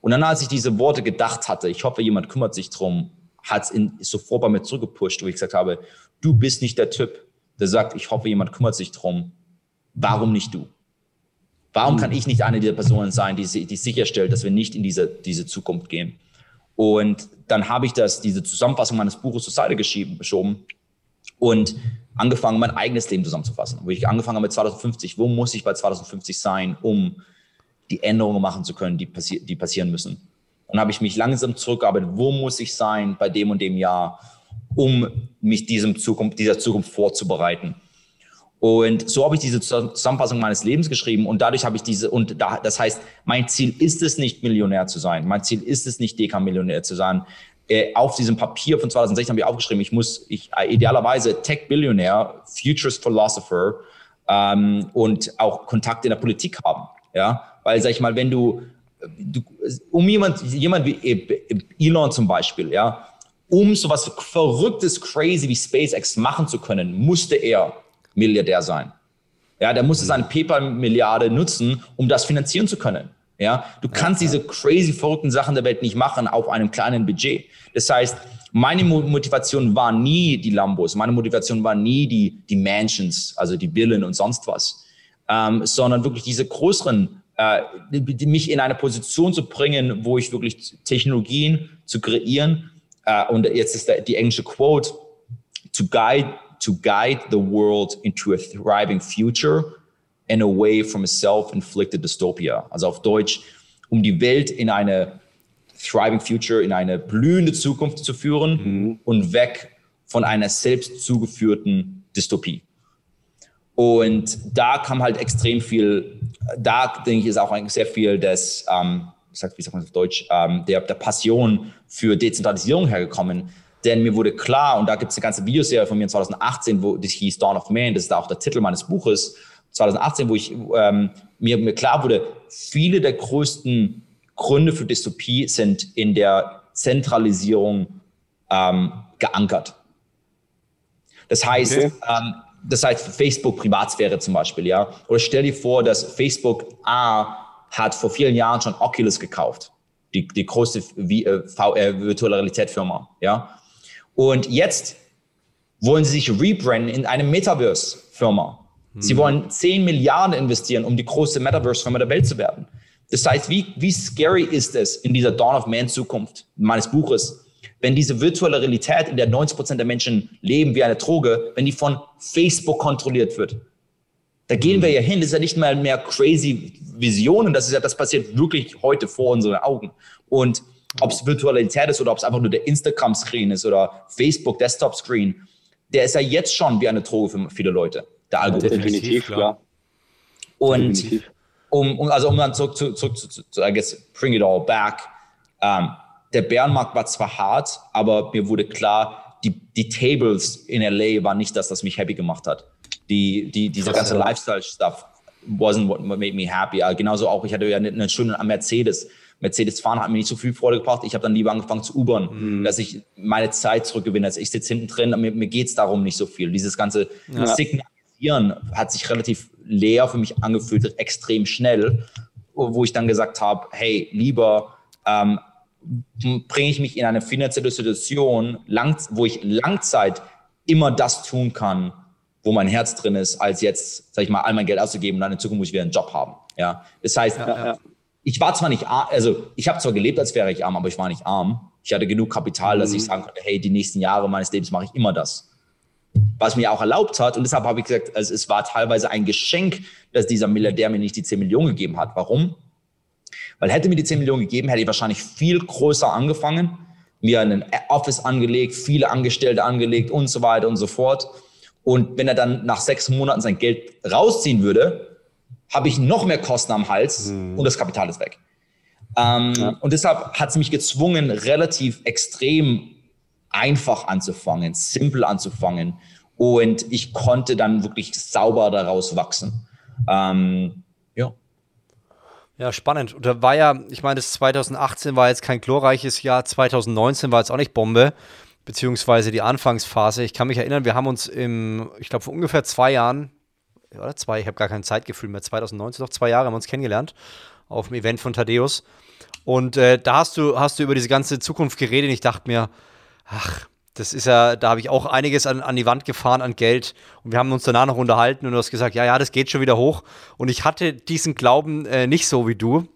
B: Und dann, als ich diese Worte gedacht hatte, ich hoffe, jemand kümmert sich drum, hat es sofort bei mir zurückgepusht, wo ich gesagt habe, du bist nicht der Typ, der sagt, ich hoffe, jemand kümmert sich drum, warum nicht du? Warum kann ich nicht eine dieser Personen sein, die, die sicherstellt, dass wir nicht in diese, diese Zukunft gehen? Und dann habe ich das, diese Zusammenfassung meines Buches zur Seite geschoben und angefangen, mein eigenes Leben zusammenzufassen. Wo ich angefangen habe mit 2050, wo muss ich bei 2050 sein, um die Änderungen machen zu können, die, passi die passieren müssen. Dann habe ich mich langsam zurückgearbeitet, wo muss ich sein bei dem und dem Jahr, um mich diesem Zukunft, dieser Zukunft vorzubereiten. Und so habe ich diese Zusammenfassung meines Lebens geschrieben und dadurch habe ich diese, und da, das heißt, mein Ziel ist es nicht, Millionär zu sein. Mein Ziel ist es nicht, Deka-Millionär zu sein. Äh, auf diesem Papier von 2016 habe ich aufgeschrieben, ich muss, ich, äh, idealerweise Tech-Billionär, Futures Philosopher ähm, und auch Kontakt in der Politik haben. Ja, weil, sag ich mal, wenn du, du um jemand, jemand wie Elon zum Beispiel, ja, um so was Verrücktes, crazy wie SpaceX machen zu können, musste er Milliardär sein. Ja, der musste seine PayPal-Milliarde nutzen, um das finanzieren zu können. Ja, du kannst diese crazy verrückten Sachen der Welt nicht machen auf einem kleinen Budget. Das heißt, meine Motivation war nie die Lambos, meine Motivation war nie die, die Mansions, also die Villen und sonst was, ähm, sondern wirklich diese größeren, äh, mich in eine Position zu bringen, wo ich wirklich Technologien zu kreieren, äh, und jetzt ist die englische Quote, to guide to guide the world into a thriving future and away from a self-inflicted dystopia. Also auf Deutsch, um die Welt in eine thriving future, in eine blühende Zukunft zu führen mhm. und weg von einer selbst zugeführten Dystopie. Und da kam halt extrem viel, da denke ich, ist auch sehr viel des, ähm, wie sagt man auf Deutsch, ähm, der, der Passion für Dezentralisierung hergekommen, denn mir wurde klar, und da gibt es eine ganze Videoserie von mir 2018, wo das hieß Dawn of Man, das ist auch der Titel meines Buches, 2018, wo ich ähm, mir, mir klar wurde, viele der größten Gründe für Dystopie sind in der Zentralisierung ähm, geankert. Das heißt, okay. ähm, das heißt Facebook Privatsphäre zum Beispiel, ja. Oder stell dir vor, dass Facebook A hat vor vielen Jahren schon Oculus gekauft, die, die größte äh, VR, virtuelle Realität Firma, ja. Und jetzt wollen sie sich rebranden in eine Metaverse-Firma. Sie hm. wollen 10 Milliarden investieren, um die größte Metaverse-Firma der Welt zu werden. Das heißt, wie, wie scary ist es in dieser Dawn of Man Zukunft meines Buches, wenn diese virtuelle Realität, in der 90 Prozent der Menschen leben wie eine Droge, wenn die von Facebook kontrolliert wird? Da gehen wir hm. ja hin. Das ist ja nicht mal mehr crazy Visionen. Das ist ja, das passiert wirklich heute vor unseren Augen. Und ob es Virtualität ist oder ob es einfach nur der Instagram-Screen ist oder Facebook-Desktop-Screen, der ist ja jetzt schon wie eine Droge für viele Leute, der Algorithmus. Definitiv, klar. Und Definitiv. Um, um, also um dann zurück zu, zurück zu, zu, I guess, bring it all back. Um, ähm, der Bärenmarkt war zwar hart, aber mir wurde klar, die, die Tables in LA waren nicht das, was mich happy gemacht hat. Die, die, dieser ganze Lifestyle-Stuff wasn't what made me happy. Genauso auch, ich hatte ja einen schönen Mercedes Mercedes fahren hat mir nicht so viel Freude gebracht. Ich habe dann lieber angefangen zu Ubern, mhm. dass ich meine Zeit zurückgewinne. Also ich sitze hinten drin, mir, mir geht es darum nicht so viel. Dieses ganze ja. Signalisieren hat sich relativ leer für mich angefühlt, extrem schnell, wo ich dann gesagt habe, hey, lieber ähm, bringe ich mich in eine finanzielle Situation, lang, wo ich Langzeit immer das tun kann, wo mein Herz drin ist, als jetzt, sag ich mal, all mein Geld auszugeben und dann in Zukunft muss ich wieder einen Job haben. Ja, das heißt, ja, ja ich war zwar nicht arm, also ich habe zwar gelebt, als wäre ich arm, aber ich war nicht arm. Ich hatte genug Kapital, dass ich mhm. sagen konnte, hey, die nächsten Jahre meines Lebens mache ich immer das. was mir auch erlaubt hat. Und deshalb habe ich gesagt, also es war teilweise ein Geschenk, dass dieser Milliardär mir nicht die 10 Millionen gegeben hat. Warum? Weil hätte mir die 10 Millionen gegeben, hätte ich wahrscheinlich viel größer angefangen, mir einen Office angelegt, viele Angestellte angelegt und so weiter und so fort. Und wenn er dann nach sechs Monaten sein Geld rausziehen würde, habe ich noch mehr Kosten am Hals mhm. und das Kapital ist weg. Ähm, ja. Und deshalb hat es mich gezwungen, relativ extrem einfach anzufangen, simpel anzufangen. Und ich konnte dann wirklich sauber daraus wachsen. Ähm, ja.
C: Ja, spannend. Und da war ja, ich meine, das 2018 war jetzt kein glorreiches Jahr, 2019 war jetzt auch nicht Bombe, beziehungsweise die Anfangsphase. Ich kann mich erinnern, wir haben uns im, ich glaube, vor ungefähr zwei Jahren, oder zwei, ich habe gar kein Zeitgefühl mehr, 2019, doch zwei Jahre haben wir uns kennengelernt auf dem Event von Thaddeus. Und äh, da hast du, hast du über diese ganze Zukunft geredet und ich dachte mir, ach, das ist ja, da habe ich auch einiges an, an die Wand gefahren an Geld und wir haben uns danach noch unterhalten und du hast gesagt, ja, ja, das geht schon wieder hoch. Und ich hatte diesen Glauben äh, nicht so wie du.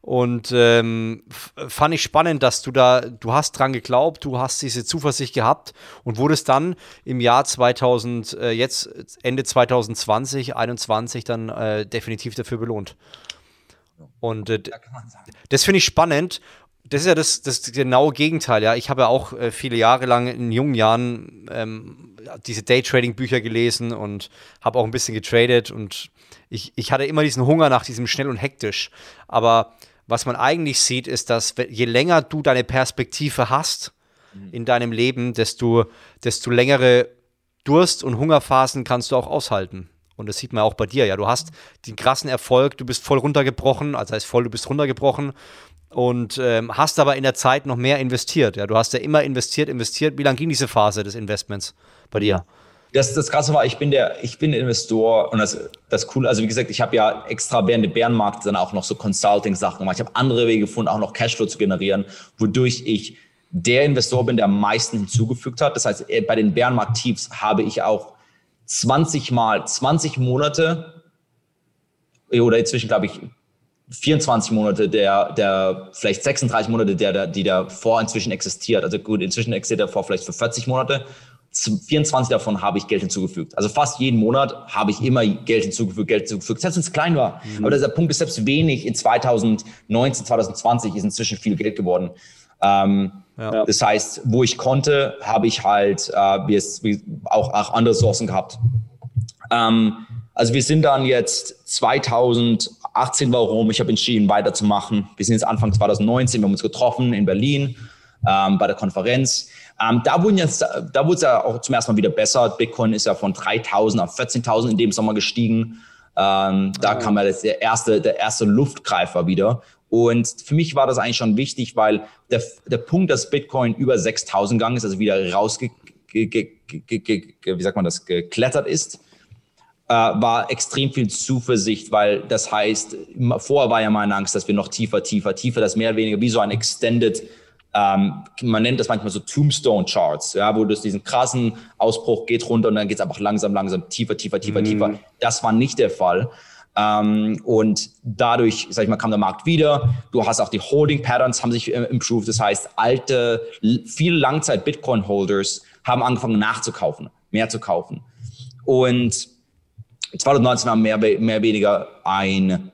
C: Und ähm, fand ich spannend, dass du da, du hast dran geglaubt, du hast diese Zuversicht gehabt und wurdest dann im Jahr 2000, äh, jetzt Ende 2020, 2021 dann äh, definitiv dafür belohnt. Und äh, das finde ich spannend das ist ja das, das genaue Gegenteil, ja. Ich habe ja auch äh, viele Jahre lang in jungen Jahren ähm, diese Daytrading-Bücher gelesen und habe auch ein bisschen getradet und ich, ich hatte immer diesen Hunger nach diesem schnell und hektisch. Aber was man eigentlich sieht, ist, dass je länger du deine Perspektive hast mhm. in deinem Leben, desto, desto längere Durst- und Hungerphasen kannst du auch aushalten. Und das sieht man auch bei dir, ja. Du hast den krassen Erfolg, du bist voll runtergebrochen, also heißt voll, du bist runtergebrochen und ähm, hast aber in der Zeit noch mehr investiert. Ja, du hast ja immer investiert, investiert. Wie lange ging diese Phase des Investments bei dir?
B: Das, das Krasse war, ich bin der, ich bin Investor und das, das Coole, also wie gesagt, ich habe ja extra während der Bärenmarkt dann auch noch so Consulting-Sachen gemacht. Ich habe andere Wege gefunden, auch noch Cashflow zu generieren, wodurch ich der Investor bin, der am meisten hinzugefügt hat. Das heißt, äh, bei den Bärenmarkt-Tiefs habe ich auch 20 mal 20 Monate oder inzwischen, glaube ich, 24 Monate, der, der vielleicht 36 Monate, der, der, die davor inzwischen existiert. Also gut, inzwischen existiert er vor vielleicht für 40 Monate. 24 davon habe ich Geld hinzugefügt. Also fast jeden Monat habe ich immer Geld hinzugefügt, Geld hinzugefügt, selbst wenn es klein war. Mhm. Aber dieser Punkt ist selbst wenig in 2019, 2020 ist inzwischen viel Geld geworden. Ähm, ja. Das heißt, wo ich konnte, habe ich halt äh, wie es, wie auch, auch andere Sourcen gehabt. Ähm, also wir sind dann jetzt 2018 warum ich habe entschieden weiterzumachen. Wir sind jetzt Anfang 2019, wir haben uns getroffen in Berlin ähm, bei der Konferenz. Ähm, da wurde es ja auch zum ersten Mal wieder besser. Bitcoin ist ja von 3.000 auf 14.000 in dem Sommer gestiegen. Ähm, da oh. kam ja der erste, der erste Luftgreifer wieder. Und für mich war das eigentlich schon wichtig, weil der, der Punkt, dass Bitcoin über 6.000 gegangen ist, also wieder rausge, wie sagt man das, geklettert ist, äh, war extrem viel Zuversicht, weil das heißt, vorher war ja meine Angst, dass wir noch tiefer, tiefer, tiefer, das mehr oder weniger wie so ein Extended, ähm, man nennt das manchmal so Tombstone Charts, ja, wo das diesen krassen Ausbruch geht runter und dann geht es einfach langsam, langsam tiefer, tiefer, tiefer, mhm. tiefer. Das war nicht der Fall. Ähm, und dadurch, sag ich mal, kam der Markt wieder. Du hast auch die Holding Patterns haben sich äh, improved. Das heißt, alte, viele Langzeit Bitcoin Holders haben angefangen nachzukaufen, mehr zu kaufen. Und 2019 war mehr, mehr weniger ein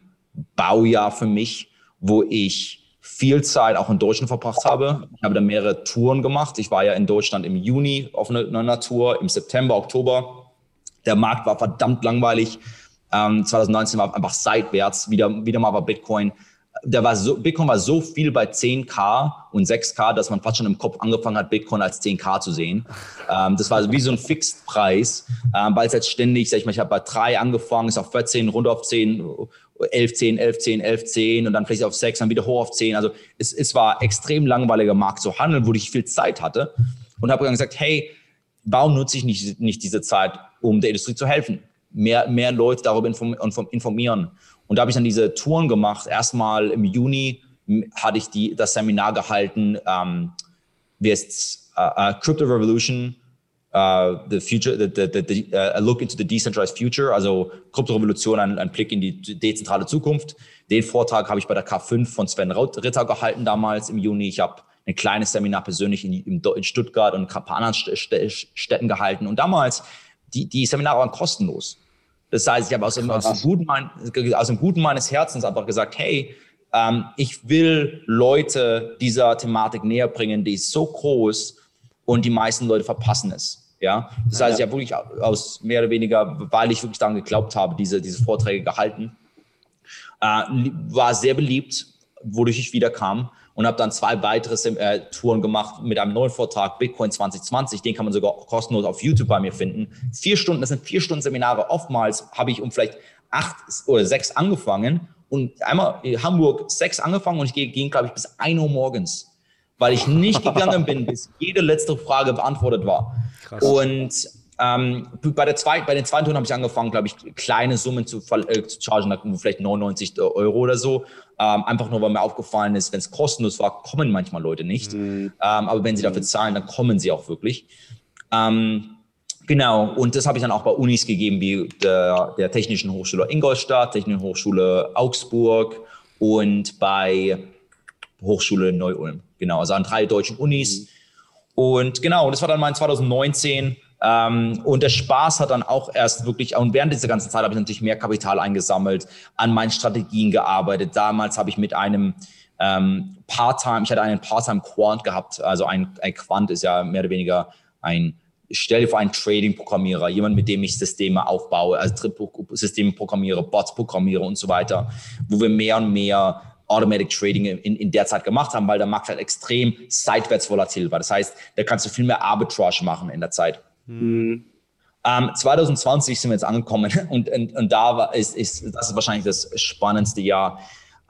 B: Baujahr für mich, wo ich viel Zeit auch in Deutschland verbracht habe. Ich habe da mehrere Touren gemacht. Ich war ja in Deutschland im Juni auf einer Tour, im September, Oktober. Der Markt war verdammt langweilig. Ähm, 2019 war einfach seitwärts. Wieder, wieder mal war Bitcoin der war so, Bitcoin war so viel bei 10k und 6k, dass man fast schon im Kopf angefangen hat, Bitcoin als 10k zu sehen. Ähm, das war wie so ein Fixpreis, ähm, weil es jetzt ständig, sag ich mal, ich habe bei 3 angefangen, ist auf 14, runter auf 10, 11, 10, 11, 10, 11, 10 und dann vielleicht auf 6, dann wieder hoch auf 10. Also es, es war extrem langweiliger Markt zu handeln, wo ich viel Zeit hatte und habe dann gesagt, hey, warum nutze ich nicht, nicht diese Zeit, um der Industrie zu helfen? Mehr, mehr Leute darüber informieren. Und da habe ich dann diese Touren gemacht. Erstmal im Juni hatte ich die, das Seminar gehalten, ähm, wie heißt uh, uh, Crypto Revolution, uh, the future, the, the, the, the a look into the decentralized future, also Kryptorevolution, ein, ein Blick in die dezentrale Zukunft. Den Vortrag habe ich bei der K5 von Sven Ritter gehalten damals im Juni. Ich habe ein kleines Seminar persönlich in, in Stuttgart und ein paar anderen Städten gehalten. Und damals die, die Seminare waren kostenlos. Das heißt, ich habe aus, aus, dem guten, aus dem Guten meines Herzens einfach gesagt, hey, ähm, ich will Leute dieser Thematik näher bringen, die ist so groß und die meisten Leute verpassen es. Ja, das heißt, ich habe wirklich aus mehr oder weniger, weil ich wirklich daran geglaubt habe, diese, diese Vorträge gehalten. Äh, war sehr beliebt, wodurch ich wieder kam und habe dann zwei weitere äh, Touren gemacht mit einem neuen Vortrag, Bitcoin 2020. Den kann man sogar kostenlos auf YouTube bei mir finden. Vier Stunden, das sind vier Stunden Seminare. Oftmals habe ich um vielleicht acht oder sechs angefangen und einmal in Hamburg sechs angefangen und ich ging, glaube ich, bis ein Uhr morgens, weil ich nicht gegangen bin, bis jede letzte Frage beantwortet war. Krass. Und ähm, bei, der zwei, bei den zweiten Touren habe ich angefangen, glaube ich, kleine Summen zu, äh, zu chargen, vielleicht 99 Euro oder so. Ähm, einfach nur, weil mir aufgefallen ist, wenn es kostenlos war, kommen manchmal Leute nicht. Mhm. Ähm, aber wenn sie dafür zahlen, dann kommen sie auch wirklich. Ähm, genau, und das habe ich dann auch bei Unis gegeben, wie der, der Technischen Hochschule Ingolstadt, Technischen Hochschule Augsburg und bei Hochschule Neu-Ulm. Genau, also an drei deutschen Unis. Mhm. Und genau, das war dann mein 2019. Ähm, und der Spaß hat dann auch erst wirklich, und während dieser ganzen Zeit habe ich natürlich mehr Kapital eingesammelt, an meinen Strategien gearbeitet. Damals habe ich mit einem ähm, Part-Time, ich hatte einen Part-Time Quant gehabt. Also ein, ein Quant ist ja mehr oder weniger ein stelle vor einen Trading-Programmierer, jemand, mit dem ich Systeme aufbaue, also Systeme programmiere, Bots programmiere und so weiter, wo wir mehr und mehr Automatic Trading in, in der Zeit gemacht haben, weil der Markt halt extrem seitwärts volatil war. Das heißt, da kannst du viel mehr Arbitrage machen in der Zeit. Mhm. Ähm, 2020 sind wir jetzt angekommen und, und, und da war, ist, ist, das ist wahrscheinlich das spannendste Jahr.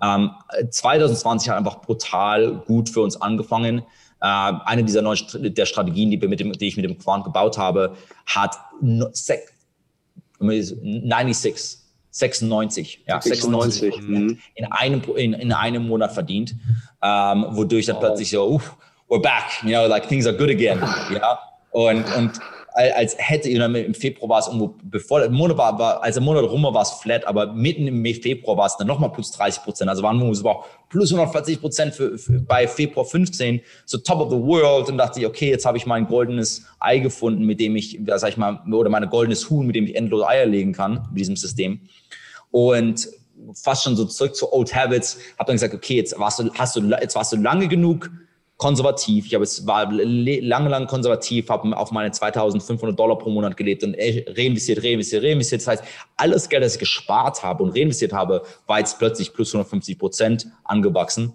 B: Ähm, 2020 hat einfach brutal gut für uns angefangen. Äh, eine dieser neuen der Strategien, die, dem, die ich mit dem Quant gebaut habe, hat 96, 96, ja, 96 mhm. in, einem, in, in einem Monat verdient, ähm, wodurch dann oh. plötzlich so, uh, we're back, you know, like things are good again, ja. Und, und als hätte, im Februar war es irgendwo, bevor der Monat war, war als der Monat rum war, es flat, aber mitten im Februar war es dann nochmal plus 30 Prozent. Also waren wir auch plus 140 Prozent für, für, bei Februar 15, so top of the world. Und dachte ich, okay, jetzt habe ich mein goldenes Ei gefunden, mit dem ich, sag ich mal, oder meine goldenes Huhn, mit dem ich endlos Eier legen kann, mit diesem System. Und fast schon so zurück zu Old Habits, habe dann gesagt, okay, jetzt warst du, hast du, jetzt warst du lange genug konservativ. Ich habe es war lange, lange konservativ, habe auf meine 2.500 Dollar pro Monat gelebt und reinvestiert, reinvestiert, reinvestiert. Das heißt, alles Geld, das ich gespart habe und reinvestiert habe, war jetzt plötzlich plus 150 Prozent angewachsen.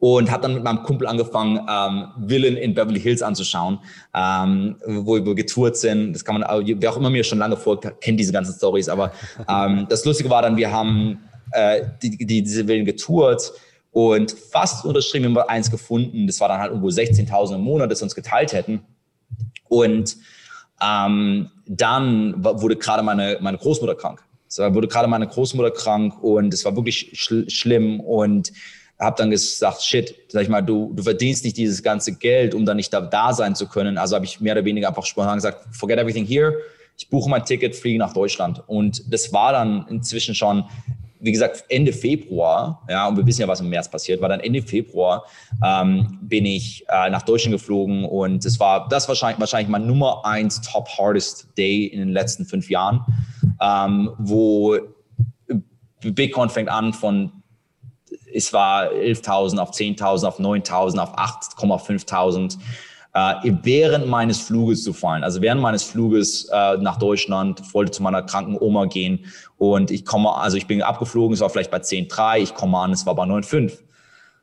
B: Und habe dann mit meinem Kumpel angefangen, ähm, Villen in Beverly Hills anzuschauen, ähm, wo wir getourt sind. Das kann man, wer auch immer mir schon lange folgt, kennt diese ganzen Stories. Aber ähm, das Lustige war dann, wir haben äh, die, die, diese Villen getourt und fast unterschrieben haben wir eins gefunden. Das war dann halt irgendwo 16.000 im Monat, das uns geteilt hätten. Und ähm, dann wurde gerade meine, meine Großmutter krank. Es wurde gerade meine Großmutter krank und es war wirklich schl schlimm und habe dann gesagt, shit, sag ich mal, du, du verdienst nicht dieses ganze Geld, um dann nicht da, da sein zu können. Also habe ich mehr oder weniger einfach spontan gesagt, forget everything here. Ich buche mein Ticket, fliege nach Deutschland. Und das war dann inzwischen schon wie gesagt, Ende Februar, ja, und wir wissen ja, was im März passiert, war dann Ende Februar, ähm, bin ich äh, nach Deutschland geflogen und es war das wahrscheinlich, wahrscheinlich mein Nummer eins Top Hardest Day in den letzten fünf Jahren, ähm, wo Bitcoin fängt an von es war 11.000 auf 10.000 auf 9.000 auf 8,5.000 äh, während meines Fluges zu fallen. Also während meines Fluges äh, nach Deutschland, wollte zu meiner kranken Oma gehen und ich komme, also ich bin abgeflogen, es war vielleicht bei 10,3, ich komme an, es war bei 9,5.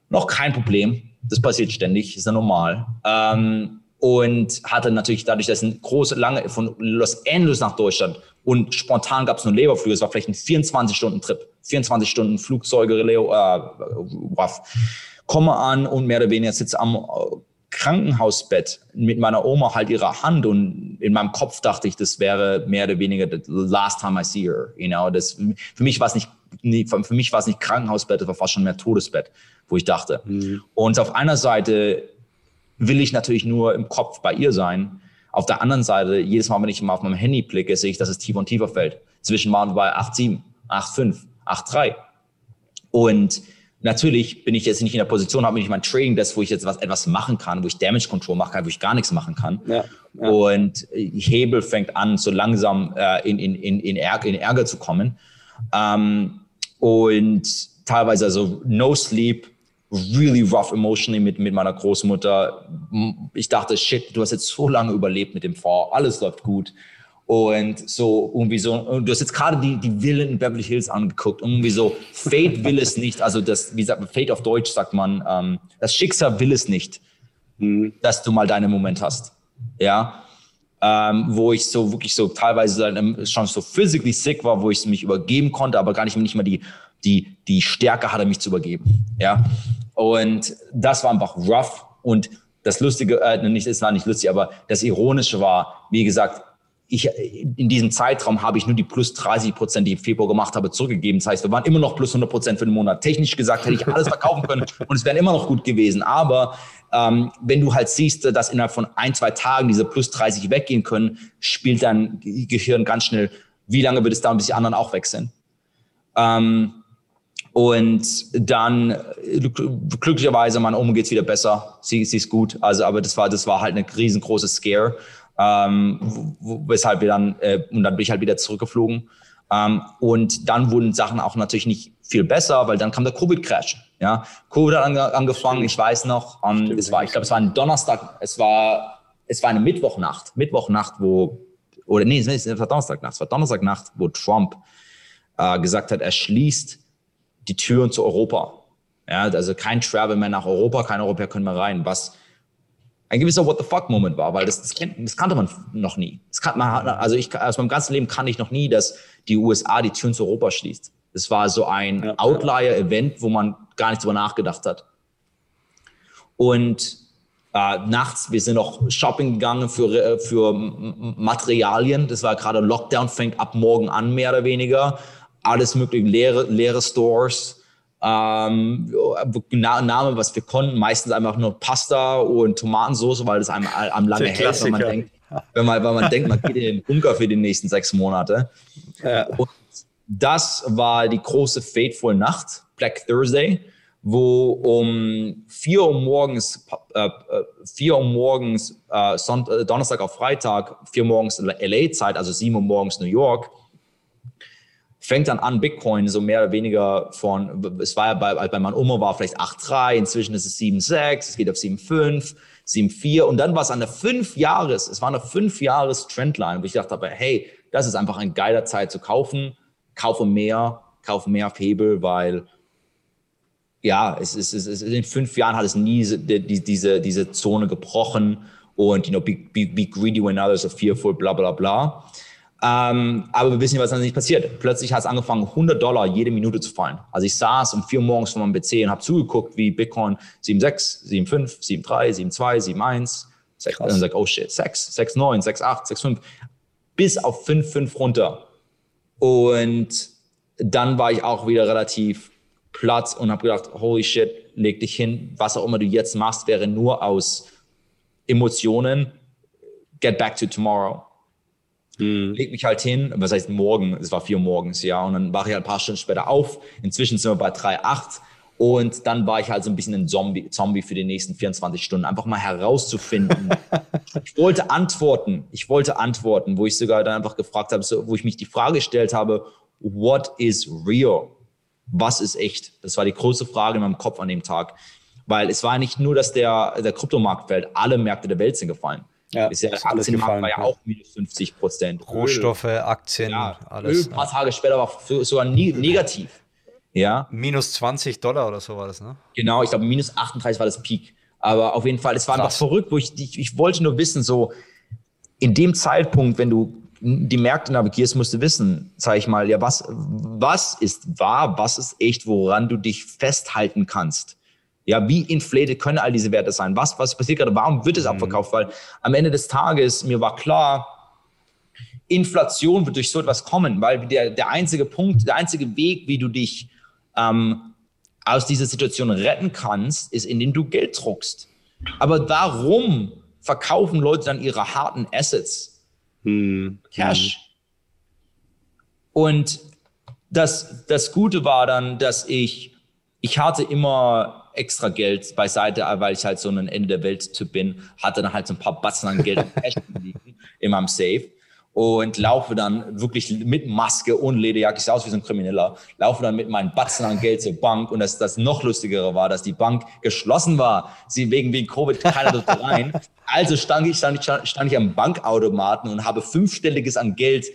B: Noch kein Problem, das passiert ständig, ist ja normal. Ähm, und hatte natürlich dadurch, dass ein große, lange von Los Angeles nach Deutschland und spontan gab es nur Leberflüge, es war vielleicht ein 24-Stunden-Trip, 24 Stunden Flugzeuge, Leo, äh, Waff. Komme an und mehr oder weniger sitze am Krankenhausbett mit meiner Oma halt ihre Hand und in meinem Kopf dachte ich, das wäre mehr oder weniger the last time I see her. You know, das, für mich war es nicht, für mich war es nicht Krankenhausbett, das war fast schon mehr Todesbett, wo ich dachte. Mhm. Und auf einer Seite will ich natürlich nur im Kopf bei ihr sein. Auf der anderen Seite, jedes Mal, wenn ich mal auf meinem Handy blicke, sehe ich, dass es tiefer und tiefer fällt. Zwischen waren wir bei 8,7, 8,5, 8,3. Und natürlich bin ich jetzt nicht in der Position, habe ich mein Trading Desk, wo ich jetzt was, etwas machen kann, wo ich Damage Control machen kann, wo ich gar nichts machen kann. Ja, ja. Und Hebel fängt an, so langsam äh, in, in, in, in, Ärger, in Ärger zu kommen. Ähm, und teilweise also no sleep, really rough emotionally mit, mit meiner Großmutter. Ich dachte, shit, du hast jetzt so lange überlebt mit dem Fonds, alles läuft gut. Und so irgendwie so, du hast jetzt gerade die, die Villen in Beverly Hills angeguckt. Irgendwie so, Fate will es nicht. Also das, wie sagt Fate auf Deutsch sagt man, ähm, das Schicksal will es nicht, mhm. dass du mal deinen Moment hast. Ja. Ähm, wo ich so wirklich so teilweise schon so physically sick war, wo ich mich übergeben konnte, aber gar nicht, nicht mal die, die, die Stärke hatte, mich zu übergeben. Ja. Und das war einfach rough. Und das Lustige, äh, nicht, es war nicht lustig, aber das Ironische war, wie gesagt, ich, in diesem Zeitraum habe ich nur die plus 30 Prozent, die ich im Februar gemacht habe, zurückgegeben. Das heißt, wir waren immer noch plus 100 Prozent für den Monat. Technisch gesagt hätte ich alles verkaufen können und es wäre immer noch gut gewesen. Aber ähm, wenn du halt siehst, dass innerhalb von ein, zwei Tagen diese plus 30 weggehen können, spielt dein Gehirn ganz schnell, wie lange wird es dauern, bis die anderen auch weg sind. Ähm, und dann glücklicherweise, meine Oma geht's wieder besser. Sie, sie ist gut. Also, aber das war, das war halt eine riesengroße Scare ähm, weshalb wir dann, äh, und dann bin ich halt wieder zurückgeflogen. Ähm, und dann wurden Sachen auch natürlich nicht viel besser, weil dann kam der Covid-Crash. Ja, Covid hat ange angefangen, ich weiß noch, ähm, es war, ich glaube, es war ein Donnerstag, es war, es war eine Mittwochnacht, Mittwochnacht, wo, oder nee, es war Donnerstagnacht, es war Donnerstagnacht, wo Trump äh, gesagt hat, er schließt die Türen zu Europa. Ja, also kein Travel mehr nach Europa, kein Europäer können mehr rein, was ein gewisser What the fuck Moment war, weil das, das, kennt, das kannte man noch nie. Das kann man, also ich, aus meinem ganzen Leben kannte ich noch nie, dass die USA die Türen zu Europa schließt. Das war so ein ja, Outlier-Event, wo man gar nicht drüber nachgedacht hat. Und äh, nachts, wir sind noch shopping gegangen für, äh, für Materialien. Das war gerade Lockdown, fängt ab morgen an, mehr oder weniger. Alles mögliche, leere, leere Stores ähm, Name, was wir konnten, meistens einfach nur Pasta und Tomatensauce, weil das einem am lange hält, wenn man denkt, wenn man, wenn man denkt, man geht in den Bunker für die nächsten sechs Monate. Ja. Und das war die große Fateful Nacht, Black Thursday, wo um vier Uhr morgens, äh, 4 Uhr morgens, äh, Sonntag, Donnerstag auf Freitag, vier Uhr morgens LA-Zeit, also sieben Uhr morgens New York, fängt dann an, Bitcoin so mehr oder weniger von, es war ja bei, bei meinem Oma war vielleicht 8,3, inzwischen ist es 7,6, es geht auf 7,5, 7,4 und dann war es an der 5 Jahres, es war eine 5 Jahres Trendline, wo ich dachte, hey, das ist einfach ein geiler Zeit zu kaufen, kaufe mehr, kaufe mehr auf Hebel, weil ja, es ist, es ist, in fünf Jahren hat es nie die, diese, diese Zone gebrochen und, you know, be, be, be greedy when others are fearful, bla, bla, bla. Ähm, aber wir wissen nicht, was dann nicht passiert. Plötzlich hat es angefangen, 100 Dollar jede Minute zu fallen. Also ich saß um vier Uhr morgens vor meinem PC und habe zugeguckt, wie Bitcoin 7,6, 7,5, 7,3, 7,2, 7,1, 6, und dann sag, oh shit, 6, 6,9, 6,8, 6,5, bis auf 5,5 runter. Und dann war ich auch wieder relativ platt und habe gedacht, holy shit, leg dich hin, was auch immer du jetzt machst, wäre nur aus Emotionen, get back to tomorrow. Mhm. Leg mich halt hin, was heißt morgen, es war vier Uhr morgens, ja, und dann wache ich halt ein paar Stunden später auf. Inzwischen sind wir bei 3,8 und dann war ich halt so ein bisschen ein Zombie, Zombie für die nächsten 24 Stunden, einfach mal herauszufinden. ich wollte antworten, ich wollte antworten, wo ich sogar dann einfach gefragt habe, so, wo ich mich die Frage gestellt habe, what is real? Was ist echt? Das war die große Frage in meinem Kopf an dem Tag. Weil es war nicht nur, dass der, der Kryptomarkt fällt, alle Märkte der Welt sind gefallen. Ja, ist ja, Aktienmarkt gefallen, war ja auch minus 50 Prozent.
C: Rohstoffe, Aktien,
B: ja, alles. Öl, ein paar Tage später war sogar nie, negativ. Ja.
C: Minus 20 Dollar oder so war das, ne?
B: Genau, ich glaube, minus 38 war das Peak. Aber auf jeden Fall, es war Krass. einfach verrückt, wo ich, ich, ich wollte nur wissen, so in dem Zeitpunkt, wenn du die Märkte navigierst, musst du wissen, sage ich mal, ja, was, was ist wahr, was ist echt, woran du dich festhalten kannst. Ja, wie inflated können all diese Werte sein? Was, was passiert gerade? Warum wird es mhm. abverkauft? Weil am Ende des Tages, mir war klar, Inflation wird durch so etwas kommen, weil der, der einzige Punkt, der einzige Weg, wie du dich ähm, aus dieser Situation retten kannst, ist, indem du Geld druckst. Aber warum verkaufen Leute dann ihre harten Assets? Mhm. Cash. Und das, das Gute war dann, dass ich ich hatte immer extra Geld beiseite, weil ich halt so ein Ende der Welt-Typ bin, hatte dann halt so ein paar Batzen an Geld in meinem Safe und laufe dann wirklich mit Maske und Lederjacke, ich sah aus wie so ein Krimineller, laufe dann mit meinen Batzen an Geld zur Bank und das, das noch lustigere war, dass die Bank geschlossen war. Sie wegen, wegen Covid keiner durfte rein. Also stand ich, stand, stand ich am Bankautomaten und habe fünfstelliges an Geld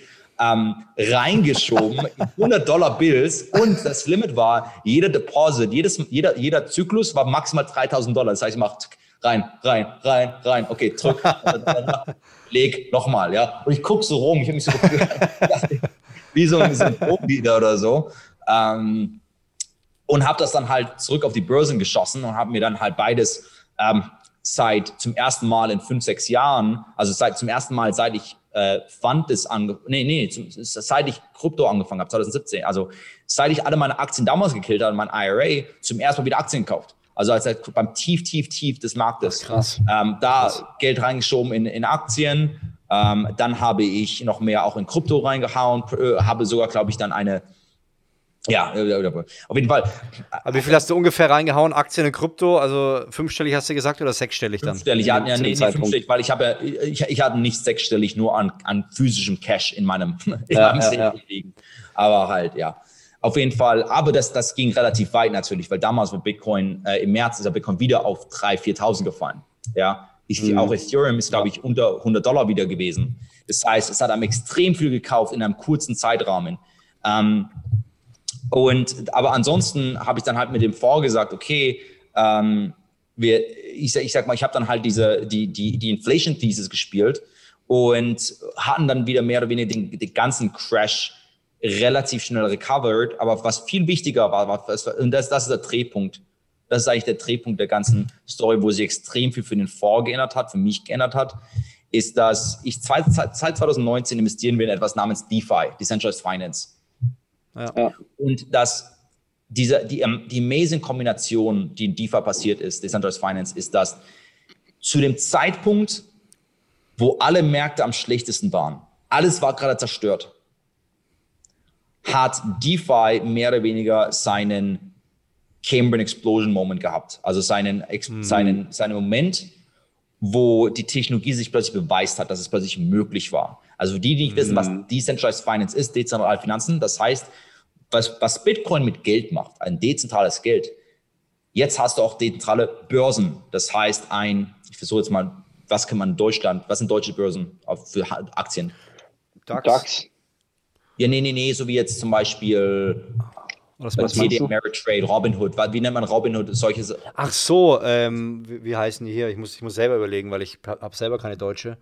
B: ähm, reingeschoben, 100 Dollar Bills und das Limit war, jeder Deposit, jedes, jeder, jeder Zyklus war maximal 3000 Dollar. Das heißt, ich mache rein, rein, rein, rein, okay, drück, leg nochmal, ja. Und ich gucke so rum, ich habe mich so wie so ein, so ein oder so. Ähm, und habe das dann halt zurück auf die Börsen geschossen und habe mir dann halt beides ähm, seit zum ersten Mal in fünf, sechs Jahren, also seit zum ersten Mal, seit ich äh, Fund ist ange nee, nee, seit ich Krypto angefangen habe, 2017, also seit ich alle meine Aktien damals gekillt habe, mein IRA, zum ersten Mal wieder Aktien gekauft. Also als halt beim tief, tief, tief des Marktes.
C: Krass.
B: Ähm, da
C: krass.
B: Geld reingeschoben in, in Aktien. Ähm, dann habe ich noch mehr auch in Krypto reingehauen, äh, habe sogar, glaube ich, dann eine ja, auf jeden Fall.
C: Aber wie viel hast du ungefähr reingehauen? Aktien in Krypto? Also fünfstellig hast du gesagt oder sechsstellig dann?
B: Fünfstellig, ja, ja nee, nee, fünfstellig, weil ich habe ja, ich, ich hatte nicht sechsstellig nur an, an physischem Cash in meinem, in ja, meinem ja, ja. liegen. Aber halt, ja. Auf jeden Fall, aber das, das ging relativ weit natürlich, weil damals war Bitcoin, äh, im März ist ja Bitcoin wieder auf 3.000, 4.000 gefallen. Ja, ich, mhm. auch Ethereum ist, glaube ich, unter 100 Dollar wieder gewesen. Das heißt, es hat einem extrem viel gekauft in einem kurzen Zeitrahmen. Ähm, und, aber ansonsten habe ich dann halt mit dem Fonds gesagt, okay, ähm, wir, ich, ich sag mal, ich habe dann halt diese, die, die, die Inflation Thesis gespielt und hatten dann wieder mehr oder weniger den, den ganzen Crash relativ schnell recovered. Aber was viel wichtiger war, war und das, das ist der Drehpunkt. Das ist eigentlich der Drehpunkt der ganzen Story, wo sich extrem viel für den Fonds geändert hat, für mich geändert hat, ist, dass ich seit 2019 investieren will in etwas namens DeFi, Decentralized Finance. Ja. Und dass diese, die, ähm, die amazing Kombination, die in DeFi passiert ist, Decentralized Finance, ist, dass zu dem Zeitpunkt, wo alle Märkte am schlechtesten waren, alles war gerade zerstört, hat DeFi mehr oder weniger seinen Cambrian Explosion Moment gehabt. Also seinen, mhm. seinen, seinen Moment, wo die Technologie sich plötzlich beweist hat, dass es plötzlich möglich war. Also die, die nicht wissen, was mhm. Decentralized Finance ist, dezentrale Finanzen, das heißt, was, was Bitcoin mit Geld macht, ein dezentrales Geld. Jetzt hast du auch dezentrale Börsen. Das heißt, ein, ich versuche jetzt mal, was kann man in Deutschland, was sind deutsche Börsen für Aktien?
C: DAX. DAX.
B: Ja, nee, nee, nee, so wie jetzt zum Beispiel
C: was, was TD
B: Ameritrade, Robinhood. Wie nennt man Robinhood? Solche
C: Ach so, ähm, wie, wie, heißen die hier? Ich muss, ich muss selber überlegen, weil ich habe selber keine deutsche.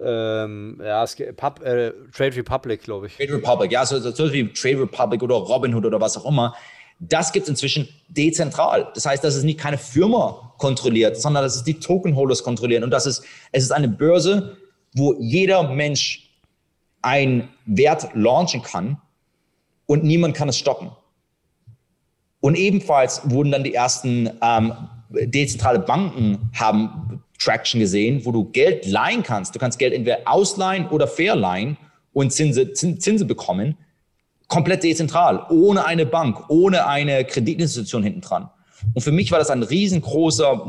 C: Ähm, ja, es, Pub, äh, Trade Republic, glaube ich.
B: Trade Republic, ja, so, so wie Trade Republic oder Robinhood oder was auch immer. Das gibt es inzwischen dezentral. Das heißt, dass es nicht keine Firma kontrolliert, sondern dass es die Token Holders kontrollieren. Und das ist, es ist eine Börse, wo jeder Mensch einen Wert launchen kann und niemand kann es stoppen. Und ebenfalls wurden dann die ersten ähm, dezentrale Banken haben Traction gesehen, wo du Geld leihen kannst. Du kannst Geld entweder ausleihen oder verleihen und Zinse, Zinse bekommen. Komplett dezentral, ohne eine Bank, ohne eine Kreditinstitution hinten dran. Und für mich war das ein riesengroßer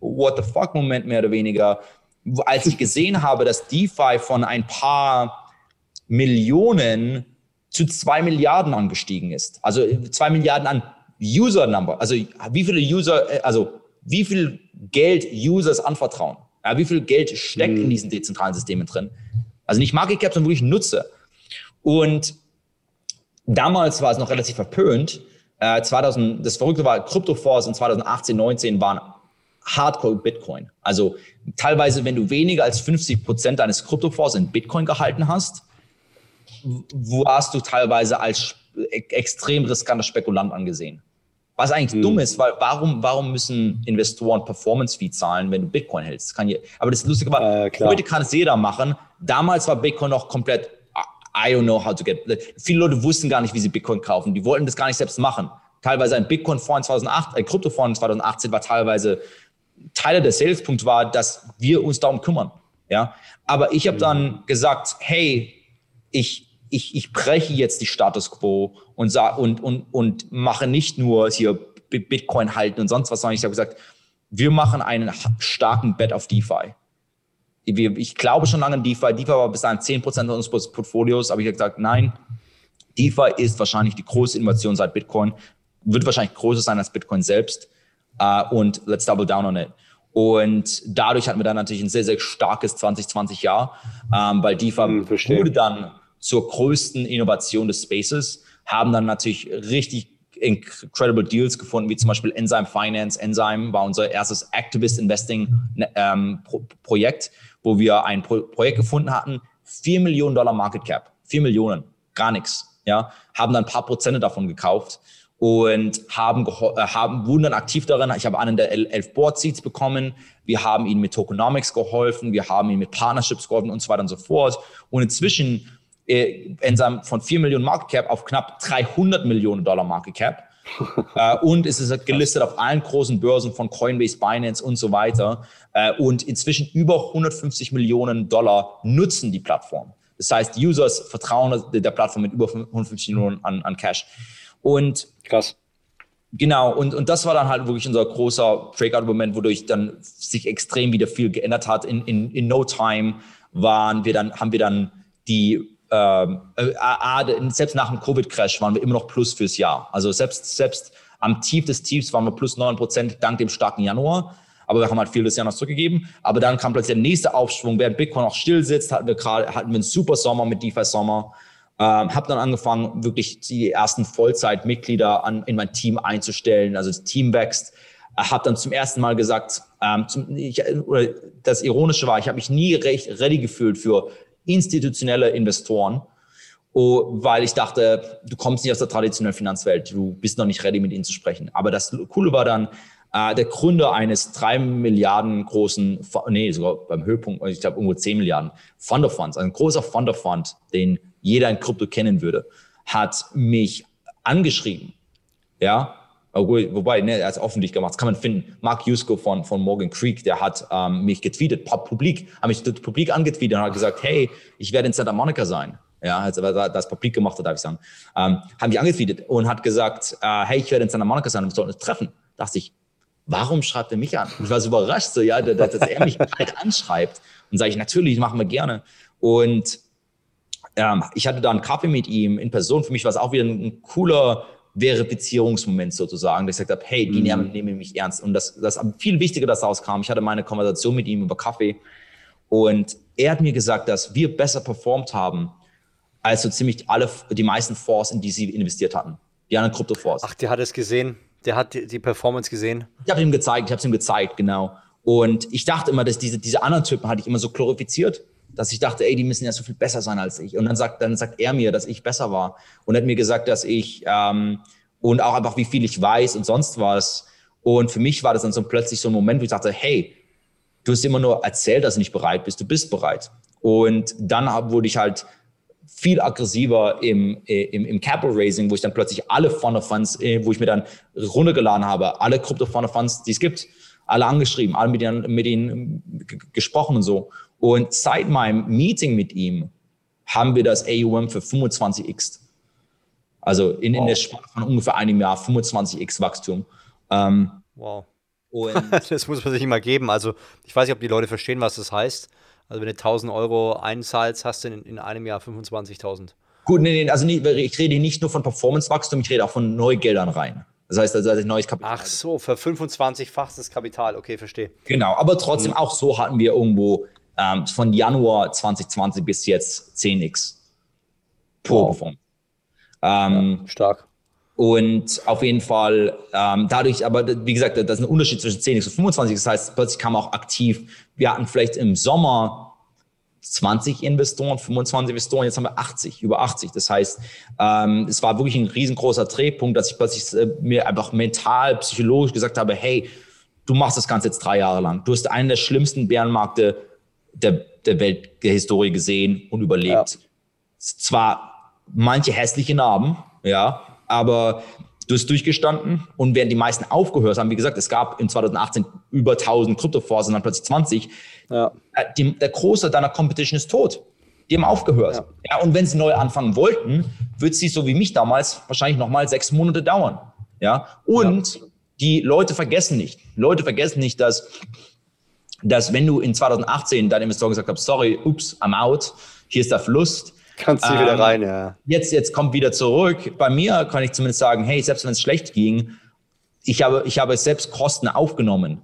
B: What the fuck Moment mehr oder weniger, als ich gesehen habe, dass DeFi von ein paar Millionen zu zwei Milliarden angestiegen ist. Also zwei Milliarden an User Number. Also wie viele User, äh, also wie viel Geld Users anvertrauen. Ja, wie viel Geld steckt mhm. in diesen dezentralen Systemen drin. Also nicht Market Cap, sondern wirklich Nutzer. Und damals war es noch relativ verpönt. Äh, 2000, das Verrückte war, Kryptofonds in 2018, 19 waren Hardcore Bitcoin. Also teilweise, wenn du weniger als 50 Prozent deines Kryptofonds in Bitcoin gehalten hast, warst du teilweise als extrem riskanter Spekulant angesehen. Was eigentlich mhm. dumm ist, weil warum, warum müssen Investoren Performance Fee zahlen, wenn du Bitcoin hältst? kann hier, aber das Lustige war, äh, heute kann es jeder machen. Damals war Bitcoin noch komplett, I don't know how to get. Viele Leute wussten gar nicht, wie sie Bitcoin kaufen. Die wollten das gar nicht selbst machen. Teilweise ein Bitcoin-Fonds 2008, ein Kryptofonds 2018 war teilweise Teile des Salespunkts war, dass wir uns darum kümmern. Ja, aber ich habe mhm. dann gesagt, hey, ich ich, ich breche jetzt die Status quo und, sag, und, und, und mache nicht nur hier Bitcoin halten und sonst was, sondern ich habe gesagt, wir machen einen starken Bet auf DeFi. Ich glaube schon lange an DeFi. DeFi war bis dahin 10% unseres Portfolios, aber ich habe gesagt, nein, DeFi ist wahrscheinlich die größte Innovation seit Bitcoin, wird wahrscheinlich größer sein als Bitcoin selbst. Uh, und let's double down on it. Und dadurch hatten wir dann natürlich ein sehr, sehr starkes 2020 Jahr, ähm, weil DeFi hm, wurde dann zur größten Innovation des Spaces, haben dann natürlich richtig incredible Deals gefunden, wie zum Beispiel Enzyme Finance. Enzyme war unser erstes Activist Investing ähm, Pro Projekt, wo wir ein Pro Projekt gefunden hatten, 4 Millionen Dollar Market Cap, 4 Millionen, gar nichts, ja, haben dann ein paar Prozente davon gekauft und haben, äh, haben, wurden dann aktiv darin. Ich habe einen der elf Board Seats bekommen. Wir haben ihnen mit Tokenomics geholfen. Wir haben ihnen mit Partnerships geholfen und so weiter und so fort. Und inzwischen äh, Enzyme von 4 Millionen Market Cap auf knapp 300 Millionen Dollar Market Cap. äh, und es ist gelistet auf allen großen Börsen von Coinbase, Binance und so weiter. Äh, und inzwischen über 150 Millionen Dollar nutzen die Plattform. Das heißt, Users vertrauen der Plattform mit über 150 Millionen an, an Cash. Und
C: krass.
B: Genau, und, und das war dann halt wirklich unser großer Breakout-Moment, wodurch dann sich extrem wieder viel geändert hat. In, in, in no time waren wir dann, haben wir dann die, äh, selbst nach dem Covid-Crash waren wir immer noch plus fürs Jahr. Also selbst, selbst am Tief des Tiefs waren wir plus 9 Prozent dank dem starken Januar. Aber wir haben halt viel des Jahres zurückgegeben. Aber dann kam plötzlich der nächste Aufschwung. Während Bitcoin auch still sitzt, hatten wir gerade, hatten wir einen super Sommer mit DeFi Sommer. Ähm, habe dann angefangen, wirklich die ersten Vollzeitmitglieder an, in mein Team einzustellen. Also das Team wächst. Äh, habe dann zum ersten Mal gesagt, ähm, zum, ich, oder das Ironische war, ich habe mich nie recht ready gefühlt für institutionelle Investoren, oh, weil ich dachte, du kommst nicht aus der traditionellen Finanzwelt, du bist noch nicht ready, mit ihnen zu sprechen. Aber das Coole war dann, äh, der Gründer eines drei Milliarden großen, nee, sogar beim Höhepunkt, ich glaube irgendwo zehn Milliarden Fund of Funds, ein großer Fund of Fund, den jeder in Krypto kennen würde, hat mich angeschrieben. Ja, wobei, ne, er hat es öffentlich gemacht, das kann man finden. Mark Yusko von, von Morgan Creek, der hat ähm, mich getweetet, publik, hat mich publik angetweetet und hat gesagt, hey, ich werde in Santa Monica sein. Ja, also das publik gemacht hat, darf ich sagen. Ähm, hat mich angetweetet und hat gesagt, äh, hey, ich werde in Santa Monica sein und wir sollten uns treffen. Da dachte ich, warum schreibt er mich an? Ich war so überrascht, so, ja, dass, dass er mich halt anschreibt. Und sage ich, natürlich, machen wir gerne. Und ähm, ich hatte da einen Kaffee mit ihm in Person. Für mich war es auch wieder ein cooler Verifizierungsmoment sozusagen, dass ich gesagt habe, hey, die mhm. nehmen mich ernst. Und das, das viel wichtiger, dass daraus kam. Ich hatte meine Konversation mit ihm über Kaffee und er hat mir gesagt, dass wir besser performt haben als so ziemlich alle, die meisten Fonds, in die sie investiert hatten. Die anderen Kryptofonds.
C: Ach, der hat es gesehen. Der hat die, die Performance gesehen.
B: Ich habe ihm gezeigt, ich habe es ihm gezeigt, genau. Und ich dachte immer, dass diese, diese anderen Typen hatte ich immer so glorifiziert dass ich dachte, ey, die müssen ja so viel besser sein als ich. Und dann sagt, dann sagt er mir, dass ich besser war und hat mir gesagt, dass ich ähm, und auch einfach wie viel ich weiß und sonst was. Und für mich war das dann so plötzlich so ein Moment, wo ich dachte, hey, du hast immer nur erzählt, dass du nicht bereit bist, du bist bereit. Und dann wurde ich halt viel aggressiver im, äh, im, im Capital Raising, wo ich dann plötzlich alle Fund of Funds, äh, wo ich mir dann runtergeladen habe, alle Krypto Fund of Funds, die es gibt, alle angeschrieben, alle mit denen, mit ihnen gesprochen und so. Und seit meinem Meeting mit ihm haben wir das AUM für 25x. Also in, wow. in der Spanne von ungefähr einem Jahr 25x Wachstum. Ähm,
C: wow. das muss man sich immer geben. Also ich weiß nicht, ob die Leute verstehen, was das heißt. Also wenn du 1000 Euro einzahlst, hast du in, in einem Jahr 25.000.
B: Gut, nee, nee, also nicht, ich rede nicht nur von Performance-Wachstum, ich rede auch von Neugeldern rein. Das heißt, also, neues
C: Kapital. Ach so, für 25-fachs Kapital, okay, verstehe.
B: Genau, aber trotzdem, mhm. auch so hatten wir irgendwo ähm, von Januar 2020 bis jetzt 10x pro wow.
C: Ähm, ja, stark.
B: Und auf jeden Fall ähm, dadurch, aber wie gesagt, das ist ein Unterschied zwischen 10x und 25. Das heißt, plötzlich kam auch aktiv. Wir hatten vielleicht im Sommer 20 Investoren, 25 Investoren, jetzt haben wir 80, über 80. Das heißt, ähm, es war wirklich ein riesengroßer Drehpunkt, dass ich plötzlich äh, mir einfach mental, psychologisch gesagt habe, hey, du machst das Ganze jetzt drei Jahre lang. Du hast einen der schlimmsten Bärenmärkte der, der Welthistorie gesehen und überlebt. Ja. Zwar manche hässliche Narben, ja, aber du hast durchgestanden und während die meisten aufgehört haben, wie gesagt, es gab in 2018 über 1000 Kryptofonds und dann plötzlich 20, ja. Äh, die, der Große deiner Competition ist tot. Die haben aufgehört. Ja. ja und wenn sie neu anfangen wollten, wird sie so wie mich damals wahrscheinlich nochmal sechs Monate dauern. Ja, und ja. die Leute vergessen nicht. Leute vergessen nicht, dass, dass wenn du in 2018 deinen Investoren gesagt hast, sorry, ups, I'm out, hier ist der Verlust.
C: Kannst du ähm, wieder rein, ja.
B: Jetzt, jetzt kommt wieder zurück. Bei mir kann ich zumindest sagen, hey, selbst wenn es schlecht ging, ich habe, ich habe selbst Kosten aufgenommen,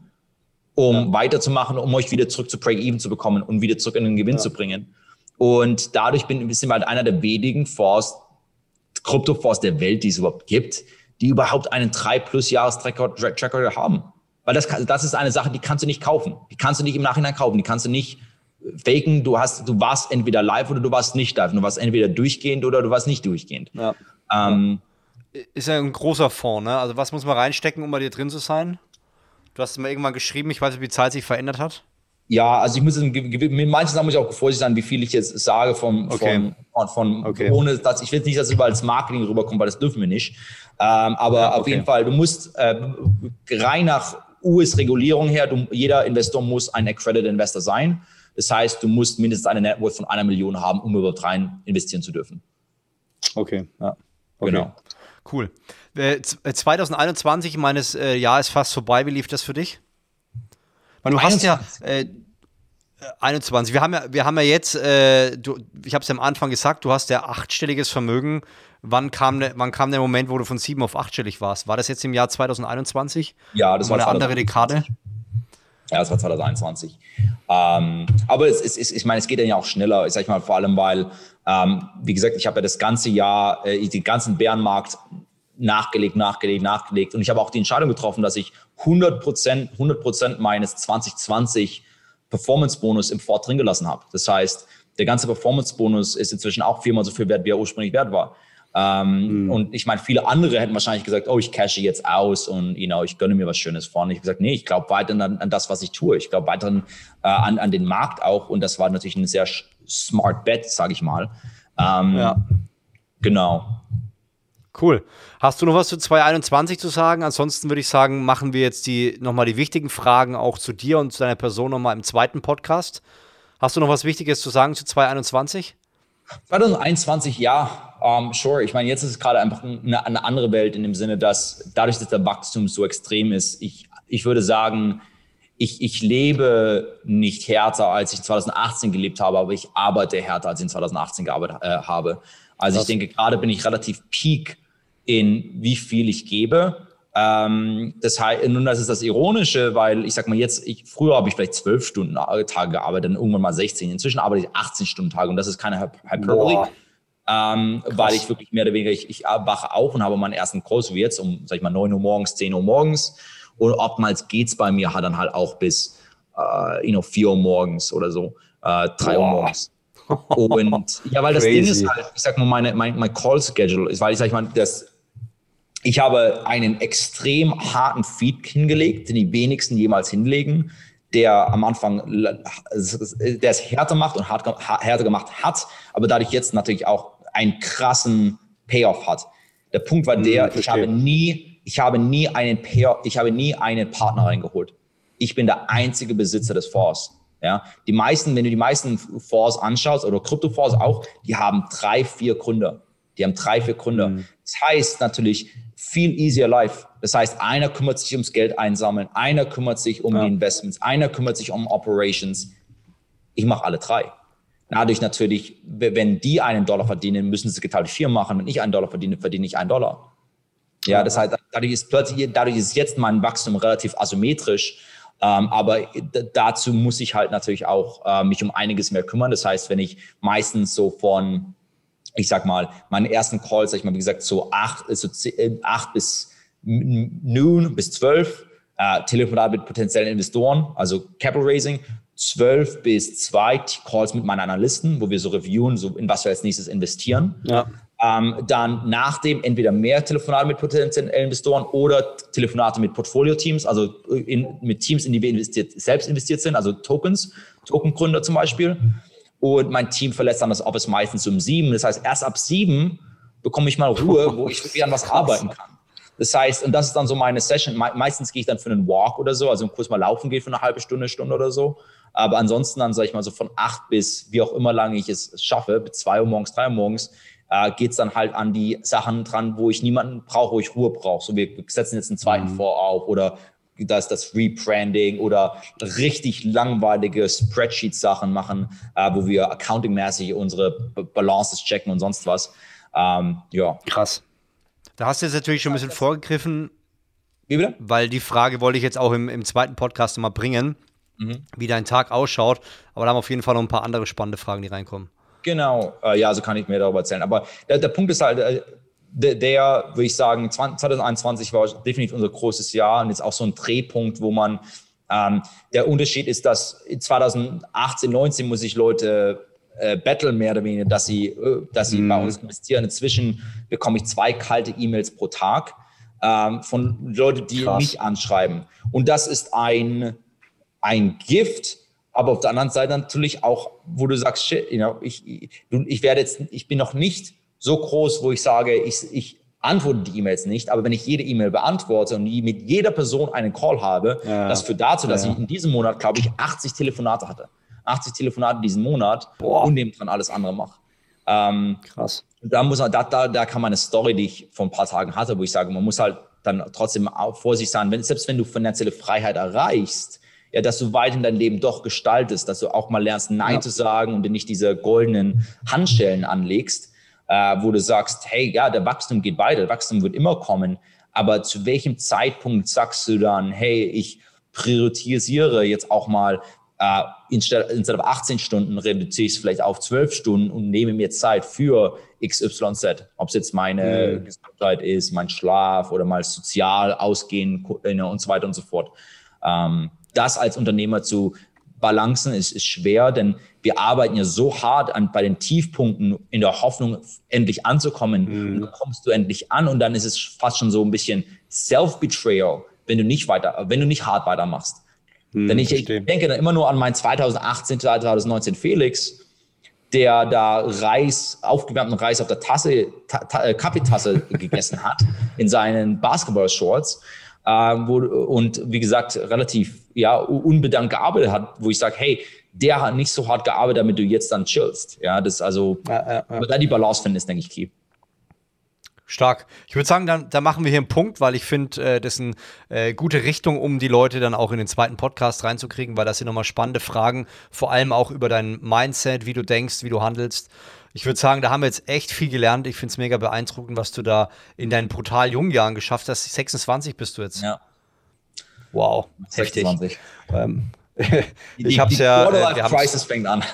B: um ja. weiterzumachen, um euch wieder zurück zu Break-Even zu bekommen und wieder zurück in den Gewinn ja. zu bringen. Und dadurch bin, sind wir halt einer der wenigen Fonds, Kryptofonds der Welt, die es überhaupt gibt, die überhaupt einen 3 plus Jahres Track Record haben. Weil das, das ist eine Sache, die kannst du nicht kaufen. Die kannst du nicht im Nachhinein kaufen. Die kannst du nicht faken. Du hast, du warst entweder live oder du warst nicht live. Du warst entweder durchgehend oder du warst nicht durchgehend. Ja. Ähm,
C: ist ja ein großer Fonds, ne? Also was muss man reinstecken, um bei dir drin zu sein? Du hast es mal irgendwann geschrieben, ich weiß nicht, wie die Zeit sich verändert hat.
B: Ja, also ich muss mit manchen Sachen muss ich auch vorsichtig sein, wie viel ich jetzt sage vom, okay. von, von, okay. ohne dass ich will nicht, dass es überall als Marketing rüberkommt, weil das dürfen wir nicht. Ähm, aber ja, okay. auf jeden Fall, du musst äh, rein nach US-Regulierung her, du, jeder Investor muss ein Accredited Investor sein. Das heißt, du musst mindestens eine Network von einer Million haben, um überhaupt rein investieren zu dürfen.
C: Okay, ja. Genau. Cool. Äh, 2021, ich meine, das äh, Jahr ist fast vorbei. Wie lief das für dich? Weil du 21. hast ja äh, 21. Wir haben ja, wir haben ja jetzt, äh, du, ich habe es ja am Anfang gesagt, du hast ja achtstelliges Vermögen. Wann kam, ne, wann kam der Moment, wo du von sieben auf achtstellig warst? War das jetzt im Jahr 2021?
B: Ja, das war
C: eine andere Dekade.
B: Ja, das war 2021. Ähm, aber es, es, es, ich meine, es geht dann ja auch schneller, ich sag mal, vor allem, weil, ähm, wie gesagt, ich habe ja das ganze Jahr, äh, den ganzen Bärenmarkt nachgelegt, nachgelegt, nachgelegt. Und ich habe auch die Entscheidung getroffen, dass ich 100 Prozent, 100 Prozent meines 2020 Performance-Bonus im Ford drin gelassen habe. Das heißt, der ganze Performance-Bonus ist inzwischen auch viermal so viel wert, wie er ursprünglich wert war. Ähm, mhm. Und ich meine, viele andere hätten wahrscheinlich gesagt, oh, ich cashe jetzt aus und you know, ich gönne mir was Schönes vorne. Ich habe gesagt, nee, ich glaube weiterhin an, an, das, was ich tue. Ich glaube weiterhin äh, an, an den Markt auch. Und das war natürlich ein sehr smart Bet, sage ich mal. Ähm, ja. Genau.
C: Cool. Hast du noch was zu 2021 zu sagen? Ansonsten würde ich sagen, machen wir jetzt die nochmal die wichtigen Fragen auch zu dir und zu deiner Person nochmal im zweiten Podcast. Hast du noch was Wichtiges zu sagen zu 2021?
B: 2021, ja, um, sure. Ich meine, jetzt ist es gerade einfach eine, eine, andere Welt in dem Sinne, dass dadurch, dass der Wachstum so extrem ist, ich, ich würde sagen, ich, ich lebe nicht härter, als ich 2018 gelebt habe, aber ich arbeite härter, als ich in 2018 gearbeitet äh, habe. Also Was? ich denke, gerade bin ich relativ peak in wie viel ich gebe. Ähm, das heißt, nun, das ist das Ironische, weil ich sag mal jetzt, ich, früher habe ich vielleicht zwölf Stunden Tage gearbeitet, dann irgendwann mal 16. Inzwischen arbeite ich 18 Stunden Tage und das ist keine Hyperbole. Ähm, weil ich wirklich mehr oder weniger, ich, ich wache auf und habe meinen ersten Kurs wie jetzt um, sag ich mal, 9 Uhr morgens, 10 Uhr morgens. Und oftmals geht's bei mir halt dann halt auch bis, äh, you know, 4 Uhr morgens oder so, äh, 3 Uhr morgens. Und ja, weil das Ding ist halt, ich sag mal, meine, mein, mein Call-Schedule ist, weil ich sag mal, das ich habe einen extrem harten Feed hingelegt, den die wenigsten jemals hinlegen, der am Anfang, der es härter macht und hart, härter gemacht hat, aber dadurch jetzt natürlich auch einen krassen Payoff hat. Der Punkt war der, hm, ich habe nie, ich habe nie einen Payoff, ich habe nie einen Partner reingeholt. Ich bin der einzige Besitzer des Fonds. Ja, die meisten, wenn du die meisten Fonds anschaust oder Kryptofonds auch, die haben drei, vier Gründer. Die haben drei, vier Gründer. Mhm. Das heißt natürlich, viel easier life. Das heißt, einer kümmert sich ums Geld einsammeln, einer kümmert sich um ja. die Investments, einer kümmert sich um Operations. Ich mache alle drei. Dadurch natürlich, wenn die einen Dollar verdienen, müssen sie geteilt vier machen. Wenn ich einen Dollar verdiene, verdiene ich einen Dollar. Ja, das heißt, dadurch ist plötzlich, dadurch ist jetzt mein Wachstum relativ asymmetrisch. Ähm, aber dazu muss ich halt natürlich auch äh, mich um einiges mehr kümmern. Das heißt, wenn ich meistens so von ich sag mal, meine ersten Calls, sag ich mal, wie gesagt, so acht, so äh, acht bis noon bis zwölf, äh, Telefonat mit potenziellen Investoren, also Capital Raising, zwölf bis zwei Calls mit meinen Analysten, wo wir so reviewen, so in was wir als nächstes investieren. Ja. Ähm, dann nach dem entweder mehr Telefonate mit potenziellen Investoren oder Telefonate mit Portfolio-Teams, also in, mit Teams, in die wir investiert, selbst investiert sind, also Tokens, Tokengründer zum Beispiel. Und mein Team verlässt dann das Office meistens um sieben. Das heißt, erst ab sieben bekomme ich mal Ruhe, wo ich wirklich an was arbeiten kann. Das heißt, und das ist dann so meine Session. Me meistens gehe ich dann für einen Walk oder so, also kurz mal laufen gehe für eine halbe Stunde, Stunde oder so. Aber ansonsten dann, sage ich mal, so von acht bis wie auch immer lange ich es schaffe, bis zwei Uhr morgens, drei Uhr morgens, äh, geht es dann halt an die Sachen dran, wo ich niemanden brauche, wo ich Ruhe brauche. So, wir setzen jetzt einen zweiten mhm. vor auf oder das, das Rebranding oder richtig langweilige Spreadsheet-Sachen machen, äh, wo wir accounting-mäßig unsere Balances checken und sonst was. Ähm, ja.
C: Krass. Da hast du jetzt natürlich schon ein bisschen vorgegriffen.
B: Wie bitte?
C: Weil die Frage wollte ich jetzt auch im, im zweiten Podcast mal bringen, mhm. wie dein Tag ausschaut. Aber da haben wir auf jeden Fall noch ein paar andere spannende Fragen, die reinkommen.
B: Genau, äh, ja, so kann ich mir darüber erzählen. Aber der, der Punkt ist halt, äh, der, der, würde ich sagen, 2021 war definitiv unser großes Jahr und jetzt auch so ein Drehpunkt, wo man, ähm, der Unterschied ist, dass 2018, 19 muss ich Leute äh, betteln, mehr oder weniger, dass sie, äh, dass sie mm. bei uns investieren. Inzwischen bekomme ich zwei kalte E-Mails pro Tag ähm, von Leuten, die Krass. mich anschreiben. Und das ist ein, ein Gift, aber auf der anderen Seite natürlich auch, wo du sagst, shit, you know, ich, ich, ich werde jetzt, ich bin noch nicht so groß, wo ich sage, ich, ich antworte die E-Mails nicht, aber wenn ich jede E-Mail beantworte und mit jeder Person einen Call habe, ja. das führt dazu, dass ja. ich in diesem Monat, glaube ich, 80 Telefonate hatte. 80 Telefonate diesen Monat Boah. und neben dran alles andere mache. Ähm, Krass. Da, muss man, da, da, da kann man eine Story, die ich vor ein paar Tagen hatte, wo ich sage, man muss halt dann trotzdem vorsichtig sein, wenn, selbst wenn du finanzielle Freiheit erreichst, ja, dass du weit in dein Leben doch gestaltest, dass du auch mal lernst, Nein ja. zu sagen und dir nicht diese goldenen Handschellen anlegst, wo du sagst, hey, ja, der Wachstum geht weiter, der Wachstum wird immer kommen, aber zu welchem Zeitpunkt sagst du dann, hey, ich priorisiere jetzt auch mal äh, instead, instead of 18 Stunden reduziere ich es vielleicht auf 12 Stunden und nehme mir Zeit für XYZ. Ob es jetzt meine mhm. Gesundheit ist, mein Schlaf oder mal sozial ausgehen und so weiter und so fort. Ähm, das als Unternehmer zu balancen ist, ist schwer, denn wir arbeiten ja so hart an, bei den Tiefpunkten in der Hoffnung, endlich anzukommen. Mhm. Und dann kommst du endlich an und dann ist es fast schon so ein bisschen Self-Betrayal, wenn du nicht weiter, wenn du nicht hart weitermachst. Mhm, Denn ich, ich denke dann immer nur an mein 2018, 2019 Felix, der da Reis, aufgewärmten Reis auf der Tasse, ta, ta, äh, Kaffeetasse gegessen hat in seinen Basketball-Shorts äh, und wie gesagt relativ ja unbedankt gearbeitet hat, wo ich sage, hey, der hat nicht so hart gearbeitet, damit du jetzt dann chillst. Ja, das also, ja, ja, ja. aber da die Balance finden, ist denke ich key.
C: Stark. Ich würde sagen, dann, dann machen wir hier einen Punkt, weil ich finde, äh, das ist eine äh, gute Richtung, um die Leute dann auch in den zweiten Podcast reinzukriegen, weil das sind nochmal spannende Fragen, vor allem auch über dein Mindset, wie du denkst, wie du handelst. Ich würde sagen, da haben wir jetzt echt viel gelernt. Ich finde es mega beeindruckend, was du da in deinen brutal jungen Jahren geschafft hast. 26 bist du jetzt.
B: Ja.
C: Wow.
B: 26. Ähm,
C: ich habe es ja.
B: Äh, Crisis fängt an.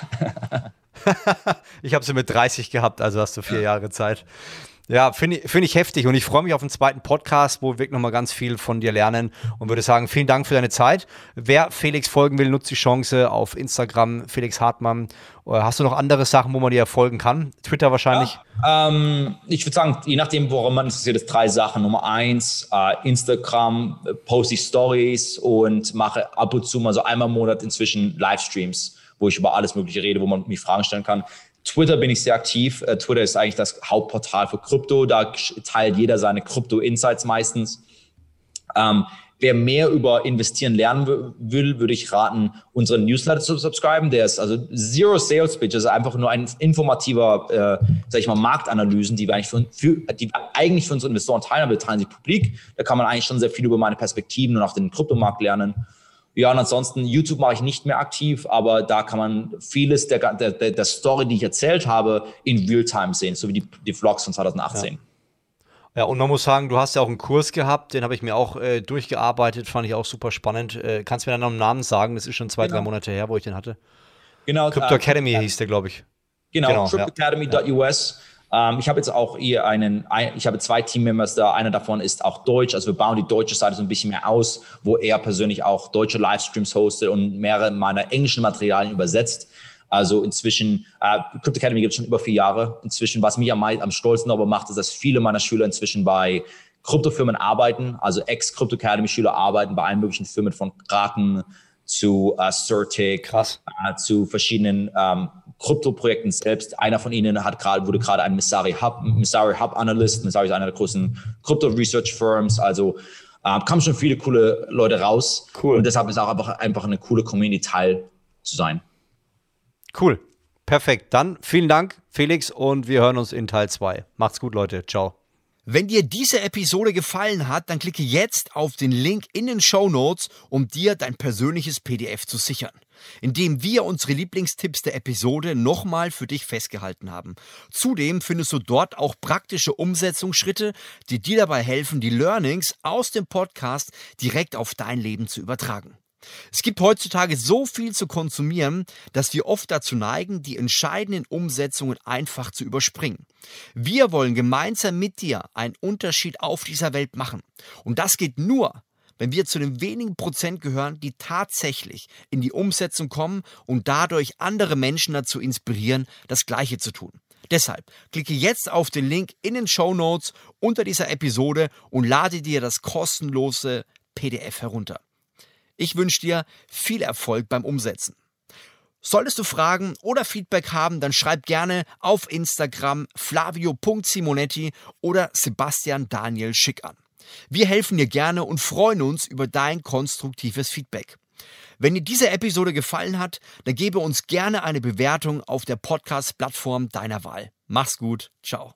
C: ich habe sie mit 30 gehabt, also hast du vier ja. Jahre Zeit. Ja, finde ich, find ich heftig und ich freue mich auf den zweiten Podcast, wo wir nochmal ganz viel von dir lernen und würde sagen, vielen Dank für deine Zeit. Wer Felix folgen will, nutzt die Chance auf Instagram, Felix Hartmann. Äh, hast du noch andere Sachen, wo man dir folgen kann? Twitter wahrscheinlich?
B: Ja, ähm, ich würde sagen, je nachdem, worum man interessiert, ist drei Sachen. Nummer eins, äh, Instagram, äh, poste ich Stories und mache ab und zu mal so einmal im Monat inzwischen Livestreams wo ich über alles Mögliche rede, wo man mich Fragen stellen kann. Twitter bin ich sehr aktiv. Äh, Twitter ist eigentlich das Hauptportal für Krypto. Da teilt jeder seine Krypto-Insights meistens. Ähm, wer mehr über Investieren lernen will, würde ich raten, unseren Newsletter zu subscriben. Der ist also Zero Sales Pitch, also einfach nur ein informativer, äh, sag ich mal, Marktanalysen, die wir eigentlich für, für, die wir eigentlich für unsere Investoren teilen, wir teilen sie publik. Da kann man eigentlich schon sehr viel über meine Perspektiven und auch den Kryptomarkt lernen. Ja, und ansonsten, YouTube mache ich nicht mehr aktiv, aber da kann man vieles der, der, der Story, die ich erzählt habe, in Realtime sehen, so wie die, die Vlogs von 2018.
C: Ja. Ja, und man muss sagen, du hast ja auch einen Kurs gehabt, den habe ich mir auch äh, durchgearbeitet, fand ich auch super spannend. Äh, kannst du mir dann noch einen Namen sagen? Das ist schon zwei, genau. drei Monate her, wo ich den hatte.
B: Genau.
C: Crypto äh, Academy hieß der, glaube ich.
B: Genau, genau cryptoacademy.us. Ja. Ähm, ich habe jetzt auch hier einen, ein, ich habe zwei Teammembers da. Einer davon ist auch Deutsch. Also wir bauen die deutsche Seite so ein bisschen mehr aus, wo er persönlich auch deutsche Livestreams hostet und mehrere meiner englischen Materialien übersetzt. Also inzwischen, äh, Crypto Academy gibt es schon über vier Jahre. Inzwischen, was mich am, am stolzen darüber macht, ist, dass viele meiner Schüler inzwischen bei Kryptofirmen arbeiten, also Ex-Crypto Academy Schüler arbeiten bei allen möglichen Firmen von Kraken zu äh, Certic. Äh, zu verschiedenen ähm, Krypto-Projekten selbst. Einer von ihnen hat gerade, wurde gerade ein Messari Hub, Messari Hub Analyst. Messari ist einer der großen Krypto-Research-Firms. Also äh, kamen schon viele coole Leute raus.
C: Cool.
B: Und deshalb ist auch einfach, einfach eine coole Community Teil zu sein.
C: Cool. Perfekt. Dann vielen Dank, Felix, und wir hören uns in Teil 2. Macht's gut, Leute. Ciao.
A: Wenn dir diese Episode gefallen hat, dann klicke jetzt auf den Link in den Show Notes, um dir dein persönliches PDF zu sichern, in dem wir unsere Lieblingstipps der Episode nochmal für dich festgehalten haben. Zudem findest du dort auch praktische Umsetzungsschritte, die dir dabei helfen, die Learnings aus dem Podcast direkt auf dein Leben zu übertragen. Es gibt heutzutage so viel zu konsumieren, dass wir oft dazu neigen, die entscheidenden Umsetzungen einfach zu überspringen. Wir wollen gemeinsam mit dir einen Unterschied auf dieser Welt machen. Und das geht nur, wenn wir zu den wenigen Prozent gehören, die tatsächlich in die Umsetzung kommen und dadurch andere Menschen dazu inspirieren, das Gleiche zu tun. Deshalb klicke jetzt auf den Link in den Show Notes unter dieser Episode und lade dir das kostenlose PDF herunter. Ich wünsche dir viel Erfolg beim Umsetzen. Solltest du Fragen oder Feedback haben, dann schreib gerne auf Instagram flavio.simonetti oder Sebastian Daniel Schick an. Wir helfen dir gerne und freuen uns über dein konstruktives Feedback. Wenn dir diese Episode gefallen hat, dann gebe uns gerne eine Bewertung auf der Podcast-Plattform deiner Wahl. Mach's gut. Ciao.